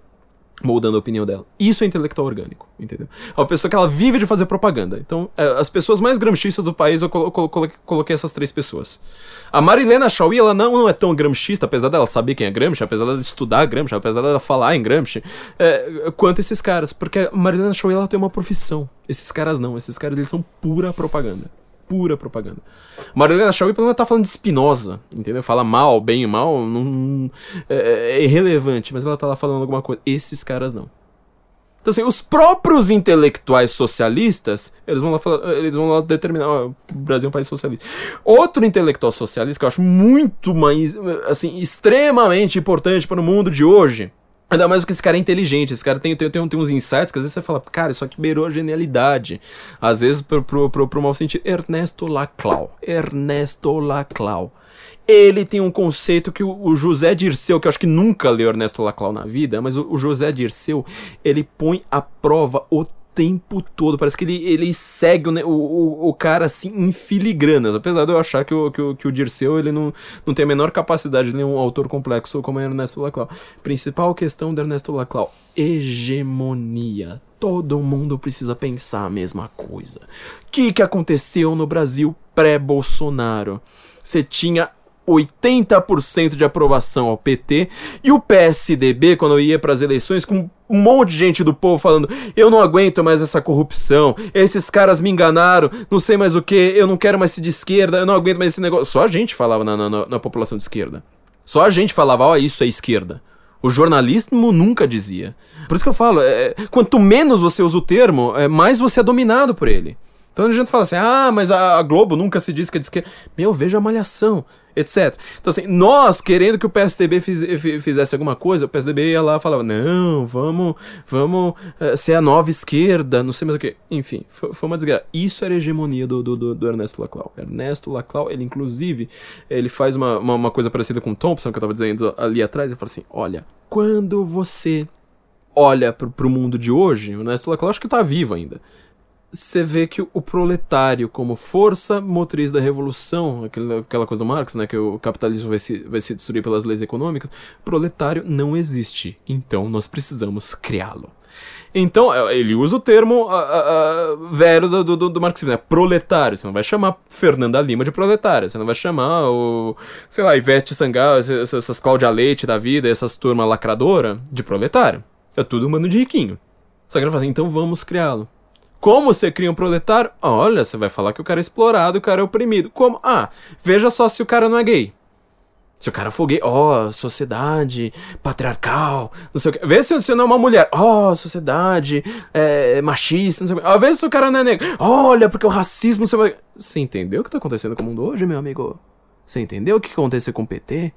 moldando a opinião dela. Isso é intelectual orgânico, entendeu? É uma pessoa que ela vive de fazer propaganda. Então, é, as pessoas mais gramscistas do país, eu colo colo coloquei essas três pessoas. A Marilena Chauí, ela não, não é tão gramscista, apesar dela saber quem é Gramsci, apesar dela estudar Gramsci, apesar dela falar em Gramsci, é, quanto esses caras. Porque a Marilena Chauí, ela tem uma profissão. Esses caras não. Esses caras, eles são pura propaganda pura propaganda. Marilena Chauí, pelo menos, tá falando de Spinoza, entendeu? Fala mal, bem mal, não, é, é, irrelevante, mas ela tá lá falando alguma coisa. Esses caras não. Então, assim, os próprios intelectuais socialistas, eles vão lá, falar, eles vão lá determinar, ó, o Brasil é um país socialista. Outro intelectual socialista que eu acho muito mais, assim, extremamente importante para o mundo de hoje, Ainda mais porque esse cara é inteligente, esse cara tem, tem, tem, tem uns insights que às vezes você fala, cara, isso aqui beirou a genialidade. Às vezes pro, pro, pro, pro sentido. Ernesto Laclau. Ernesto Laclau. Ele tem um conceito que o, o José Dirceu, que eu acho que nunca leu Ernesto Laclau na vida, mas o, o José Dirceu, ele põe à prova o tempo todo. Parece que ele, ele segue o, o, o cara assim em filigranas. Apesar de eu achar que o, que o, que o Dirceu ele não, não tem a menor capacidade de ler um autor complexo como é Ernesto Laclau. Principal questão de Ernesto Laclau: hegemonia. Todo mundo precisa pensar a mesma coisa. O que, que aconteceu no Brasil pré-Bolsonaro? Você tinha 80% de aprovação ao PT e o PSDB, quando ia para as eleições, com um monte de gente do povo falando: eu não aguento mais essa corrupção, esses caras me enganaram, não sei mais o que, eu não quero mais ser de esquerda, eu não aguento mais esse negócio. Só a gente falava na, na, na população de esquerda. Só a gente falava: ó, oh, isso é esquerda. O jornalismo nunca dizia. Por isso que eu falo: é, quanto menos você usa o termo, é, mais você é dominado por ele. Então a gente fala assim: ah, mas a, a Globo nunca se diz que é de esquerda. Meu, veja a malhação etc. Então, assim, nós querendo que o PSDB fiz, fizesse alguma coisa, o PSDB ia lá e falava: não, vamos, vamos uh, ser a nova esquerda, não sei mais o que. Enfim, foi, foi uma desgraça. Isso era a hegemonia do, do, do, Ernesto Laclau. Ernesto Laclau, ele inclusive, ele faz uma, uma, uma coisa parecida com Thompson, que eu tava dizendo ali atrás, ele fala assim: olha, quando você olha pro, pro mundo de hoje, o Ernesto Laclau acho que tá vivo ainda você vê que o proletário, como força motriz da revolução, aquela coisa do Marx, né, que o capitalismo vai se, vai se destruir pelas leis econômicas, proletário não existe. Então nós precisamos criá-lo. Então, é, ele usa o termo uh, uh, velho do, do, do, marxismo, né? Proletário. Você não vai chamar Fernanda Lima de proletária. Você não vai chamar o, sei lá, Ivete Sangalo, essas, Cláudia Leite da vida, essas turmas lacradora de proletário. É tudo um bando de riquinho. Só que ele fala assim, então vamos criá-lo. Como você cria um proletário? Olha, você vai falar que o cara é explorado, o cara é oprimido. Como? Ah, veja só se o cara não é gay. Se o cara for gay, ó, oh, sociedade patriarcal, não sei o que. Vê se você não é uma mulher, ó, oh, sociedade é, machista, não sei o que. Ó, vê se o cara não é negro. Olha, porque o racismo. Você, vai... você entendeu o que tá acontecendo com o mundo hoje, meu amigo? Você entendeu o que aconteceu com o PT?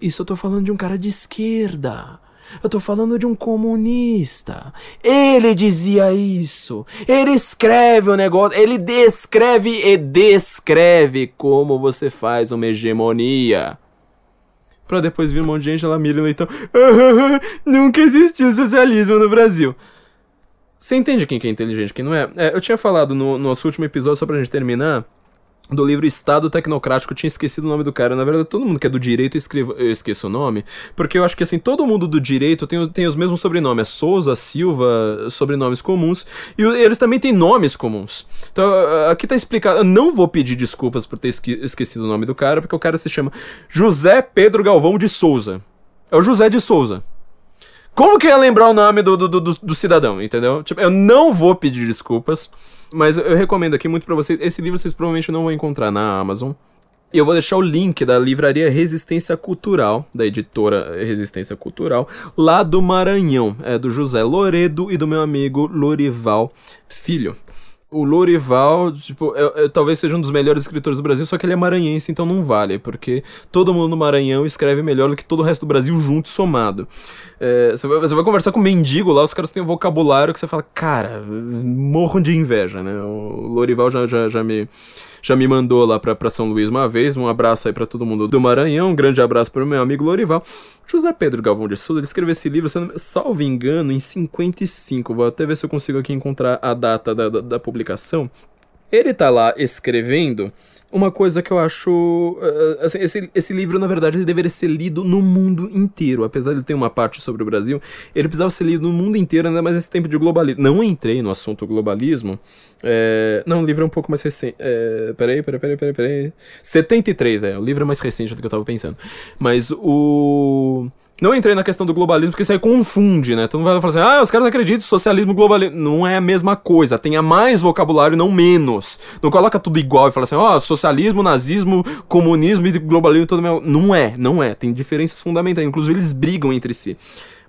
Isso eu tô falando de um cara de esquerda. Eu tô falando de um comunista. Ele dizia isso. Ele escreve o negócio. Ele descreve e descreve como você faz uma hegemonia. Pra depois vir um monte de gente lá, Miriam Leitão. Nunca existiu socialismo no Brasil. Você entende quem que é inteligente e quem não é? é? Eu tinha falado no, no nosso último episódio, só pra gente terminar, do livro Estado Tecnocrático, eu tinha esquecido o nome do cara. Na verdade, todo mundo que é do direito escreva, eu esqueço o nome, porque eu acho que assim, todo mundo do direito tem, tem os mesmos sobrenomes. É Souza, Silva, sobrenomes comuns, e eles também têm nomes comuns. Então, aqui tá explicado. Eu não vou pedir desculpas por ter esque esquecido o nome do cara, porque o cara se chama José Pedro Galvão de Souza. É o José de Souza. Como que eu ia lembrar o nome do, do, do, do cidadão, entendeu? Tipo, eu não vou pedir desculpas. Mas eu recomendo aqui muito para vocês. Esse livro vocês provavelmente não vão encontrar na Amazon. Eu vou deixar o link da livraria Resistência Cultural, da editora Resistência Cultural, lá do Maranhão. É do José Loredo e do meu amigo Lorival Filho. O Lorival, tipo, é, é, talvez seja um dos melhores escritores do Brasil, só que ele é maranhense, então não vale, porque todo mundo no Maranhão escreve melhor do que todo o resto do Brasil junto e somado. É, você, vai, vai, conversar com um mendigo lá, os caras têm um vocabulário que você fala, cara, morro de inveja, né? O Lorival já, já, já me já me mandou lá pra, pra São Luís uma vez. Um abraço aí pra todo mundo do Maranhão. Um grande abraço pro meu amigo Lorival. José Pedro Galvão de Souza, ele escreveu esse livro, se não, salvo engano, em 55. Vou até ver se eu consigo aqui encontrar a data da, da, da publicação. Ele tá lá escrevendo uma coisa que eu acho. Uh, assim, esse, esse livro, na verdade, ele deveria ser lido no mundo inteiro. Apesar de ter uma parte sobre o Brasil, ele precisava ser lido no mundo inteiro, ainda mais nesse tempo de globalismo. Não entrei no assunto globalismo. É, não, o livro é um pouco mais recente. É, peraí, peraí, peraí, peraí, peraí. 73, é. O livro é mais recente do que eu tava pensando. Mas o. Não entrei na questão do globalismo, porque isso aí confunde, né? Todo mundo vai falar assim, ah, os caras acreditam, socialismo, globalismo. Não é a mesma coisa, tenha mais vocabulário, não menos. Não coloca tudo igual e fala assim, ó, oh, socialismo, nazismo, comunismo e globalismo, tudo mesmo. Não é, não é. Tem diferenças fundamentais, inclusive eles brigam entre si.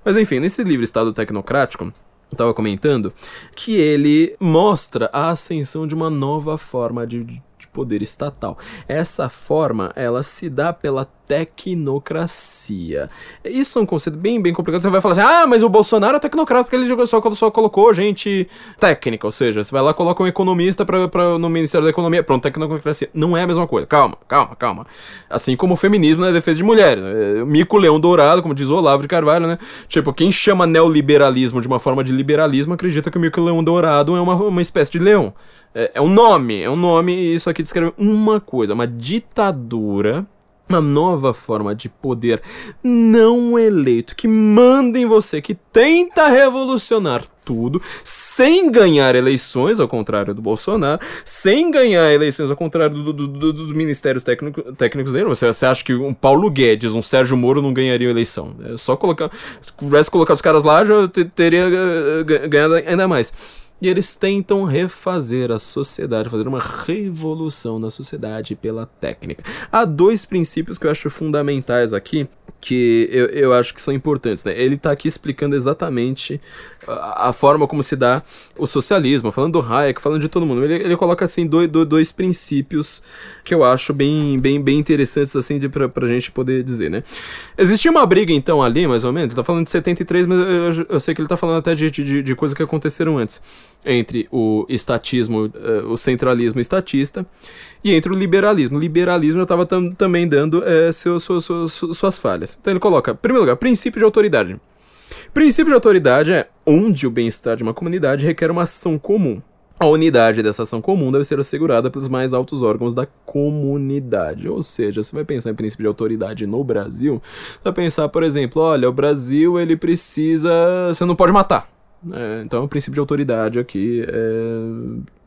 Mas enfim, nesse livro Estado Tecnocrático, eu tava comentando que ele mostra a ascensão de uma nova forma de, de poder estatal. Essa forma, ela se dá pela tecnocracia. Isso é um conceito bem, bem complicado. Você vai falar assim, ah, mas o Bolsonaro é tecnocrata porque ele só, só colocou gente técnica, ou seja, você vai lá coloca um economista pra, pra, no Ministério da Economia, pronto, tecnocracia. Não é a mesma coisa. Calma, calma, calma. Assim como o feminismo na defesa de mulheres. É, Mico Leão Dourado, como diz o Olavo de Carvalho, né? Tipo, quem chama neoliberalismo de uma forma de liberalismo acredita que o Mico Leão Dourado é uma, uma espécie de leão. É, é um nome, é um nome, e isso aqui descreve uma coisa, uma ditadura uma nova forma de poder não eleito que manda em você, que tenta revolucionar tudo sem ganhar eleições, ao contrário do Bolsonaro, sem ganhar eleições, ao contrário do, do, do, dos ministérios técnico, técnicos dele. Você, você, acha que um Paulo Guedes, um Sérgio Moro não ganhariam eleição? É só colocar. Se tivesse colocado os caras lá, já teria eh, ganhado ainda mais. E eles tentam refazer a sociedade, fazer uma revolução na sociedade pela técnica. Há dois princípios que eu acho fundamentais aqui, que eu, eu acho que são importantes. Né? Ele está aqui explicando exatamente a, forma como se dá o socialismo, falando do Hayek, falando de todo mundo. Ele, ele coloca assim dois, dois, princípios que eu acho bem, bem, bem interessantes assim de, pra, pra gente poder dizer. Né? Existia uma briga então ali, mais ou menos, ele tá falando de 73, mas eu, eu sei que ele tá falando até de, de, de coisas que aconteceram antes entre o estatismo, uh, o centralismo estatista e entre o liberalismo. O liberalismo já estava tam também dando seu, seu, seu, suas falhas. Então ele coloca, em primeiro lugar, princípio de autoridade. Princípio de autoridade é onde o bem-estar de uma comunidade requer uma ação comum. A unidade dessa ação comum deve ser assegurada pelos mais altos órgãos da comunidade. Ou seja, você vai pensar em princípio de autoridade no Brasil, vai pensar, por exemplo, olha, o Brasil ele precisa. Você não pode matar. É, então, o princípio de autoridade aqui é.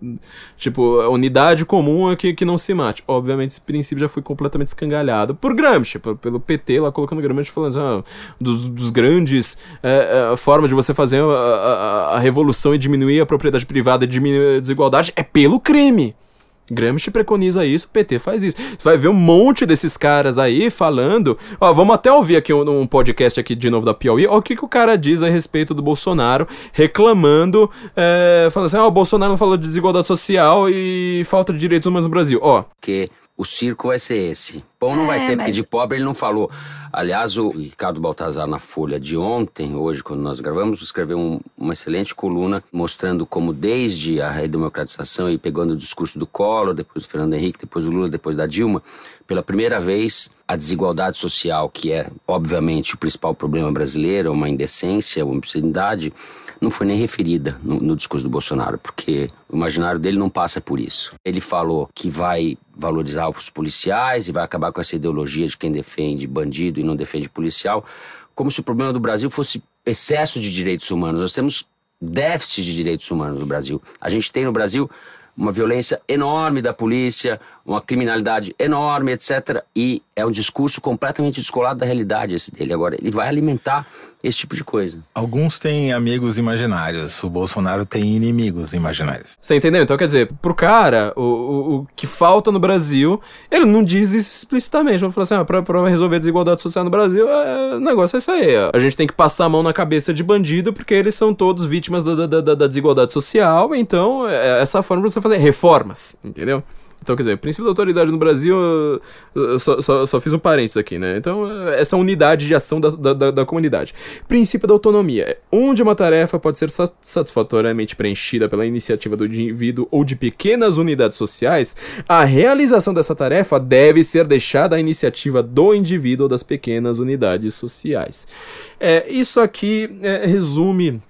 Tipo, a unidade comum é que, que não se mate. Obviamente, esse princípio já foi completamente escangalhado por Gramsci, pelo PT, lá colocando Gramsci falando ah, dos, dos grandes é, é, formas de você fazer a, a, a revolução e diminuir a propriedade privada e diminuir a desigualdade é pelo crime. Gramsci preconiza isso, PT faz isso. Vai ver um monte desses caras aí falando. Ó, vamos até ouvir aqui um, um podcast aqui de novo da Piauí. Ó, o que, que o cara diz a respeito do Bolsonaro, reclamando, é, falando assim: ó, o Bolsonaro falou de desigualdade social e falta de direitos humanos no Brasil. Ó. Que o circo vai ser esse. Pão não é, vai ter, mas... porque de pobre ele não falou. Aliás, o Ricardo Baltazar, na Folha de ontem, hoje, quando nós gravamos, escreveu um, uma excelente coluna mostrando como, desde a redemocratização e pegando o discurso do Collor, depois do Fernando Henrique, depois do Lula, depois da Dilma, pela primeira vez, a desigualdade social, que é, obviamente, o principal problema brasileiro, uma indecência, uma obscenidade, não foi nem referida no, no, discurso do Bolsonaro, porque o imaginário dele não passa por isso. Ele falou que vai valorizar os policiais e vai acabar com essa ideologia de quem defende bandido e não defende policial, como se o problema do Brasil fosse excesso de direitos humanos. Nós temos déficit de direitos humanos no Brasil. A gente tem no Brasil uma violência enorme da polícia, uma criminalidade enorme, etc. E é um discurso completamente descolado da realidade esse dele. Agora, ele vai alimentar esse tipo de coisa. Alguns têm amigos imaginários, o Bolsonaro tem inimigos imaginários. Você entendeu? Então, quer dizer, pro cara, o, o, o que falta no Brasil, ele não diz isso explicitamente. Vamos falar assim, ah, pra, pra resolver a desigualdade social no Brasil, é, o negócio é isso aí. Ó. A gente tem que passar a mão na cabeça de bandido, porque eles são todos vítimas da, da, da, da desigualdade social, então é essa forma de você fazer reformas, entendeu? Então, quer dizer, o princípio da autoridade no Brasil, só, só, só, fiz um parênteses aqui, né? Então, essa unidade de ação da, da, da, comunidade. Princípio da autonomia. Onde uma tarefa pode ser satisfatoriamente preenchida pela iniciativa do indivíduo ou de pequenas unidades sociais, a realização dessa tarefa deve ser deixada à iniciativa do indivíduo ou das pequenas unidades sociais. É, isso aqui é, resume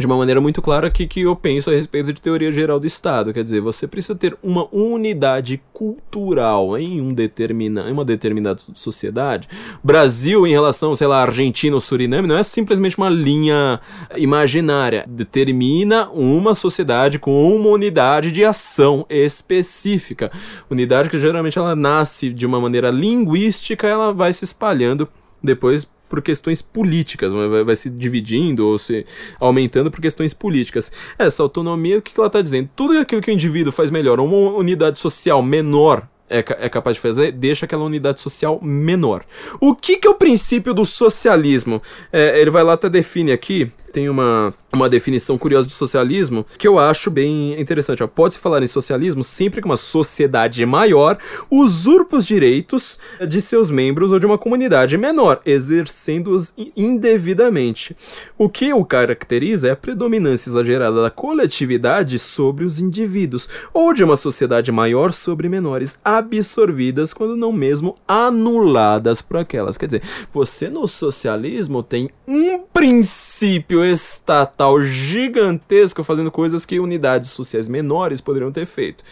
de uma maneira muito clara que, que eu penso a respeito de teoria geral do Estado. Quer dizer, você precisa ter uma unidade cultural em, um determina, em uma determinada sociedade. Brasil, em relação, sei lá, Argentina ou Suriname, não é simplesmente uma linha imaginária. Determina uma sociedade com uma unidade de ação específica. Unidade que geralmente ela nasce de uma maneira linguística, ela vai se espalhando depois por questões políticas, vai, vai, se dividindo ou se aumentando por questões políticas. Essa autonomia, o que ela está dizendo? Tudo aquilo que o indivíduo faz melhor, uma unidade social menor é, é, capaz de fazer, deixa aquela unidade social menor. O que, que é o princípio do socialismo? É, ele vai lá até define aqui, tem uma, uma definição curiosa de socialismo que eu acho bem interessante. Pode-se falar em socialismo sempre que uma sociedade maior usurpa os direitos de seus membros ou de uma comunidade menor, exercendo-os indevidamente. O que o caracteriza é a predominância exagerada da coletividade sobre os indivíduos, ou de uma sociedade maior sobre menores, absorvidas quando não mesmo anuladas por aquelas. Quer dizer, você no socialismo tem um princípio estatal gigantesco fazendo coisas que unidades sociais menores poderiam ter feito.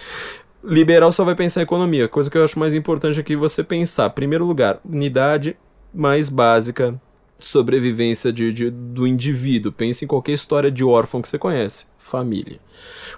Liberal só vai pensar economia, coisa que eu acho mais importante aqui você pensar. Primeiro lugar, unidade mais básica sobrevivência de, de, do indivíduo. Pense em qualquer história de órfão que você conhece. Família.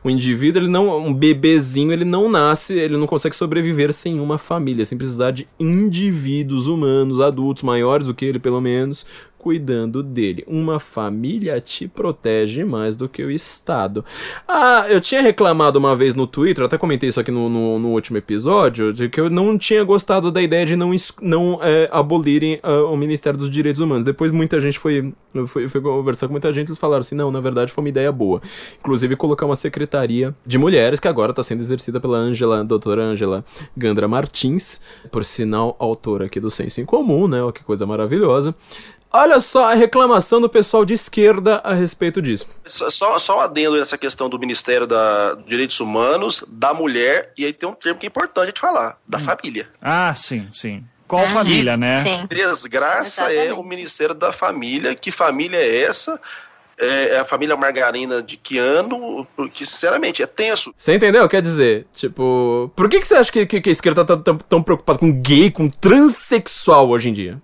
O indivíduo, ele não, um bebezinho, ele não nasce, ele não consegue sobreviver sem uma família, sem precisar de indivíduos humanos, adultos, maiores do que ele pelo menos, cuidando dele. Uma família te protege mais do que o Estado. Ah, eu tinha reclamado uma vez no Twitter, até comentei isso aqui no, no, no último episódio, de que eu não tinha gostado da ideia de não, não é, abolirem uh, o Ministério dos Direitos Humanos. Depois muita gente foi, foi, foi conversar com muita gente, eles falaram assim, não, na verdade foi uma ideia boa. Inclusive colocar uma secretaria de mulheres, que agora está sendo exercida pela Angela, doutora Angela Gandra Martins, por sinal autora aqui do Senso em Comum, né, que coisa maravilhosa. Olha só a reclamação do pessoal de esquerda a respeito disso. Só, só um adendo nessa questão do Ministério da Direitos Humanos, da mulher, e aí tem um termo que é importante de falar, da hum. família. Ah, sim, sim. Qual ah, família, né? Sim. Desgraça Exatamente. é o Ministério da Família. Que família é essa? É, é a família Margarina de que ano? Porque, sinceramente, é tenso. Você entendeu? Quer dizer, tipo, por que, que você acha que, que, que a esquerda tá tão, tão preocupada com gay, com transexual hoje em dia?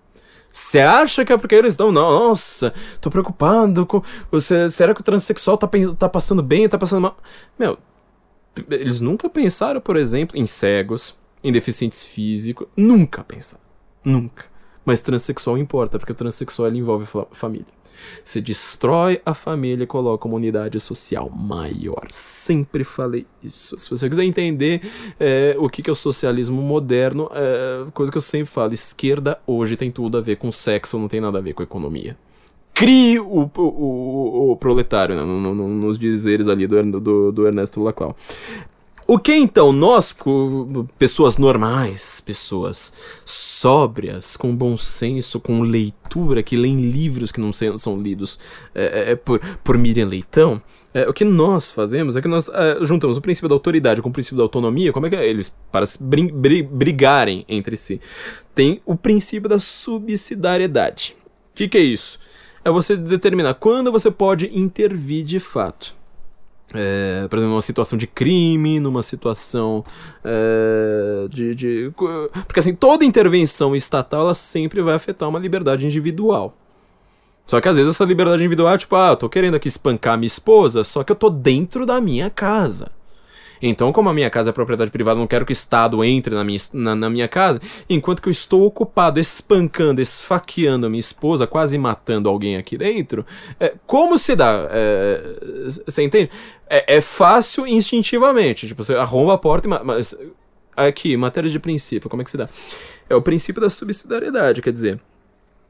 Você acha que é porque eles estão, nossa, tô preocupado com. Você, será que o transexual tá, tá passando bem, tá passando mal? Meu, eles nunca pensaram, por exemplo, em cegos, em deficientes físicos. Nunca pensaram. Nunca. Mas transexual importa, porque o transexual envolve família. Você destrói a família e coloca uma unidade social maior. Sempre falei isso. Se você quiser entender é, o que é o socialismo moderno, é, coisa que eu sempre falo: esquerda hoje tem tudo a ver com sexo, não tem nada a ver com economia crie o, o, o, o proletário, né? no, no, nos dizeres ali do, do, do Ernesto Laclau. O que então nós, pessoas normais, pessoas sóbrias, com bom senso, com leitura, que leem livros que não são lidos é, é, é, por, por Miriam Leitão, é, o que nós fazemos é que nós é, juntamos o princípio da autoridade com o princípio da autonomia, como é que é? eles, para brigarem entre si, tem o princípio da subsidiariedade. O que, que é isso? É você determinar quando você pode intervir de fato. É, por exemplo, numa situação de crime, numa situação é, de, de, Porque assim, toda intervenção estatal ela sempre vai afetar uma liberdade individual. Só que às vezes essa liberdade individual é tipo, ah, tô querendo aqui espancar minha esposa, só que eu tô dentro da minha casa. Então, como a minha casa é propriedade privada, não quero que o Estado entre na minha, na, na minha casa, enquanto que eu estou ocupado espancando, esfaqueando a minha esposa, quase matando alguém aqui dentro, é, como se dá? É, você entende? É, é, fácil instintivamente. Tipo, você arromba a porta e. Mas, aqui, matéria de princípio, como é que se dá? É o princípio da subsidiariedade, quer dizer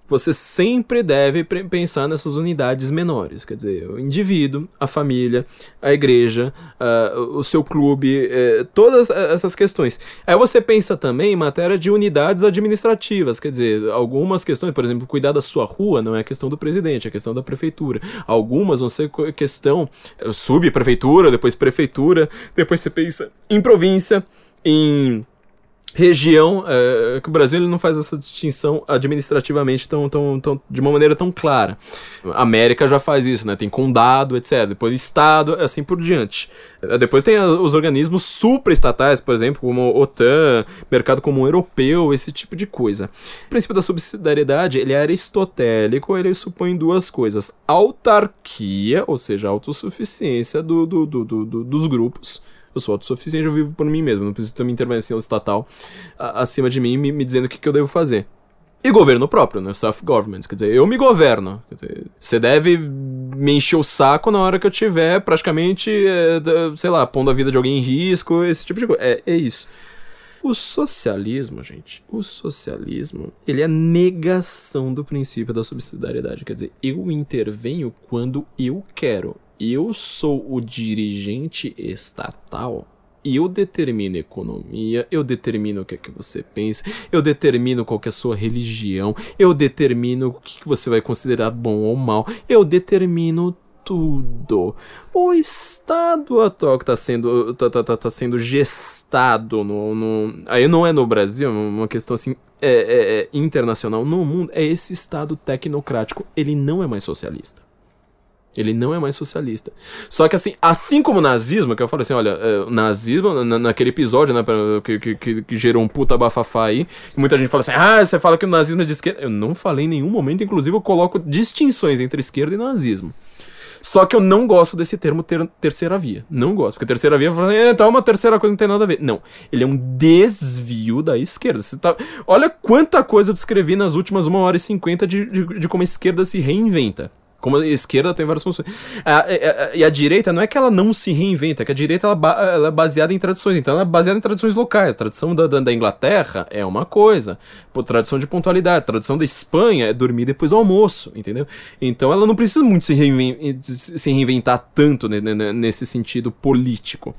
você sempre deve pensar nessas unidades menores, quer dizer, o indivíduo, a família, a igreja, uh, o seu clube, uh, todas essas questões. Aí você pensa também em matéria de unidades administrativas, quer dizer, algumas questões, por exemplo, cuidar da sua rua não é questão do presidente, é questão da prefeitura. Algumas vão ser questão subprefeitura, depois prefeitura, depois você pensa em província, em região, é, que o Brasil ele não faz essa distinção administrativamente tão, tão, tão, de uma maneira tão clara. A América já faz isso, né? Tem condado, etc. Depois estado, assim por diante. É, depois tem os organismos supraestatais, por exemplo, como OTAN, Mercado Comum Europeu, esse tipo de coisa. O princípio da subsidiariedade, ele é aristotélico, ele supõe duas coisas. Autarquia, ou seja, autossuficiência do, do, do, do dos grupos, eu sou autossuficiente, eu vivo por mim mesmo. Não preciso ter uma intervenção estatal acima de mim me, me dizendo o que, que eu devo fazer. E governo próprio, né? Self-government. Quer dizer, eu me governo. Você deve me encher o saco na hora que eu tiver praticamente, é, sei lá, pondo a vida de alguém em risco, esse tipo de coisa. É, é isso. O socialismo, gente, o socialismo, ele é negação do princípio da subsidiariedade. Quer dizer, eu intervenho quando eu quero. Eu sou o dirigente estatal eu determino economia, eu determino o que é que você pensa, eu determino qual é a sua religião, eu determino o que, que você vai considerar bom ou mal, eu determino tudo. O Estado atual que está sendo, tá, tá, tá, tá, sendo gestado no, no, Aí não é no Brasil, é uma questão assim. É, é, é internacional no mundo, é esse Estado tecnocrático. Ele não é mais socialista. Ele não é mais socialista. Só que assim, assim como o nazismo, que eu falei assim, olha, é, o nazismo, na, naquele episódio, né, que, que, que, gerou um puta bafafá aí, muita gente fala assim, ah, você fala que o nazismo é de esquerda. Eu não falei em nenhum momento, inclusive eu coloco distinções entre esquerda e nazismo. Só que eu não gosto desse termo ter, terceira via. Não gosto. Porque terceira via fala, é, tá uma terceira coisa não tem nada a ver. Não. Ele é um desvio da esquerda. Você tá... Olha quanta coisa eu descrevi nas últimas 1 hora e 50 de, de, de como a esquerda se reinventa. Como a esquerda tem várias funções. A, a, a, e a direita não é que ela não se reinventa, é que a direita ela, ela, é baseada em tradições. Então ela é baseada em tradições locais. A tradição da, da, da Inglaterra é uma coisa. Pô, tradição de pontualidade. A tradição da Espanha é dormir depois do almoço, entendeu? Então ela não precisa muito se, reinventar, se reinventar tanto nesse sentido político.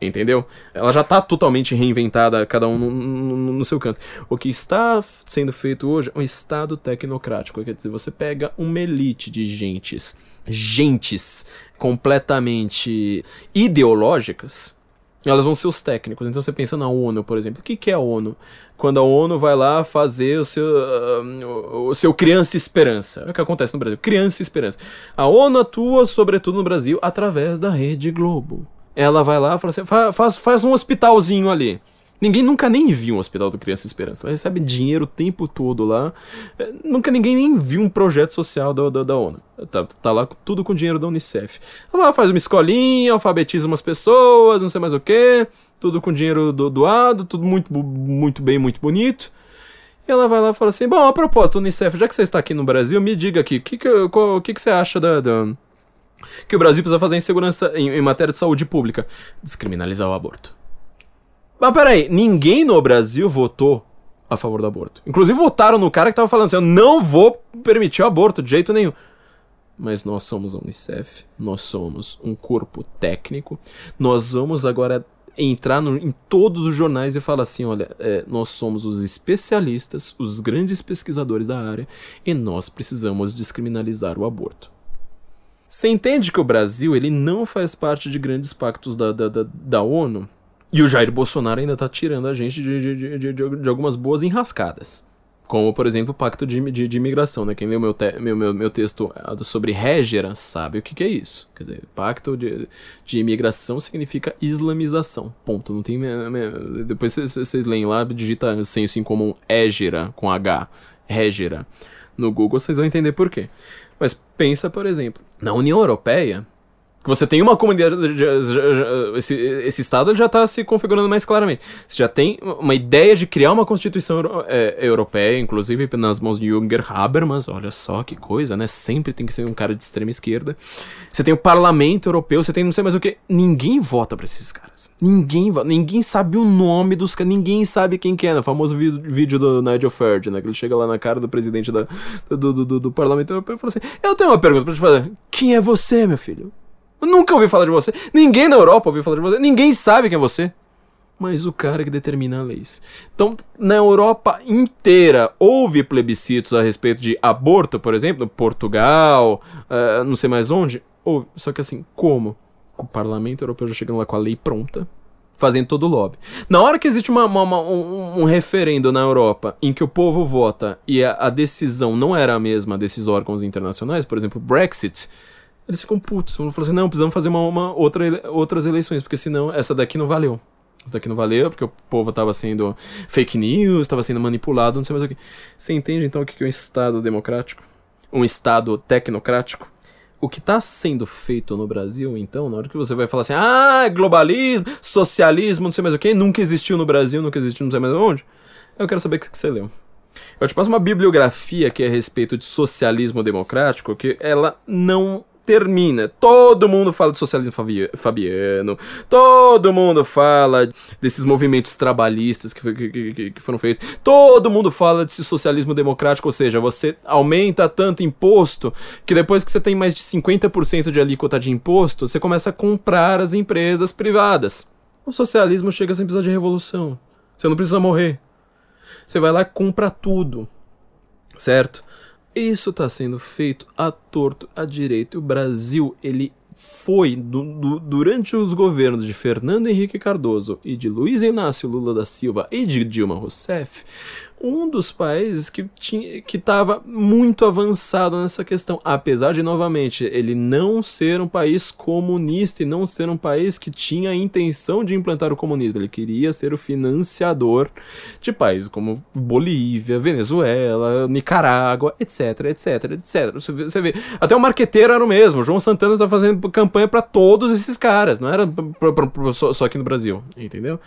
Entendeu? Ela já está totalmente reinventada, cada um no, no, no, seu canto. O que está sendo feito hoje é um Estado tecnocrático. Quer dizer, você pega uma elite de gentes, gentes completamente ideológicas, elas vão ser os técnicos. Então você pensa na ONU, por exemplo. O que, que é a ONU? Quando a ONU vai lá fazer o seu, uh, o seu Criança Esperança. É o que acontece no Brasil. Criança Esperança. A ONU atua, sobretudo no Brasil, através da Rede Globo ela vai lá e fala assim: faz, faz um hospitalzinho ali. Ninguém nunca nem viu um hospital do Criança Esperança. Ela recebe dinheiro o tempo todo lá. É, nunca ninguém nem viu um projeto social da, da, da ONU. Tá, tá lá tudo com dinheiro da Unicef. Ela faz uma escolinha, alfabetiza umas pessoas, não sei mais o que. Tudo com dinheiro do, doado, tudo muito, muito bem, muito bonito. E ela vai lá e fala assim: Bom, a propósito, Unicef, já que você está aqui no Brasil, me diga aqui, o que, que, que, que você acha da, da que o Brasil precisa fazer em segurança em, em matéria de saúde pública? Descriminalizar o aborto. Mas peraí, ninguém no Brasil votou a favor do aborto. Inclusive votaram no cara que tava falando assim: eu não vou permitir o aborto de jeito nenhum. Mas nós somos a Unicef, nós somos um corpo técnico, nós vamos agora entrar no, em todos os jornais e falar assim: olha, é, nós somos os especialistas, os grandes pesquisadores da área, e nós precisamos descriminalizar o aborto. Você entende que o Brasil ele não faz parte de grandes pactos da, da, da, da ONU? E o Jair Bolsonaro ainda tá tirando a gente de, de, de, de, de algumas boas enrascadas. Como, por exemplo, o Pacto de, de, de Imigração, né? Quem leu meu, te, meu, meu, meu texto é, sobre Régera sabe o que, que é isso. Quer dizer, Pacto de, de Imigração significa islamização. Ponto. Não tem... Depois vocês leem lá, digita senso em comum Égera, com H. Régera. No Google vocês vão entender por quê. Mas pensa, por exemplo, na União Europeia, que você tem uma comunidade. Esse, esse Estado já está se configurando mais claramente. Você já tem uma ideia de criar uma Constituição é, europeia, inclusive nas mãos de Junger Habermas. Olha só que coisa, né? Sempre tem que ser um cara de extrema esquerda. Você tem o Parlamento Europeu, você tem não sei mais o que. Ninguém vota para esses caras. Ninguém Ninguém sabe o nome dos caras. Ninguém sabe quem que é. No famoso vídeo do Nigel Farage, né? Que ele chega lá na cara do presidente da, do, do, do, do Parlamento Europeu e fala assim: Eu tenho uma pergunta pra te fazer. Quem é você, meu filho? Nunca ouvi falar de você. Ninguém na Europa ouviu falar de você. Ninguém sabe quem é você. Mas o cara que determina as leis. Então, na Europa inteira, houve plebiscitos a respeito de aborto, por exemplo, Portugal, uh, não sei mais onde. Houve. Só que assim, como? O parlamento europeu já chegando lá com a lei pronta, fazendo todo o lobby. Na hora que existe uma, uma, uma, um, um, referendo na Europa em que o povo vota e a, a, decisão não era a mesma desses órgãos internacionais, por exemplo, Brexit, eles ficam putos. Vão falar assim: não, precisamos fazer uma, uma outra, outras eleições, porque senão essa daqui não valeu. Essa daqui não valeu, porque o povo estava sendo fake news, estava sendo manipulado, não sei mais o que. Você entende então o que é um Estado democrático? Um Estado tecnocrático? O que está sendo feito no Brasil, então, na hora que você vai falar assim, ah, globalismo, socialismo, não sei mais o que, nunca existiu no Brasil, nunca existiu não sei mais onde, eu quero saber o que você leu. Eu te passo uma bibliografia que é a respeito de socialismo democrático, que ela não termina. Todo mundo fala de socialismo fabiano, todo mundo fala desses movimentos trabalhistas que, que, que, que foram feitos, todo mundo fala desse socialismo democrático, ou seja, você aumenta tanto imposto que depois que você tem mais de 50% de alíquota de imposto, você começa a comprar as empresas privadas. O socialismo chega sem precisar de revolução. Você não precisa morrer. Você vai lá e compra tudo. Certo? Isso está sendo feito a torto, a direito. O Brasil, ele foi, du, du, durante os governos de Fernando Henrique Cardoso e de Luiz Inácio Lula da Silva e de Dilma Rousseff, um dos países que tinha que estava muito avançado nessa questão, apesar de novamente ele não ser um país comunista e não ser um país que tinha a intenção de implantar o comunismo, ele queria ser o financiador de países como Bolívia, Venezuela, Nicarágua, etc, etc, etc. Você vê, até o marqueteiro era o mesmo, João Santana está fazendo campanha para todos esses caras, não era pra, pra, pra, só, só aqui no Brasil, entendeu?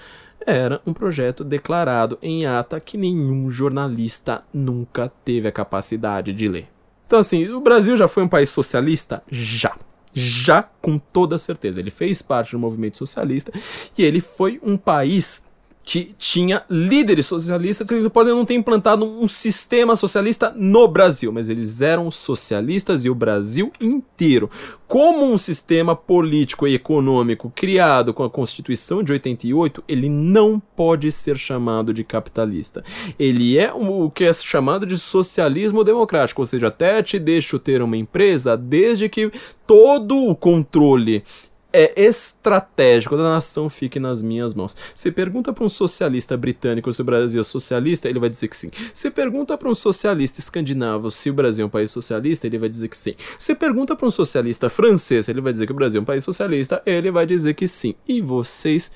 Era um projeto declarado em ata que nenhum jornalista nunca teve a capacidade de ler. Então, assim, o Brasil já foi um país socialista? Já. Já, com toda certeza. Ele fez parte do movimento socialista e ele foi um país que tinha líderes socialistas que podem não ter implantado um sistema socialista no Brasil, mas eles eram socialistas e o Brasil inteiro. Como um sistema político e econômico criado com a Constituição de 88, ele não pode ser chamado de capitalista. Ele é o que é chamado de socialismo democrático, ou seja, até te deixo ter uma empresa desde que todo o controle é estratégico da nação fique nas minhas mãos. Se pergunta para um socialista britânico se o Brasil é socialista, ele vai dizer que sim. Se pergunta para um socialista escandinavo se o Brasil é um país socialista, ele vai dizer que sim. Se pergunta para um socialista francês, ele vai dizer que o Brasil é um país socialista, ele vai dizer que sim. E vocês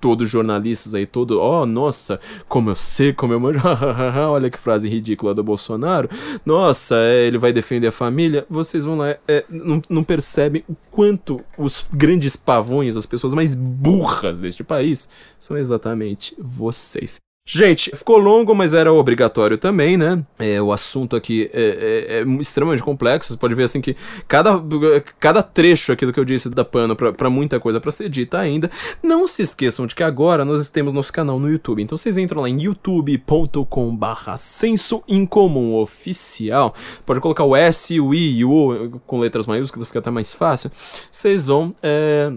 todos jornalistas aí, todo, oh, nossa, como eu sei, como eu manjo, olha que frase ridícula do Bolsonaro, nossa, é, ele vai defender a família, vocês vão lá, é, não, não percebem o quanto os grandes pavões, as pessoas mais burras deste país, são exatamente vocês. Gente, ficou longo, mas era obrigatório também, né? É, o assunto aqui é, é, é, extremamente complexo. Você pode ver assim que cada, cada trecho aqui do que eu disse dá pano pra muita coisa para ser dita ainda. Não se esqueçam de que agora nós temos nosso canal no YouTube. Então vocês entram lá em youtube.com/barra senso incomum oficial. Pode colocar o S, o I e o O com letras maiúsculas, fica até mais fácil. Vocês vão. É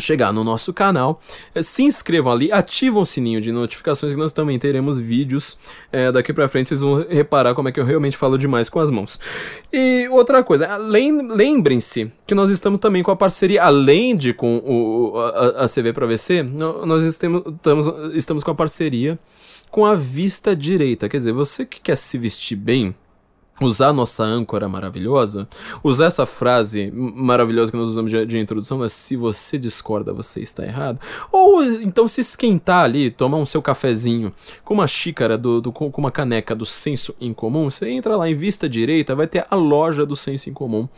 chegar no nosso canal, é, se inscrevam ali, ativam o sininho de notificações que nós também teremos vídeos é, daqui pra frente, vocês vão reparar como é que eu realmente falo demais com as mãos. E outra coisa, lembrem-se que nós estamos também com a parceria, além de com o, a, a CV para VC, nós estamos, estamos, estamos com a parceria com a vista direita, quer dizer, você que quer se vestir bem, usar nossa âncora maravilhosa, usar essa frase maravilhosa que nós usamos de, de, introdução, mas se você discorda, você está errado. Ou então se esquentar ali, tomar um seu cafezinho com uma xícara, do, do com uma caneca do senso em comum, você entra lá em vista direita, vai ter a loja do senso em comum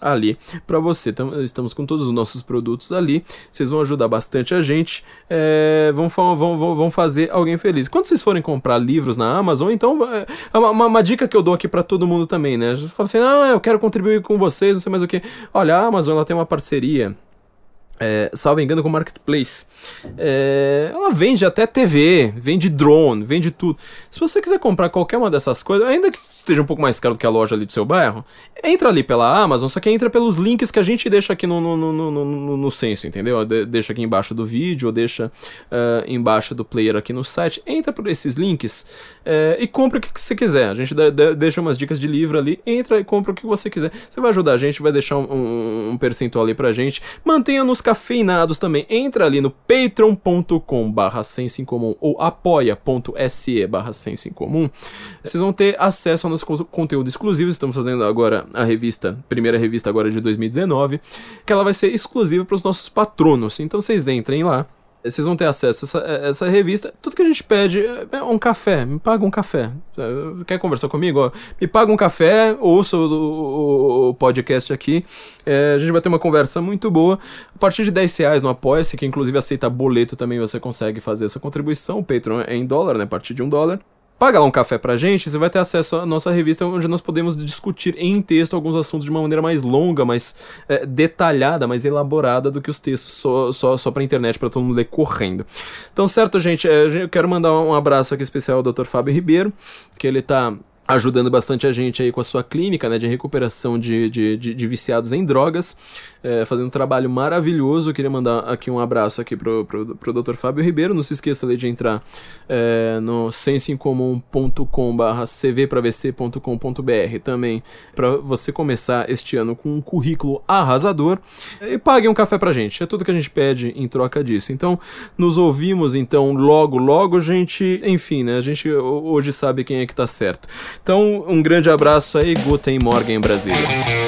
ali para você. Então, estamos com todos os nossos produtos ali, vocês vão ajudar bastante a gente, é, vão, vão, vão, vão fazer alguém feliz. Quando vocês forem comprar livros na Amazon, então, é, uma, uma dica que eu dou aqui para todo mundo também, né? Fala assim, ah, eu quero contribuir com vocês, não sei mais o que. Olha, a Amazon ela tem uma parceria é, salvo engano, com Marketplace. É, ela vende até TV, vende drone, vende tudo. Se você quiser comprar qualquer uma dessas coisas, ainda que esteja um pouco mais caro do que a loja ali do seu bairro, entra ali pela Amazon, só que entra pelos links que a gente deixa aqui no, no, no, no, no, censo, entendeu? De, deixa aqui embaixo do vídeo, ou deixa uh, embaixo do player aqui no site. Entra por esses links uh, e compra o que você quiser. A gente de, de, deixa umas dicas de livro ali, entra e compra o que você quiser. Você vai ajudar a gente, vai deixar um, um, um percentual ali pra gente. Mantenha nos cafeinados também. Entra ali no patreon.com barra senso ou apoia.se barra senso. Vocês vão ter acesso ao nosso conteúdo exclusivo. Estamos fazendo agora a revista, primeira revista agora de 2019, que ela vai ser exclusiva para os nossos patronos. Então vocês entrem lá vocês vão ter acesso a essa, a essa, revista. Tudo que a gente pede é um café. Me paga um café. Quer conversar comigo? Me paga um café, ouça o, o, o podcast aqui. É, a gente vai ter uma conversa muito boa. A partir de 10 reais no Apoia-se, que inclusive aceita boleto também, você consegue fazer essa contribuição. O Patreon é em dólar, né? A partir de um dólar. Paga lá um café pra gente, você vai ter acesso à nossa revista onde nós podemos discutir em texto alguns assuntos de uma maneira mais longa, mais é, detalhada, mais elaborada do que os textos só, só, só pra internet, para todo mundo ler correndo. Então, certo, gente, é, eu quero mandar um abraço aqui especial ao Dr. Fábio Ribeiro, que ele tá ajudando bastante a gente aí com a sua clínica né, de recuperação de, de, de, de viciados em drogas, é, fazendo um trabalho maravilhoso. Eu queria mandar aqui um abraço aqui pro, pro, pro Dr. Fábio Ribeiro. Não se esqueça ali de entrar é, no senseincomum.com.br cvpravc.com.br também para você começar este ano com um currículo arrasador e pague um café pra gente. É tudo que a gente pede em troca disso. Então, nos ouvimos então logo, logo, gente. Enfim, né? A gente hoje sabe quem é que tá certo. Então, um grande abraço aí, Guten Morgen Brasília.